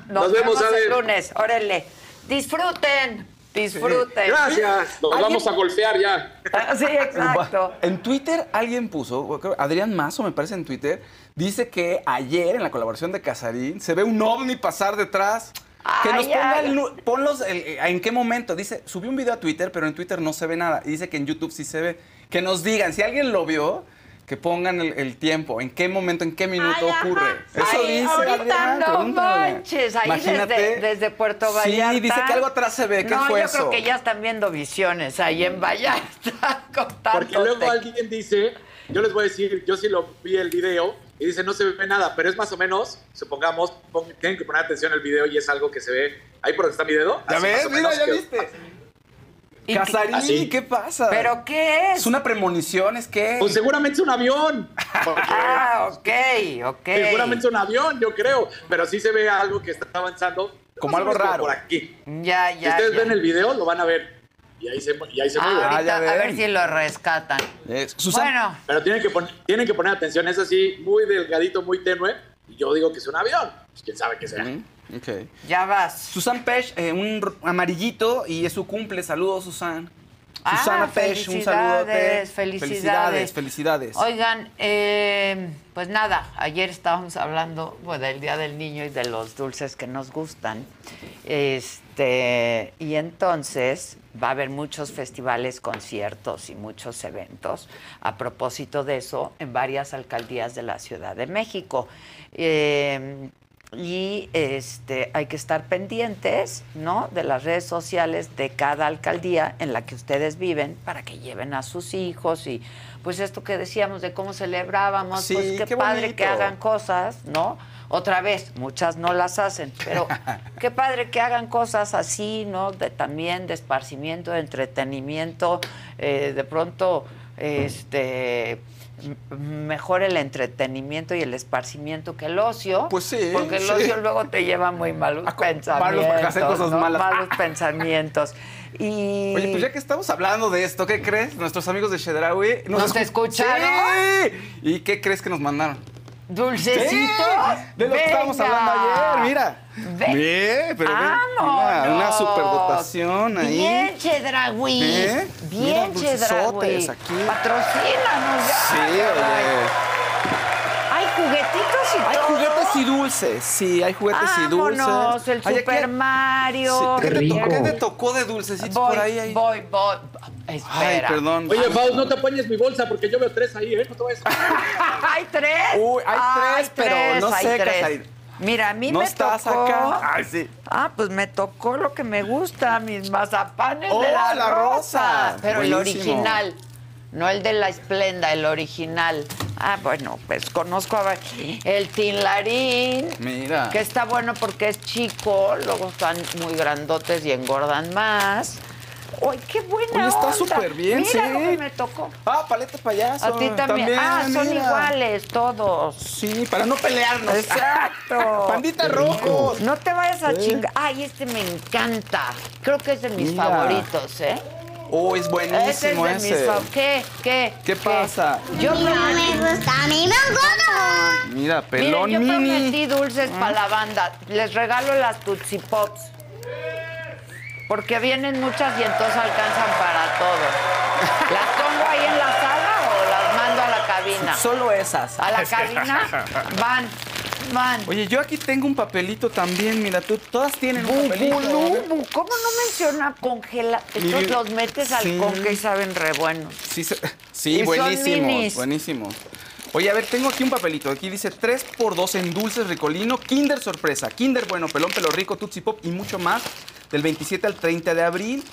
Nos, Nos vemos, vemos el lunes. Órale. Disfruten, disfruten. Gracias. Nos ¿Alguien? vamos a golpear ya. Ah, Sí, exacto. En Twitter alguien puso, creo, Adrián Mazo me parece en Twitter, dice que ayer en la colaboración de Casarín se ve un ovni pasar detrás. Que nos ponga el ponlos el- eh, en qué momento. Dice, subió un video a Twitter, pero en Twitter no se ve nada. Y dice que en YouTube sí se ve. Que nos digan, si alguien lo vio, que pongan el, el tiempo, en qué momento, en qué minuto Ay, ajá. ocurre. Eso Ay, dice ahorita no manches, ahí Imagínate. desde, desde Puerto Vallarta. Sí, dice que algo atrás se ve. ¿Qué no, fue yo eso? creo que ya están viendo visiones ahí en Vallarta. con Porque luego alguien dice, yo les voy a decir, yo sí lo vi el video y dice no se ve nada, pero es más o menos, supongamos, pon- tienen que poner atención al video y es algo que se ve ahí por donde está mi dedo. ¿Ya ves? más o Mira, menos ya que- viste. ¿Y qué- Casarín, así? ¿qué pasa? ¿Pero qué es? Es una premonición, ¿es qué? Pues seguramente es un avión. porque Ah, ok, ok. Seguramente es un avión, yo creo. Pero sí se ve algo que está avanzando. Como algo raro. Por aquí. Ya, Si ya. ustedes ya. ven el video, lo van a ver. Y ahí se, y ahí se mueve. Ah, ahorita, a ver si lo rescatan. Susan- Bueno, Pero tienen que, pon- tienen que poner atención, es así, muy delgadito, muy tenue. Y yo digo que es un avión. Pues quién sabe qué sea. Ok. ya vas. Susan Pech, eh, un amarillito y es su cumple. Saludos, Susan. Ah, Susana Pech, un saludo. felicidades, felicidades. Felicidades, felicidades. Oigan, eh, pues nada, ayer estábamos hablando pues, del Día del Niño y de los dulces que nos gustan. Este, y entonces va a haber muchos festivales, conciertos y muchos eventos a propósito de eso en varias alcaldías de la Ciudad de México. Eh, y este hay que estar pendientes, ¿no? De las redes sociales de cada alcaldía en la que ustedes viven para que lleven a sus hijos y pues esto que decíamos de cómo celebrábamos, Sí, pues qué, qué padre bonito. que hagan cosas, ¿no? Otra vez, muchas no las hacen, pero qué padre que hagan cosas así, ¿no? De, también de esparcimiento, de entretenimiento, eh, de pronto, este mejor el entretenimiento y el esparcimiento que el ocio. Pues sí, Porque el sí. ocio luego te lleva muy malos pensamientos. malos- a hacer cosas ¿no? malas. Malos pensamientos. Y... Oye, pues ya que estamos hablando de esto, ¿qué crees? Nuestros amigos de Chedraui ¿Nos escu- escucharon? Sí. ¿Y qué crees que nos mandaron? ¿Dulcecitos? Sí, de lo que estábamos hablando ayer, mira. Ve- Bien, pero ven, ¡Vámonos! una, una superdotación ahí. Bien, Chedraui. ¿Eh? Bien, Mira, dulcesotes aquí. Patrocínanos ya. Sí, oye. Hay juguetitos y Hay todo. juguetes y dulces, sí, hay juguetes y dulces. El Ay, Super ¿qué- Mario. sí, ¿qué, te tocó, ¿Qué te tocó de dulcecitos Voy, por ahí? ahí? voy, voy. Espera. Ay, perdón. Oye, Faust, no te apañes mi bolsa porque yo veo tres ahí, ¿eh? No te vayas a... ¿Hay tres? Uy, hay tres, pero no sé. Casarín. Mira, a mí ¿No me estás tocó... acá? Ay, sí. Ah, pues me tocó lo que me gusta, mis mazapanes ¡Oh, de la, la rosa! Pero el original, no el de la esplenda, el original. Ah, bueno, pues conozco a el tinlarín, Mira. que está bueno porque es chico, luego están muy grandotes y engordan más. ¡Uy, qué buena Oye, está súper bien, Mira sí. lo que me tocó. Ah, paleta payaso. A ti también. ah, son iguales todos. Sí, para no pelearnos. Exacto. Pandita rojos. No te vayas a Sí. chingar. Ay, este me encanta. Creo que es de mis Mira. favoritos, ¿eh? Oh, es buenísimo ese es de ese. mis favoritos. ¿Qué? ¿Qué? ¿Qué pasa? Yo A mí no me gusta, a mí me gusta. Mira, pelón Miren, yo mini. prometí dulces para la banda. Les regalo las Tootsie Pops. Porque vienen muchas y entonces alcanzan para todo. ¿Las pongo ahí en la sala o las mando a la cabina? Solo esas. ¿A la cabina? Van, van. Oye, yo aquí tengo un papelito también, mira, tú, todas tienen un papelito. bu, bu, ¿Cómo no menciona congela? Estos Mini- los metes al Sí. conge y saben re buenos. Sí, se- sí Y buenísimos, buenísimos. Oye, a ver, tengo aquí un papelito. Aquí dice 3x2 en dulces ricolino, Kinder sorpresa, Kinder bueno, pelón, pelo rico, Tootsie Pop y mucho más del 27 al 30 de abril.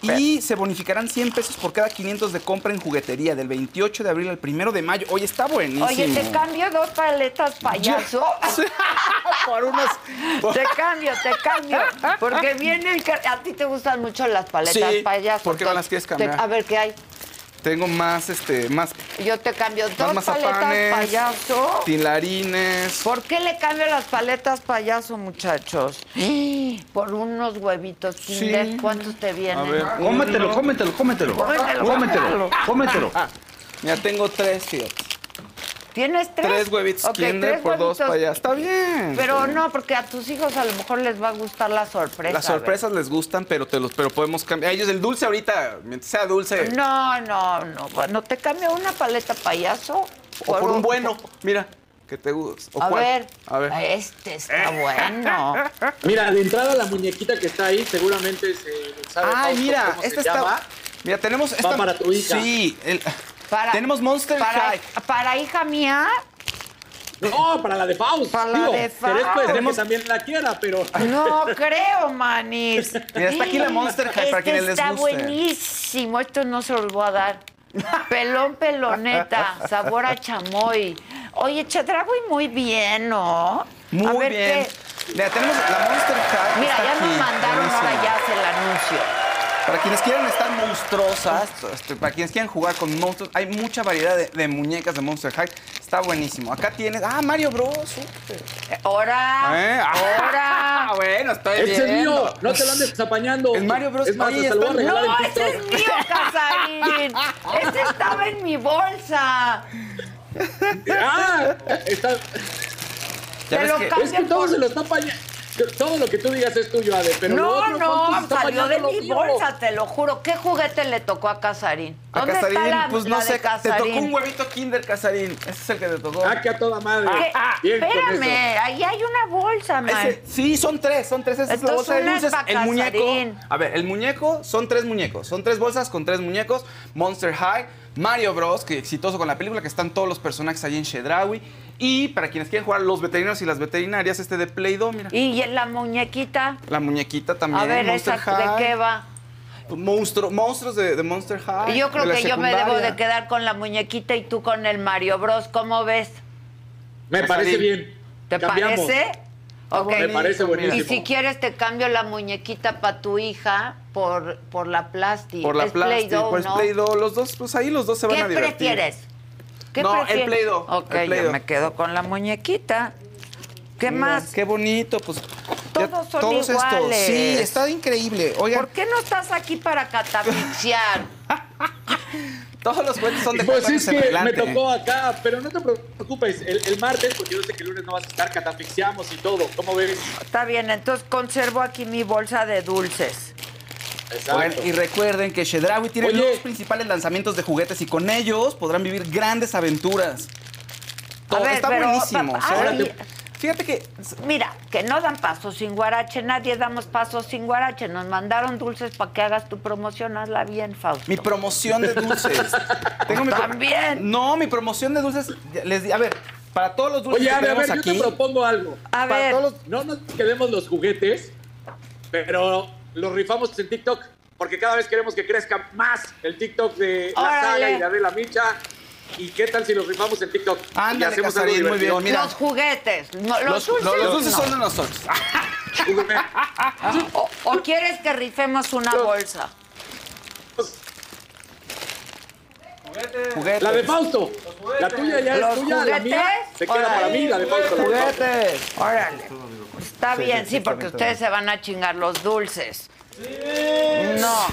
Y se bonificarán 100 pesos por cada 500 de compra en juguetería del 28 de abril al 1 de mayo. Oye, está buenísimo. Oye, te cambio dos paletas payaso. por unas. Te cambio, te cambio. Porque viene el. ca- A ti te gustan mucho las paletas Sí, payaso. ¿por qué no las quieres Te- cambiar? A ver qué hay. Tengo más, este, más Yo te cambio dos paletas payaso. tilarines. ¿Por qué le cambio las paletas payaso, muchachos? Por unos huevitos Kinder. ¿Cuántos te vienen? A ver, Cómetelo, cómetelo, cómetelo. Cómetelo, Cómetelo, cómetelo. Ya tengo tres, fíjate. ¿Tienes tres? Tres huevitos Ok, Kinder tres por dos para allá. Está bien. Pero no, porque a tus hijos a lo mejor les va a gustar la sorpresa. Las sorpresas les gustan, pero te los pero podemos cambiar. A ellos el dulce ahorita, mientras sea dulce. No, no, no. Bueno, te cambio una paleta payaso. o por un bueno. Mira, que te gusta. ¿O A cuál? ver, A ver. este está bueno. Mira, de entrada la muñequita que está ahí seguramente se sabe Ay, Fausto mira, cómo esta se está. llama. Mira, tenemos esta. para tu hija. Sí, el- Para- tenemos Monster para, High. para hija mía, No, para la de Faust. Para la de ser Tenemos- que también la quiera, pero... no creo, manis. Mira, está aquí la Monster High, para quienes les está guste. buenísimo. Esto no se los voy a dar. Pelón, peloneta, sabor a chamoy. Oye, Chedragui, muy bien, ¿no? Muy a ver bien. qué- Mira, tenemos la Monster High. Mira, está ya nos mandaron, ahora ya hace el anuncio. Para quienes quieran estar monstruosas, este, para quienes quieran jugar con monstruos, hay mucha variedad de, de muñecas de Monster High. Está buenísimo. Acá tienes. Ah, Mario Bros. súper. Ahora, Eh, ah, ahora. bueno, estoy Ese es mío, no te lo andes apañando. Es Mario Bros. Es más, Oye, está- No, ese es mío, Casarín. Ese estaba en mi bolsa. Ah, está... Ya Te ves lo que- Es que todo por- se lo está apañando. Todo lo que tú digas es tuyo, Ade, pero lo no, otro Fausto, se no, está salió de lo mi mío. bolsa, te lo juro. ¿Qué juguete le tocó a Casarín? A ¿Dónde Casarín, está la, pues no sé, te tocó un huevito Kinder Casarín. Ese es el que te tocó. Ah, que a toda madre. ¿Qué? Bien con Espérame, ahí hay una bolsa, man. Ese- sí, son tres, son tres. Esa es la bolsa de dulces. El muñeco. A ver, el muñeco son tres muñecos. Son tres bolsas con tres muñecos. Monster High, Mario Bros, que exitoso con la película, que están todos los personajes ahí en Shedrawi. Y para quienes quieren jugar los veterinarios y las veterinarias, este de Play-Doh, mira. ¿Y la muñequita? La muñequita también. A ver, Monster ¿esa de High. qué va? Monstruo, monstruos de, de Monster High. Yo creo de que yo me debo de quedar con la muñequita y tú con el Mario Bros. ¿Cómo ves? Me parece bien. ¿Te Cambiamos. parece? Ok. Me parece Y buenísimo. si quieres te cambio la muñequita para tu hija por, por la plasti. Por la es plástico, Play-Doh, pues ¿no? Play-Doh, los dos, pues ahí los dos se van ¿Qué a divertir. prefieres? ¿Qué No, el? Play-Doh, Ok, el yo me quedo con la muñequita. ¿Qué Mira, más? Qué bonito, pues. ya Todos son todos estos. iguales. Sí, está increíble. Oigan, ¿Por qué no estás aquí para catafixiar? todos los juguetes son de Pues es que me tocó acá, pero no te preocupes, el, el martes, porque yo sé que el lunes no vas a estar, catafixiamos y todo. ¿Cómo ves? Está bien, entonces conservo aquí mi bolsa de dulces. Oigan, y recuerden que Shedrawi tiene Oye. los principales lanzamientos de juguetes y con ellos podrán vivir grandes aventuras. Todo, ver, está pero, buenísimo. pa- ay. fíjate que Mira, que no dan pasos sin guarache, nadie damos pasos sin guarache. Nos mandaron dulces para que hagas tu promoción, hazla bien, Fausto. mi promoción de dulces. Tengo mi También. No, mi promoción de dulces. Les di- a ver, para todos los dulces Oye, que a ver, a tenemos ver, yo aquí. te propongo algo. A Para ver. todos los- no nos quedemos los juguetes, pero los rifamos en TikTok, porque cada vez queremos que crezca más el TikTok de la saga y de Adela Micha. ¿Y qué tal si los rifamos en TikTok? y Ándale, algo muy bien, mira. Los juguetes, no, los, Los, dulces. no, los dulces no. son de nosotros. O, o quieres que rifemos una bolsa. Juguetes. La de Fausto. La tuya ya ¿Los es tuya, la mía juguetes? se queda para mí, la de Fausto. la de Fausto. Juguetes. Órale. Está Sí, bien, sí, porque ustedes se van a chingar los dulces. No,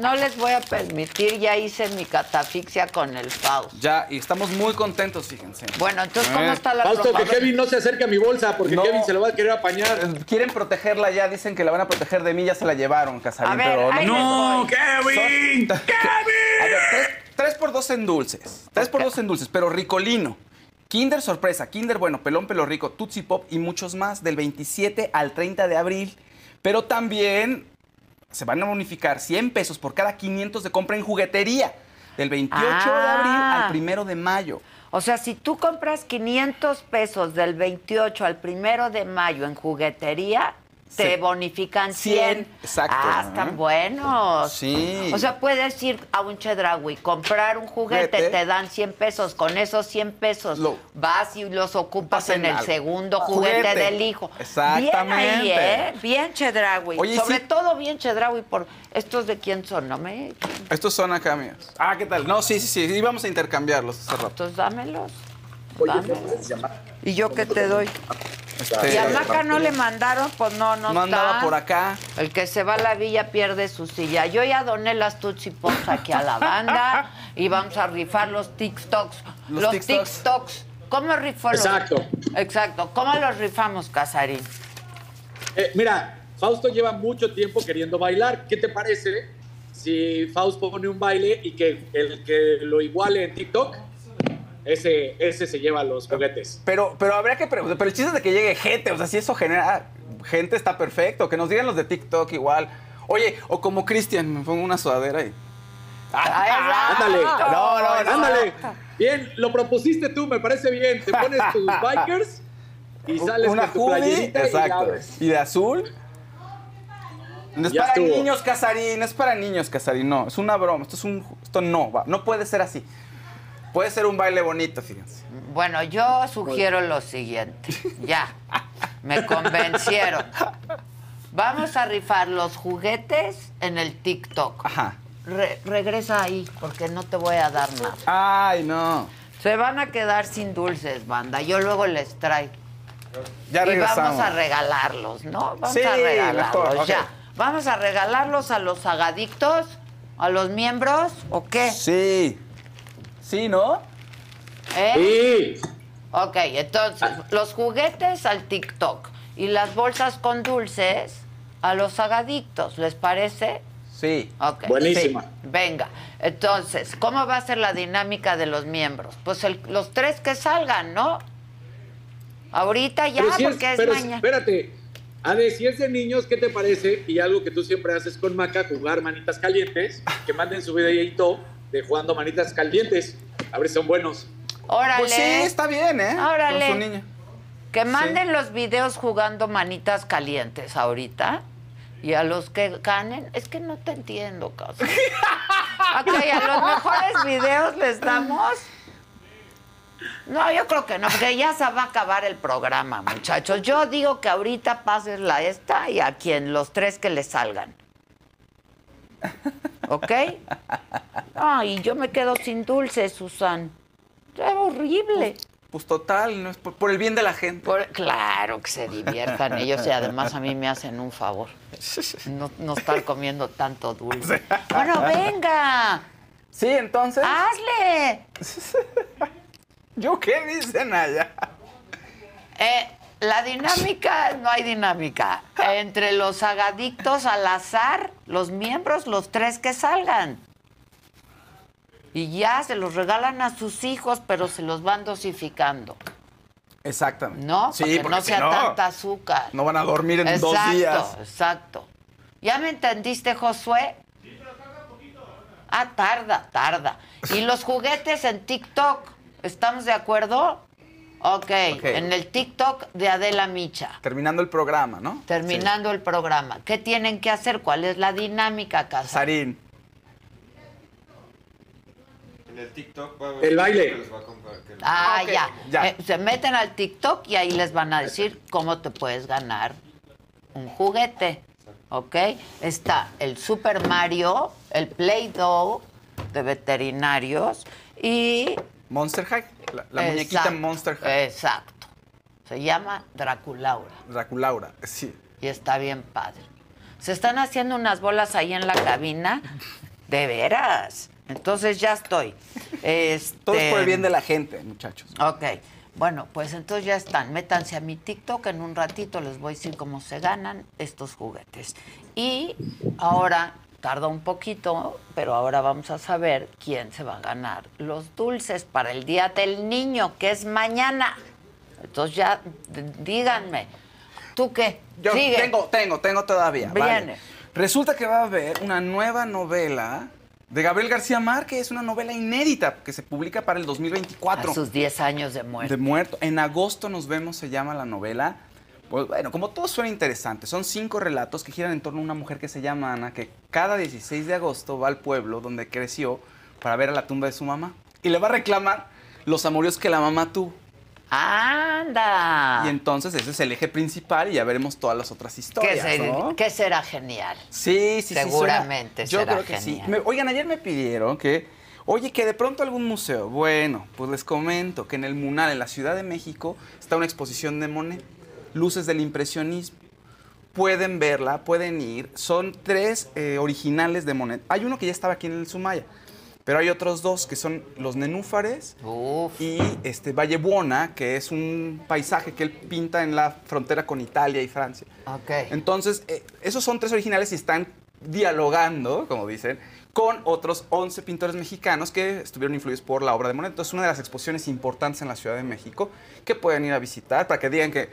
no les voy a permitir, ya hice mi catafixia con el Faust. Ya, y estamos muy contentos, fíjense. Bueno, entonces, ¿cómo Eh. está la Fausto, que? Kevin no se acerque a mi bolsa, porque No. Kevin se lo va a querer apañar. Quieren protegerla ya, dicen que la van a proteger de mí, ya se la llevaron, Casarín, A ver, pero ahí ¡No, voy. Kevin! A ver, tres, tres por dos en dulces. Tres por dos en dulces, pero ricolino. Kinder sorpresa, Kinder bueno, pelón pelo rico, Tootsie Pop y muchos más del 27 al 30 de abril. Pero también se van a bonificar 100 pesos por cada 500 de compra en juguetería. Del 28 de abril Ah. al 1 de mayo. O sea, si tú compras 500 pesos del 28 al 1 de mayo en juguetería, te Sí. bonifican 100. 100, exacto. Ah, están buenos. Sí. O sea, puedes ir a un Chedraui, comprar un juguete, te dan 100 pesos. Con esos 100 pesos Lo- vas y los ocupas en el algo. segundo juguete, Juguete. del hijo. Exactamente. Bien ahí, ¿eh? Bien Chedraui. Oye, Sobre sí. todo bien Chedraui por estos de quién son, ¿no me? Estos son acá míos. Ah, ¿qué tal? No, sí, sí, sí. Íbamos a intercambiarlos hace rato. Entonces dámelos. Oye, dámelos. ¿Y yo qué te doy? Este, ¿Y a Maca no le mandaron? Pues no, no, no andaba está. por acá. El que se va a la villa pierde su silla. Yo ya doné las Pops aquí a la banda y vamos a rifar los TikToks. Los Los, TikToks. TikToks. ¿Cómo rifó los- Exacto. Exacto. ¿Cómo los rifamos, Casarín? Eh, mira, Fausto lleva mucho tiempo queriendo bailar. ¿Qué te parece si Fausto pone un baile y que el que lo iguale en TikTok, ese, ese se lleva los juguetes? Pero, pero habría que preguntar. Pero el chiste es de que llegue gente. O sea, si eso genera gente, está perfecto. Que nos digan los de TikTok igual. Oye, o como Cristian, me pongo una sudadera y. Ah, Ándale. No, no, no. Ándale. Bien, lo propusiste tú, me parece bien. Te pones tus bikers y sales una con tu hoodie, playerita y exacto. abres. Y de azul. No es Ya para estuvo. niños, Casarín, no es para niños, Casarín, no, es una broma, esto es un, esto no, va, no puede ser así. Puede ser un baile bonito, fíjense. Bueno, yo sugiero lo siguiente. Ya. Me convencieron. Vamos a rifar los juguetes en el TikTok. Ajá. Re- regresa ahí, porque no te voy a dar nada. Ay, no. Se van a quedar sin dulces, banda. Yo luego les traigo. Ya y regresamos. vamos a regalarlos, ¿no? Vamos Sí, a regalarlos mejor, ya. Vamos a regalarlos a los agadictos, a los miembros, ¿o qué? Sí. Sí, ¿no? ¿Eh? Sí. Ok, entonces, los juguetes al TikTok y las bolsas con dulces a los agadictos, ¿les parece? Sí. Ok. Buenísima. Sí. Venga, entonces, ¿cómo va a ser la dinámica de los miembros? Pues el- los tres que salgan, ¿no? Ahorita ya, Pero si es- porque es, pero mañana. Espérate. Ade, si es de niños, ¿qué te parece? Y algo que tú siempre haces con Maca, jugar manitas calientes, que manden su videito de jugando manitas calientes. A ver si son buenos. Órale. Pues sí, está bien, ¿eh? Órale. Con su niño. Que manden los videos jugando manitas calientes ahorita. Y a los que ganen, es que no te entiendo, caso. Ok, a los mejores videos les damos. No, yo creo que no, porque ya se va a acabar el programa, muchachos. Yo digo que ahorita pases la esta y a quien los tres que le salgan. ¿Ok? Ay, yo me quedo sin dulce, Susan. Es horrible. Pues total, no es por, por el bien de la gente. Por- claro que se diviertan ellos y además a mí me hacen un favor. No, no estar comiendo tanto dulce. Bueno, venga. Sí, entonces. ¡Hazle! ¿Yo qué dicen allá? Eh, la dinámica, no hay dinámica. Entre los agadictos al azar, los miembros, los tres que salgan. Y ya se los regalan a sus hijos, pero se los van dosificando. Exactamente. ¿No? Sí, porque no si sea no, tanta azúcar. No van a dormir en dos Exacto, días. Exacto. ¿Ya me entendiste, Josué? Ah, tarda, tarda. ¿Y los juguetes en TikTok? ¿Estamos de acuerdo? Ok, Ok. en el TikTok de Adela Micha. Terminando el programa, ¿no? Terminando el programa. ¿Qué tienen que hacer? ¿Cuál es la dinámica, Casa? Sarín. En el TikTok va a El baile. les va a contar que- Ah, ya. ya. Eh, se meten al TikTok y ahí les van a decir cómo te puedes ganar un juguete. ¿Ok? Está el Super Mario, el Play-Doh de veterinarios y. Monster High. La, la muñequita Monster High. Exacto. Se llama Draculaura Draculaura, sí. y está bien padre. Se están haciendo unas bolas ahí en la cabina. De veras. Entonces ya estoy. Este... Todo es por el bien de la gente, muchachos. Ok. Bueno, pues entonces ya están. Métanse a mi TikTok. En un ratito les voy a decir cómo se ganan estos juguetes. Y ahora, tarda un poquito, pero ahora vamos a saber quién se va a ganar los dulces para el Día del Niño, que es mañana. Entonces ya, díganme. ¿Tú qué? Yo Sigue. tengo, tengo, tengo todavía. vale. Viene. Resulta que va a haber una nueva novela de Gabriel García Márquez, una novela inédita que se publica para el 2024. A sus 10 años de muerte. De muerto. En agosto nos vemos, se llama la novela. Pues bueno, como todo suena interesante, son cinco relatos que giran en torno a una mujer que se llama Ana, que cada 16 de agosto va al pueblo donde creció para ver a la tumba de su mamá. Y le va a reclamar los amoríos que la mamá tuvo. ¡Anda! Y entonces ese es el eje principal y ya veremos todas las otras que, historias, se- ¿no? que será genial. Sí, sí, sí. Seguramente suena- Yo será creo que sí. Me- oigan, ayer me pidieron que, oye, que de pronto algún museo. Bueno, pues les comento que en el Munal, en la Ciudad de México, está una exposición de Monet, Luces del Impresionismo. Pueden verla, pueden ir. Son tres eh, originales de Monet. Hay uno que ya estaba aquí en el Sumaya, pero hay otros dos que son los nenúfares y este Valle Buona, que es un paisaje que él pinta en la frontera con Italia y Francia. Ok. Entonces, eh, esos son tres originales y están dialogando, como dicen, con otros 11 pintores mexicanos que estuvieron influidos por la obra de Monet. Entonces, una de las exposiciones importantes en la Ciudad de México que pueden ir a visitar para que digan que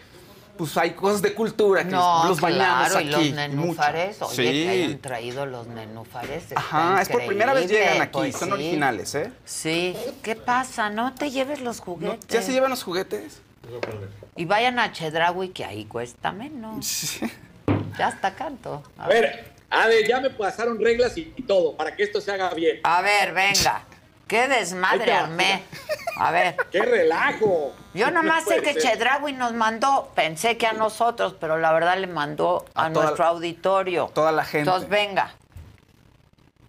pues hay cosas de cultura que No, los bañamos claro, aquí. y los mucho. nenúfares, oye, Sí. que hayan traído los nenúfares. Ajá, es por primera vez llegan aquí, pues son sí. originales, ¿eh? Sí, ¿qué pasa? No te lleves los ¿No? juguetes. ¿Ya se llevan los juguetes? Y vayan a Chedraui, que ahí cuesta menos. Ya está canto. A ver, Ade, ya me pasaron reglas y, y todo para que esto se haga bien. A ver, venga. Qué desmadre armé. A ver. ¡Qué relajo! Yo nomás No sé que ser. Chedraui nos mandó, pensé que a nosotros, pero la verdad le mandó a, nuestro auditorio. Toda la gente. Entonces, venga.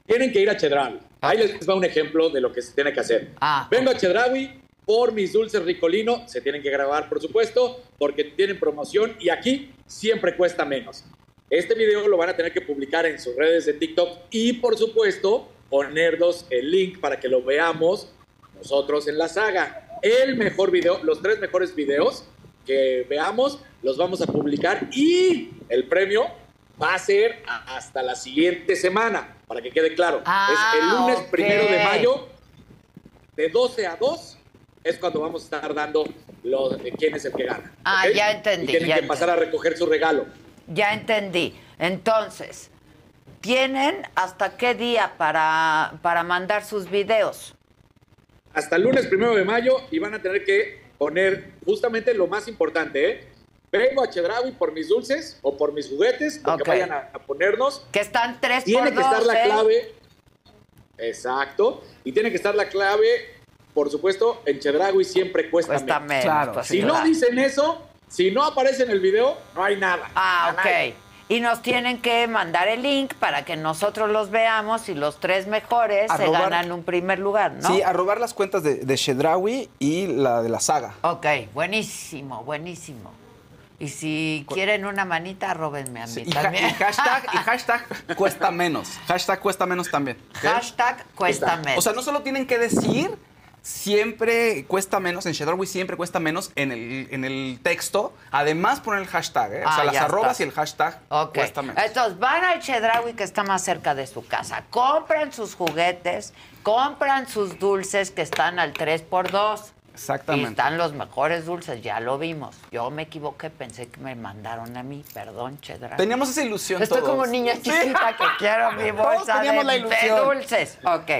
Tienen que ir a Chedraui. Ahí les va un ejemplo de lo que se tiene que hacer. Ah. Vengo a Chedraui por mis dulces Ricolino. Se tienen que grabar, por supuesto, porque tienen promoción y aquí siempre cuesta menos. Este video lo van a tener que publicar en sus redes de TikTok y, por supuesto, ponernos el link para que lo veamos nosotros en la saga. El mejor video, los tres mejores videos que veamos, los vamos a publicar y el premio va a ser hasta la siguiente semana, para que quede claro. Ah, es el lunes primero de mayo, de 12 a 2, es cuando vamos a estar dando lo de quién es el que gana. Ah, ya entendí, Y tienen ya que pasar a recoger su regalo. Ya entendí. Entonces, ¿tienen hasta qué día para, para mandar sus videos? hasta el lunes primero de mayo y van a tener que poner justamente lo más importante, ¿eh? Vengo a Chedraui por mis dulces o por mis juguetes, lo Ok. que vayan a, a ponernos. Que están tres Tiene por que estar la ¿eh? clave. Exacto. Y tiene que estar la clave, por supuesto, en Chedraui siempre cuesta, Cuesta menos. menos, Claro. pues, si claro. no dicen eso, si no aparece en el video, no hay nada. Ah, nadie. Y nos tienen que mandar el link para que nosotros los veamos y los tres mejores se ganan un primer lugar, ¿no? Sí, a robar las cuentas de, de Shedrawi y la de la saga. Ok, buenísimo, buenísimo. Y si quieren una manita, róbenme a mí Y, ha- también. y hashtag, y hashtag cuesta menos. Hashtag cuesta menos también. Hashtag cuesta menos. O sea, no solo tienen que decir siempre cuesta menos, en Shedrawi siempre cuesta menos en el, en el texto. Además poner el hashtag, ¿eh? O Ah, sea, las ya arrobas está. y el hashtag cuesta menos. Entonces van al Chedraui que está más cerca de su casa, compran sus juguetes, compran sus dulces que están al 3x2. Y Exactamente. están los mejores dulces, ya lo vimos. Yo me equivoqué, pensé que me mandaron a mí. Perdón, Chedraui. Teníamos esa ilusión Estoy todos. como niña chiquita que quiero mi bolsa de, de dulces. Ok.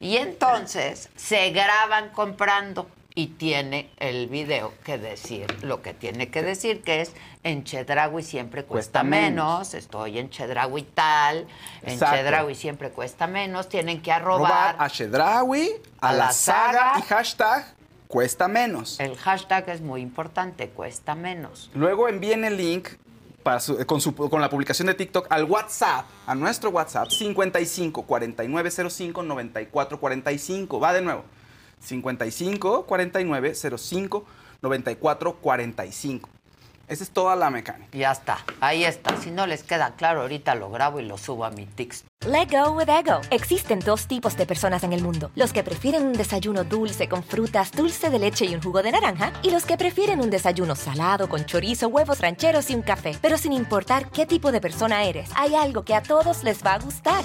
Y entonces se graban comprando y tiene el video que decir lo que tiene que decir, que es en Chedraui siempre cuesta, Cuesta menos. menos. estoy en Chedraui tal, en Exacto. Chedraui siempre cuesta menos, tienen que Robar arrobar. a Shedrawi, a, a la, la saga, saga. y hashtag cuesta menos. El hashtag es muy importante, cuesta menos. Luego envíen el link para su- con, su- con la publicación de TikTok al WhatsApp, a nuestro WhatsApp, 55 4905 9445. Va de nuevo. 55 4905 9445. Esa es toda la mecánica. Ya está, ahí está. Si no les queda claro, ahorita lo grabo y lo subo a mi TikTok. Let go with ego. Existen dos tipos de personas en el mundo: los que prefieren un desayuno dulce con frutas, dulce de leche y un jugo de naranja, y los que prefieren un desayuno salado con chorizo, huevos rancheros y un café. Pero sin importar qué tipo de persona eres, hay algo que a todos les va a gustar.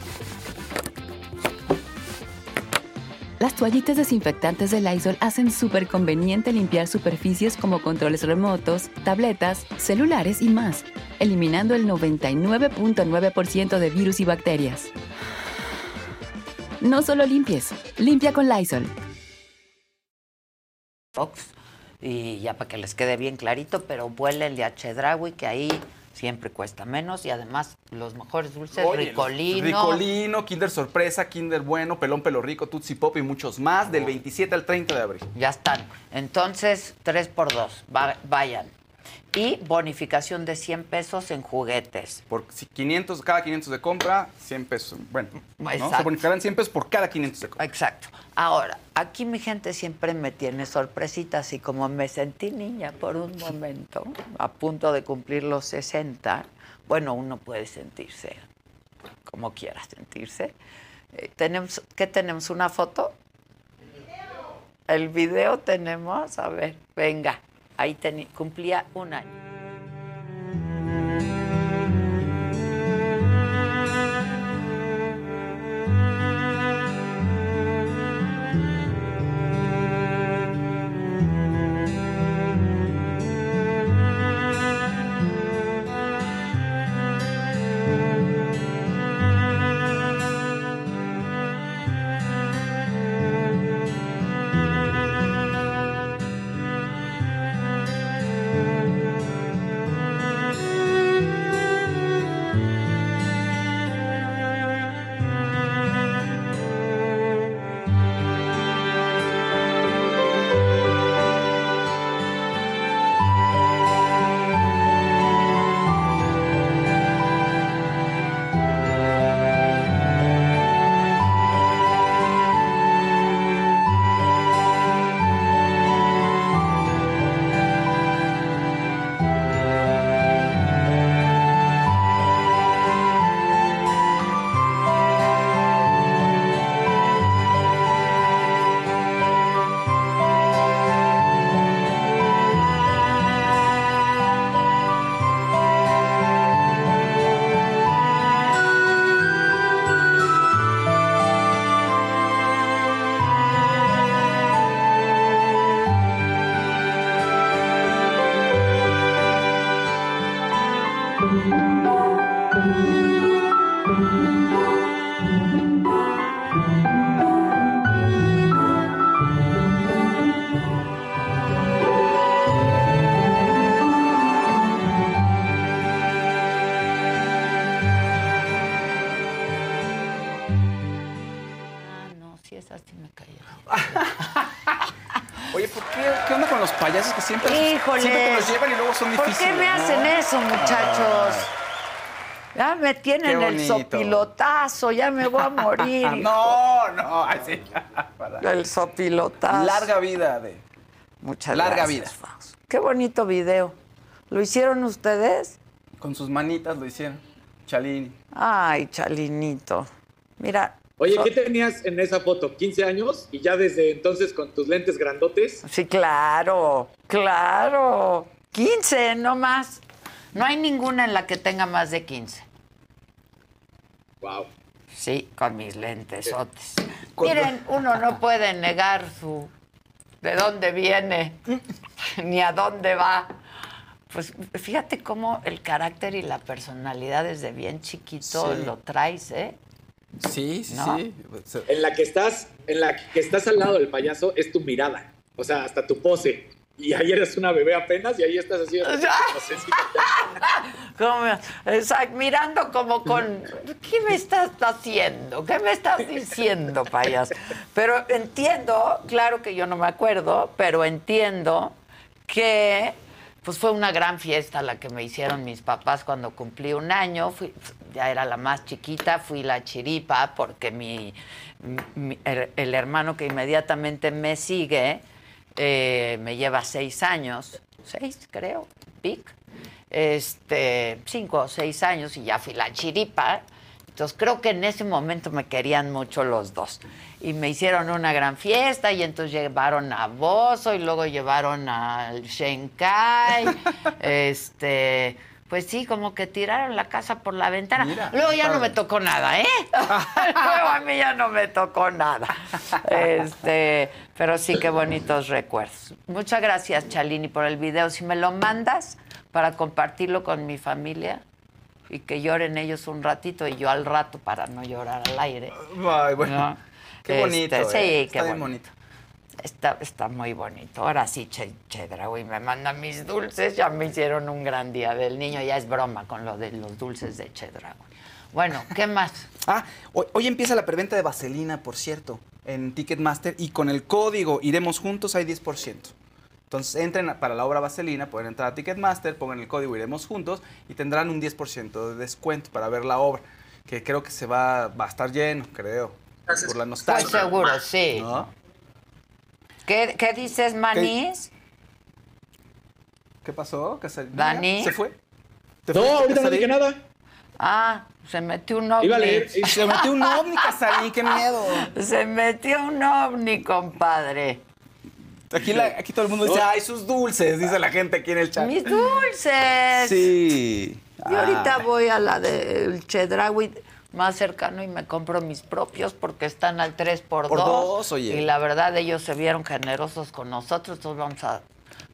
Las toallitas desinfectantes de Lysol hacen súper conveniente limpiar superficies como controles remotos, tabletas, celulares y más, eliminando el 99.9% de virus y bacterias. No solo limpies, limpia con Lysol. Y ya para que les quede bien clarito, pero Chedraui, que ahí siempre cuesta menos y además los mejores dulces, Oye, Ricolino. Ricolino, Kinder Sorpresa, Kinder Bueno, Pelón Pelo Rico, Tutsi Pop y muchos más del 27 al 30 de abril. Ya están. Entonces, 3 por 2 vayan. Y bonificación de 100 pesos en juguetes. Por si 500, cada 500 de compra, 100 pesos. Bueno, se bonificarán 100 pesos por cada 500 de compra. Exacto. Ahora, aquí mi gente siempre me tiene sorpresitas y como me sentí niña por un momento, a punto de cumplir los 60, bueno, uno puede sentirse como quiera sentirse. Eh, tenemos, ¿Qué tenemos? ¿Una foto? El video tenemos, a ver, venga, ahí cumplía un año. Eso, muchachos? Ya me tienen el sopilotazo, ya me voy a morir. hijo. no, no, así. El sopilotazo. Larga vida de. Muchas Larga gracias, Faust. Qué bonito video. ¿Lo hicieron ustedes? Con sus manitas lo hicieron. Chalini. Ay, Chalinito. Mira. Oye, so- ¿qué tenías en esa foto? ¿15 años? ¿Y ya desde entonces con tus lentes grandotes? Sí, claro, claro. 15, no más. No hay ninguna en la que tenga más de 15. Wow. Sí, con mis lentes. Miren, uno no puede negar su de dónde viene ni a dónde va. Pues fíjate cómo el carácter y la personalidad desde bien chiquito Sí. lo traes, ¿eh? Sí, sí, ¿No? sí. En la que estás, en la que estás al lado del payaso es tu mirada. O sea, hasta tu pose. Y ahí eres una bebé apenas y ahí estás así. Como, mirando como con, ¿qué me estás haciendo? ¿Qué me estás diciendo, payaso? Pero entiendo, claro que yo no me acuerdo, pero entiendo que pues fue una gran fiesta la que me hicieron mis papás cuando cumplí un año. Fui- ya era la más chiquita, fui la chiripa porque mi, mi- el, el hermano que inmediatamente me sigue eh, me lleva seis años, seis creo, Vic este, cinco o seis años y ya fui la chiripa. Entonces creo que en ese momento me querían mucho los dos. Y me hicieron una gran fiesta y entonces llevaron a Bozo y luego llevaron al Shenkai. este, pues sí, como que tiraron la casa por la ventana. Mira, luego ya no me tocó nada, ¿eh? luego a mí ya no me tocó nada. Este, pero sí, qué bonitos recuerdos. Muchas gracias, Chalini, por el video. Si me lo mandas para compartirlo con mi familia y que lloren ellos un ratito y yo al rato para no llorar al aire. Ay, bueno. ¿no? Qué bonito. Este, eh. Sí, Está qué bien bonito. bonito. Está, está muy bonito. Ahora sí, Che, Chedraui me manda mis dulces. Ya me hicieron un gran día del niño. Ya es broma con lo de los dulces de Chedraui. Bueno, ¿qué más? Ah, hoy, hoy empieza la preventa de Vaselina, por cierto, en Ticketmaster y con el código Iremos Juntos hay 10%. Entonces entren a- para la obra Vaselina, pueden entrar a Ticketmaster, pongan el código Iremos Juntos y tendrán un 10% de descuento para ver la obra, que creo que se va, va a estar lleno, creo, por la nostalgia. Pues seguro, sí. ¿No? ¿Qué, qué dices, Manís? ¿Qué pasó? Casarín? Dani. ¿Se fue? ¿Te No, ahorita no dije nada. Ah, se metió un ovni. Iba a leer. Se metió un ovni, Casarín, qué miedo. Se metió un ovni, compadre. Aquí, la- aquí todo el mundo dice, ay, sus dulces, dice la gente aquí en el chat. Mis dulces. Sí. Y ahorita Ah. voy a la del Chedraui más cercano y me compro mis propios porque están al 3 por Por 2 dos, oye. Y la verdad ellos se vieron generosos con nosotros, entonces vamos a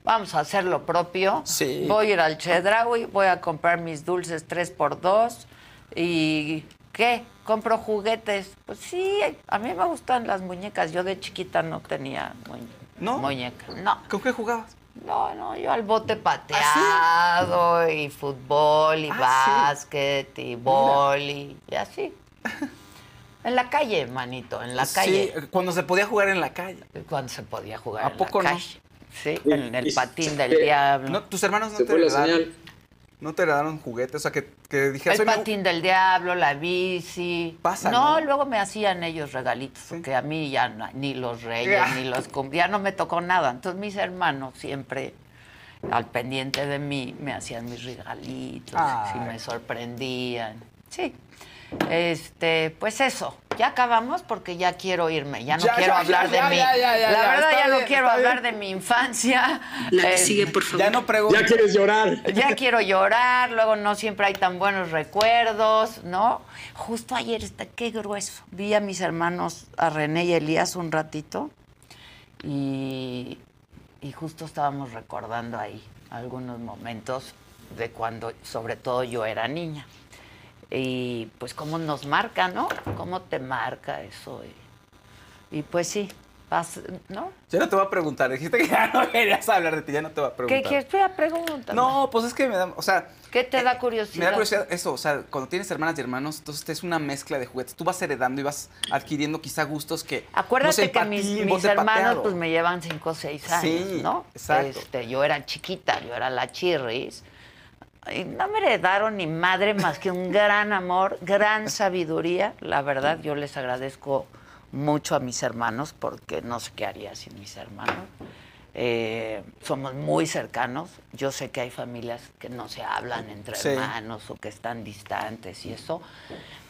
vamos a hacer lo propio. Sí. Voy a ir al Chedraui, voy a comprar mis dulces 3 por 2 y ¿qué? Compro juguetes. Pues sí, a mí me gustan las muñecas. Yo de chiquita no tenía muñe- ¿No? muñeca. No. ¿Con qué jugabas? No, no, yo al bote pateado y fútbol y Ah, básquet y boli y así. En la calle, manito, en la calle. Sí, cuando se podía jugar en la calle. Cuando se podía jugar ¿A en poco la no? calle. Sí, en el patín del diablo. No, tus hermanos no Se te fue la señal. No te heredaron juguetes, o sea, que, que dijeras, el "Oye, me- patín del diablo, la bici. Pasa, no, ¿no? luego me hacían ellos regalitos, porque a mí ya no- ni los reyes, ni los ya no me tocó nada. Entonces mis hermanos siempre al pendiente de mí me hacían mis regalitos, si me sorprendían. Sí. Este, pues eso, ya acabamos porque ya quiero irme, ya no Ya, quiero ya, hablar ya, de ya, mí. ya, ya, ya, la verdad ya no bien, quiero hablar bien. de mi infancia. La que Eh, sigue, por favor. Ya no pregunto. Ya quieres llorar. ya quiero llorar, luego no siempre hay tan buenos recuerdos, ¿no? Justo ayer está, qué grueso. Vi a mis hermanos, a René y Elías un ratito y, y justo estábamos recordando ahí algunos momentos de cuando, sobre todo yo era niña. Y pues cómo nos marca, ¿no? Cómo te marca eso. Y, y pues sí, Vas- ¿No? Yo no te voy a preguntar. Dijiste que ya no querías hablar de ti, ya no te voy a preguntar. ¿Qué quieres? Espera, pregunta. No, pues es que me da, o sea, ¿Qué te da me curiosidad? da curiosidad eso, o sea, cuando tienes hermanas y hermanos, entonces es una mezcla de juguetes. Tú vas heredando y vas adquiriendo quizá gustos que no Acuérdate sé, que mis, hermanos pateado. pues me llevan 5 o 6 años, Sí, ¿no? exacto. Este, yo era chiquita, yo era la chirris. Y no me heredaron ni madre más que un gran amor, gran sabiduría. La verdad, yo les agradezco mucho a mis hermanos porque no sé qué haría sin mis hermanos. Eh, somos muy cercanos. Yo sé que hay familias que no se hablan entre Sí. hermanos o que están distantes y eso.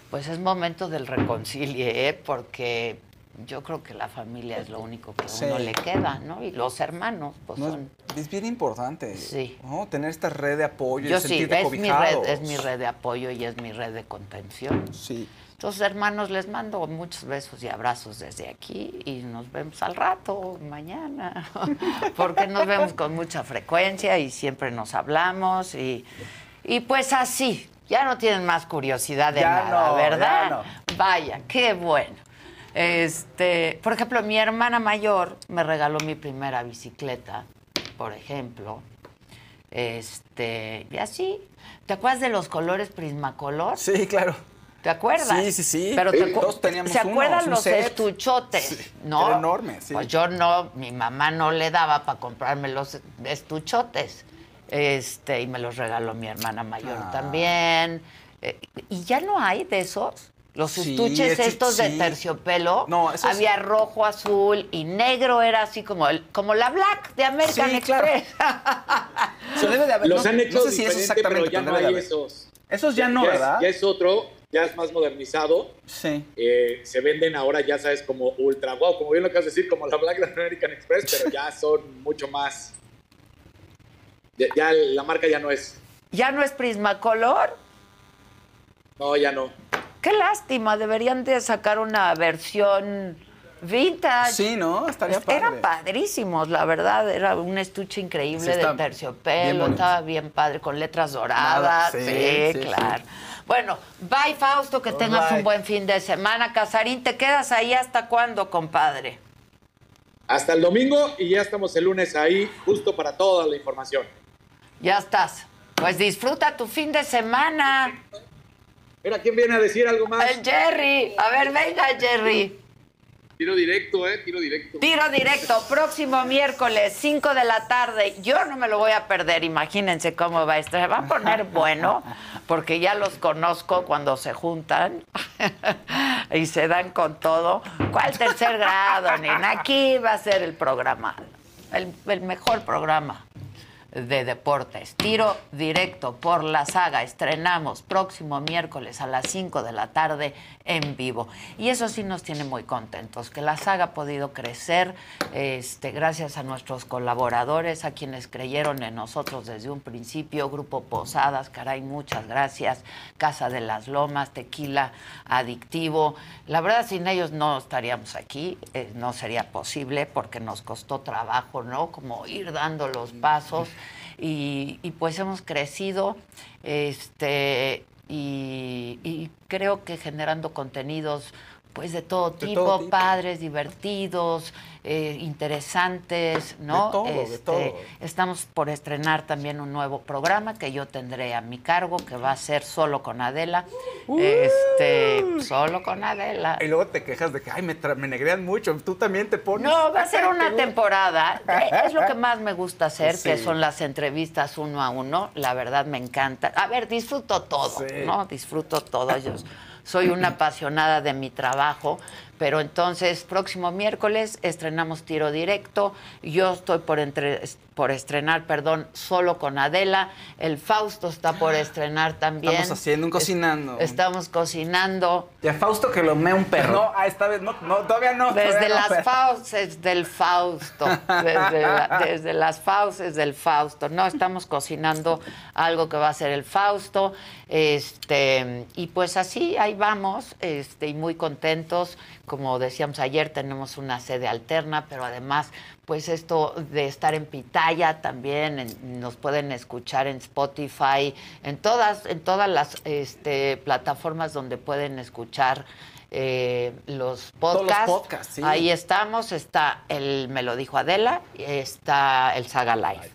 Pues es momento del reconcilie, ¿eh? porque yo creo que la familia es lo único que a uno Sí. le queda, ¿no? Y los hermanos, pues No, son... es bien importante. Sí. ¿no? Tener esta red de apoyo Yo y sí, es mi, red, es mi red de apoyo y es mi red de contención. Sí. Entonces, hermanos, les mando muchos besos y abrazos desde aquí y nos vemos al rato, mañana, porque nos vemos con mucha frecuencia y siempre nos hablamos y, y pues así, ya no tienen más curiosidad de Ya nada, no, ¿verdad? ya Vaya, qué bueno. Este, por ejemplo, mi hermana mayor me regaló mi primera bicicleta, por ejemplo. Este, y así. ¿Te acuerdas de los colores Prismacolor? Sí, claro. ¿Te acuerdas? Sí, sí, sí. Pero te acu- todos teníamos ¿Se unos, acuerdan un los set. estuchotes? Sí, ¿No? era enorme, sí. Pues yo no, mi mamá no le daba para comprarme los estuchotes. Este, y me los regaló mi hermana mayor Ah. también. Eh, y ya no hay de esos. Los Sí, estuches estu- estos de terciopelo. No, Había rojo, azul y negro era así como el, como la black de American Sí, claro. Express. Se debe de haber. Los no, han hecho no sé si eso exactamente, pero ya pero no hay esos. Esos ya no, es- ¿verdad? ya es otro, ya es más modernizado. Sí. Eh, se venden ahora, ya sabes, como ultra wow, como bien lo acabas de decir, como la Black de American Express, pero ya son mucho más. Ya, ya la marca ya no es. ya no es Prismacolor. No, ya no. Qué lástima, deberían de sacar una versión vintage. Sí, ¿no? Estaría padre. Eran padrísimos, la verdad, era un estuche increíble Sí, de terciopelo, estaba bien padre, con letras doradas. Nada, sí, sí, sí, claro. Bueno, bye Fausto, que tengas Bye. un buen fin de semana. Casarín, ¿te quedas ahí hasta cuándo, compadre? Hasta el domingo y ya estamos el lunes ahí, justo para toda la información. Ya estás. Pues disfruta tu fin de semana. Mira, ¿quién viene a decir algo más? El Jerry. A ver, venga, Jerry. Tiro directo, ¿eh? Tiro directo. Tiro directo, próximo miércoles, 5 de la tarde. Yo no me lo voy a perder, imagínense cómo va esto. Se va a poner bueno, porque ya los conozco cuando se juntan y se dan con todo. ¿Cuál tercer grado, nena? Aquí va a ser el programa, el, el mejor programa de deportes. Tiro directo por la saga. Estrenamos próximo miércoles a las 5 de la tarde en vivo. Y eso sí nos tiene muy contentos, que la saga ha podido crecer este, gracias a nuestros colaboradores, a quienes creyeron en nosotros desde un principio. Grupo Posadas, caray, muchas gracias. Casa de las Lomas, Tequila Adictivo. La verdad, sin ellos no estaríamos aquí, eh, no sería posible porque nos costó trabajo, ¿no? Como ir dando los pasos y, y pues hemos crecido este y, y creo que generando contenidos pues de todo De tipo, todo tipo. padres, divertidos, eh, interesantes, ¿no? De todo, de Este, todo. Estamos por estrenar también un nuevo programa que yo tendré a mi cargo, que va a ser solo con Adela. Este, solo con Adela. Y luego te quejas de que, ay, me, me negrean mucho. Tú también te pones. No, va a ser una temporada. Eh, Es lo que más me gusta hacer, que son las entrevistas uno a uno. La verdad me encanta. A ver, disfruto todo, Sí. ¿no? Disfruto todo. Yo soy una apasionada de mi trabajo. Pero entonces, próximo miércoles estrenamos Tiro Directo. Yo estoy por, entre- por estrenar, perdón, solo con Adela. El Fausto está por estrenar también. Estamos haciendo un cocinando. Es- Estamos cocinando. Y a Fausto que lo mea un perro. No, ah, esta vez no, no todavía no. Desde todavía las fauces del Fausto, desde, la- desde las fauces del Fausto. No, estamos cocinando algo que va a ser el Fausto. Este, y pues así, ahí vamos, este, y muy contentos como decíamos ayer, tenemos una sede alterna, pero además, pues esto de estar en Pitaya también, en- nos pueden escuchar en Spotify, en todas, en todas las este, plataformas donde pueden escuchar eh, los Todos los podcasts. sí. Ahí estamos, está el Me lo dijo Adela, está el Saga Live.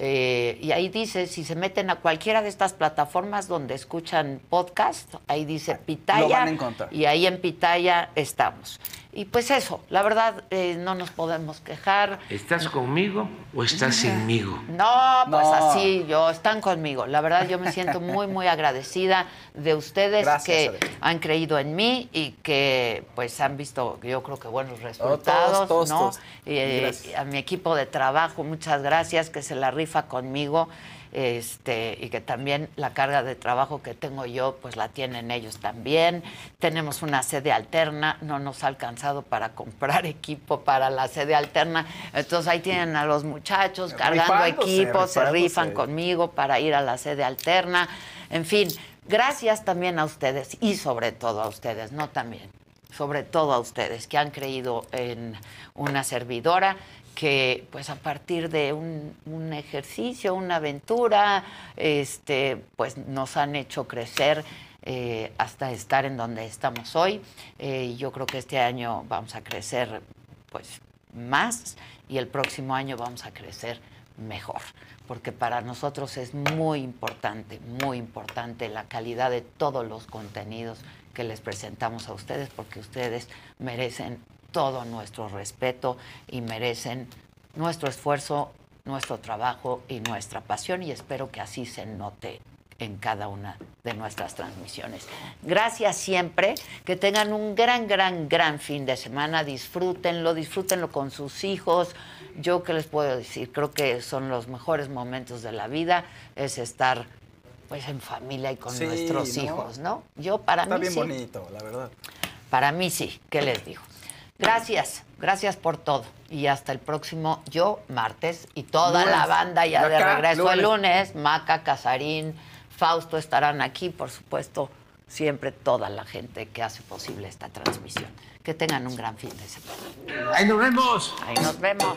Eh, y ahí dice, si se meten a cualquiera de estas plataformas donde escuchan podcast, ahí dice Pitaya. Lo van a encontrar. Y ahí en Pitaya estamos. Y pues eso, la verdad, eh, no nos podemos quejar. ¿Estás conmigo o estás sinmigo? No, pues No. así, yo, están conmigo. La verdad, yo me siento muy, muy agradecida de ustedes Gracias, que Adela. han creído en mí y que pues han visto, yo creo que buenos resultados, todos, ¿no? todos. Y, eh, a mi equipo de trabajo, muchas gracias, que se la rifa conmigo. Este, y que también la carga de trabajo que tengo yo, pues la tienen ellos también. Tenemos una sede alterna, no nos ha alcanzado para comprar equipo para la sede alterna. Entonces ahí tienen a los muchachos cargando equipos, se rifan conmigo para ir a la sede alterna. En fin, gracias también a ustedes y sobre todo a ustedes, no también, sobre todo a ustedes que han creído en una servidora que pues a partir de un, ejercicio, una aventura, este, pues nos han hecho crecer eh, hasta estar en donde estamos hoy. Eh, yo creo que este año vamos a crecer pues más y el próximo año vamos a crecer mejor, porque para nosotros es muy importante, muy importante la calidad de todos los contenidos que les presentamos a ustedes, porque ustedes merecen todo nuestro respeto y merecen nuestro esfuerzo, nuestro trabajo y nuestra pasión y espero que así se note en cada una de nuestras transmisiones. Gracias siempre, que tengan un gran, gran, gran fin de semana, disfrútenlo, disfrútenlo con sus hijos. Yo qué les puedo decir, creo que son los mejores momentos de la vida, es estar pues en familia y con Sí, nuestros ¿no? hijos, ¿no? Yo para Está mí bien sí. bonito, la verdad. Para mí sí, ¿qué les digo? Gracias, gracias por todo. Y hasta el próximo yo, martes, y toda Lunes. la banda ya de regreso el lunes. Maca, Casarín, Fausto estarán aquí, por supuesto, siempre toda la gente que hace posible esta transmisión. Que tengan un gran fin de semana. ¡Ahí nos vemos! Ahí nos vemos.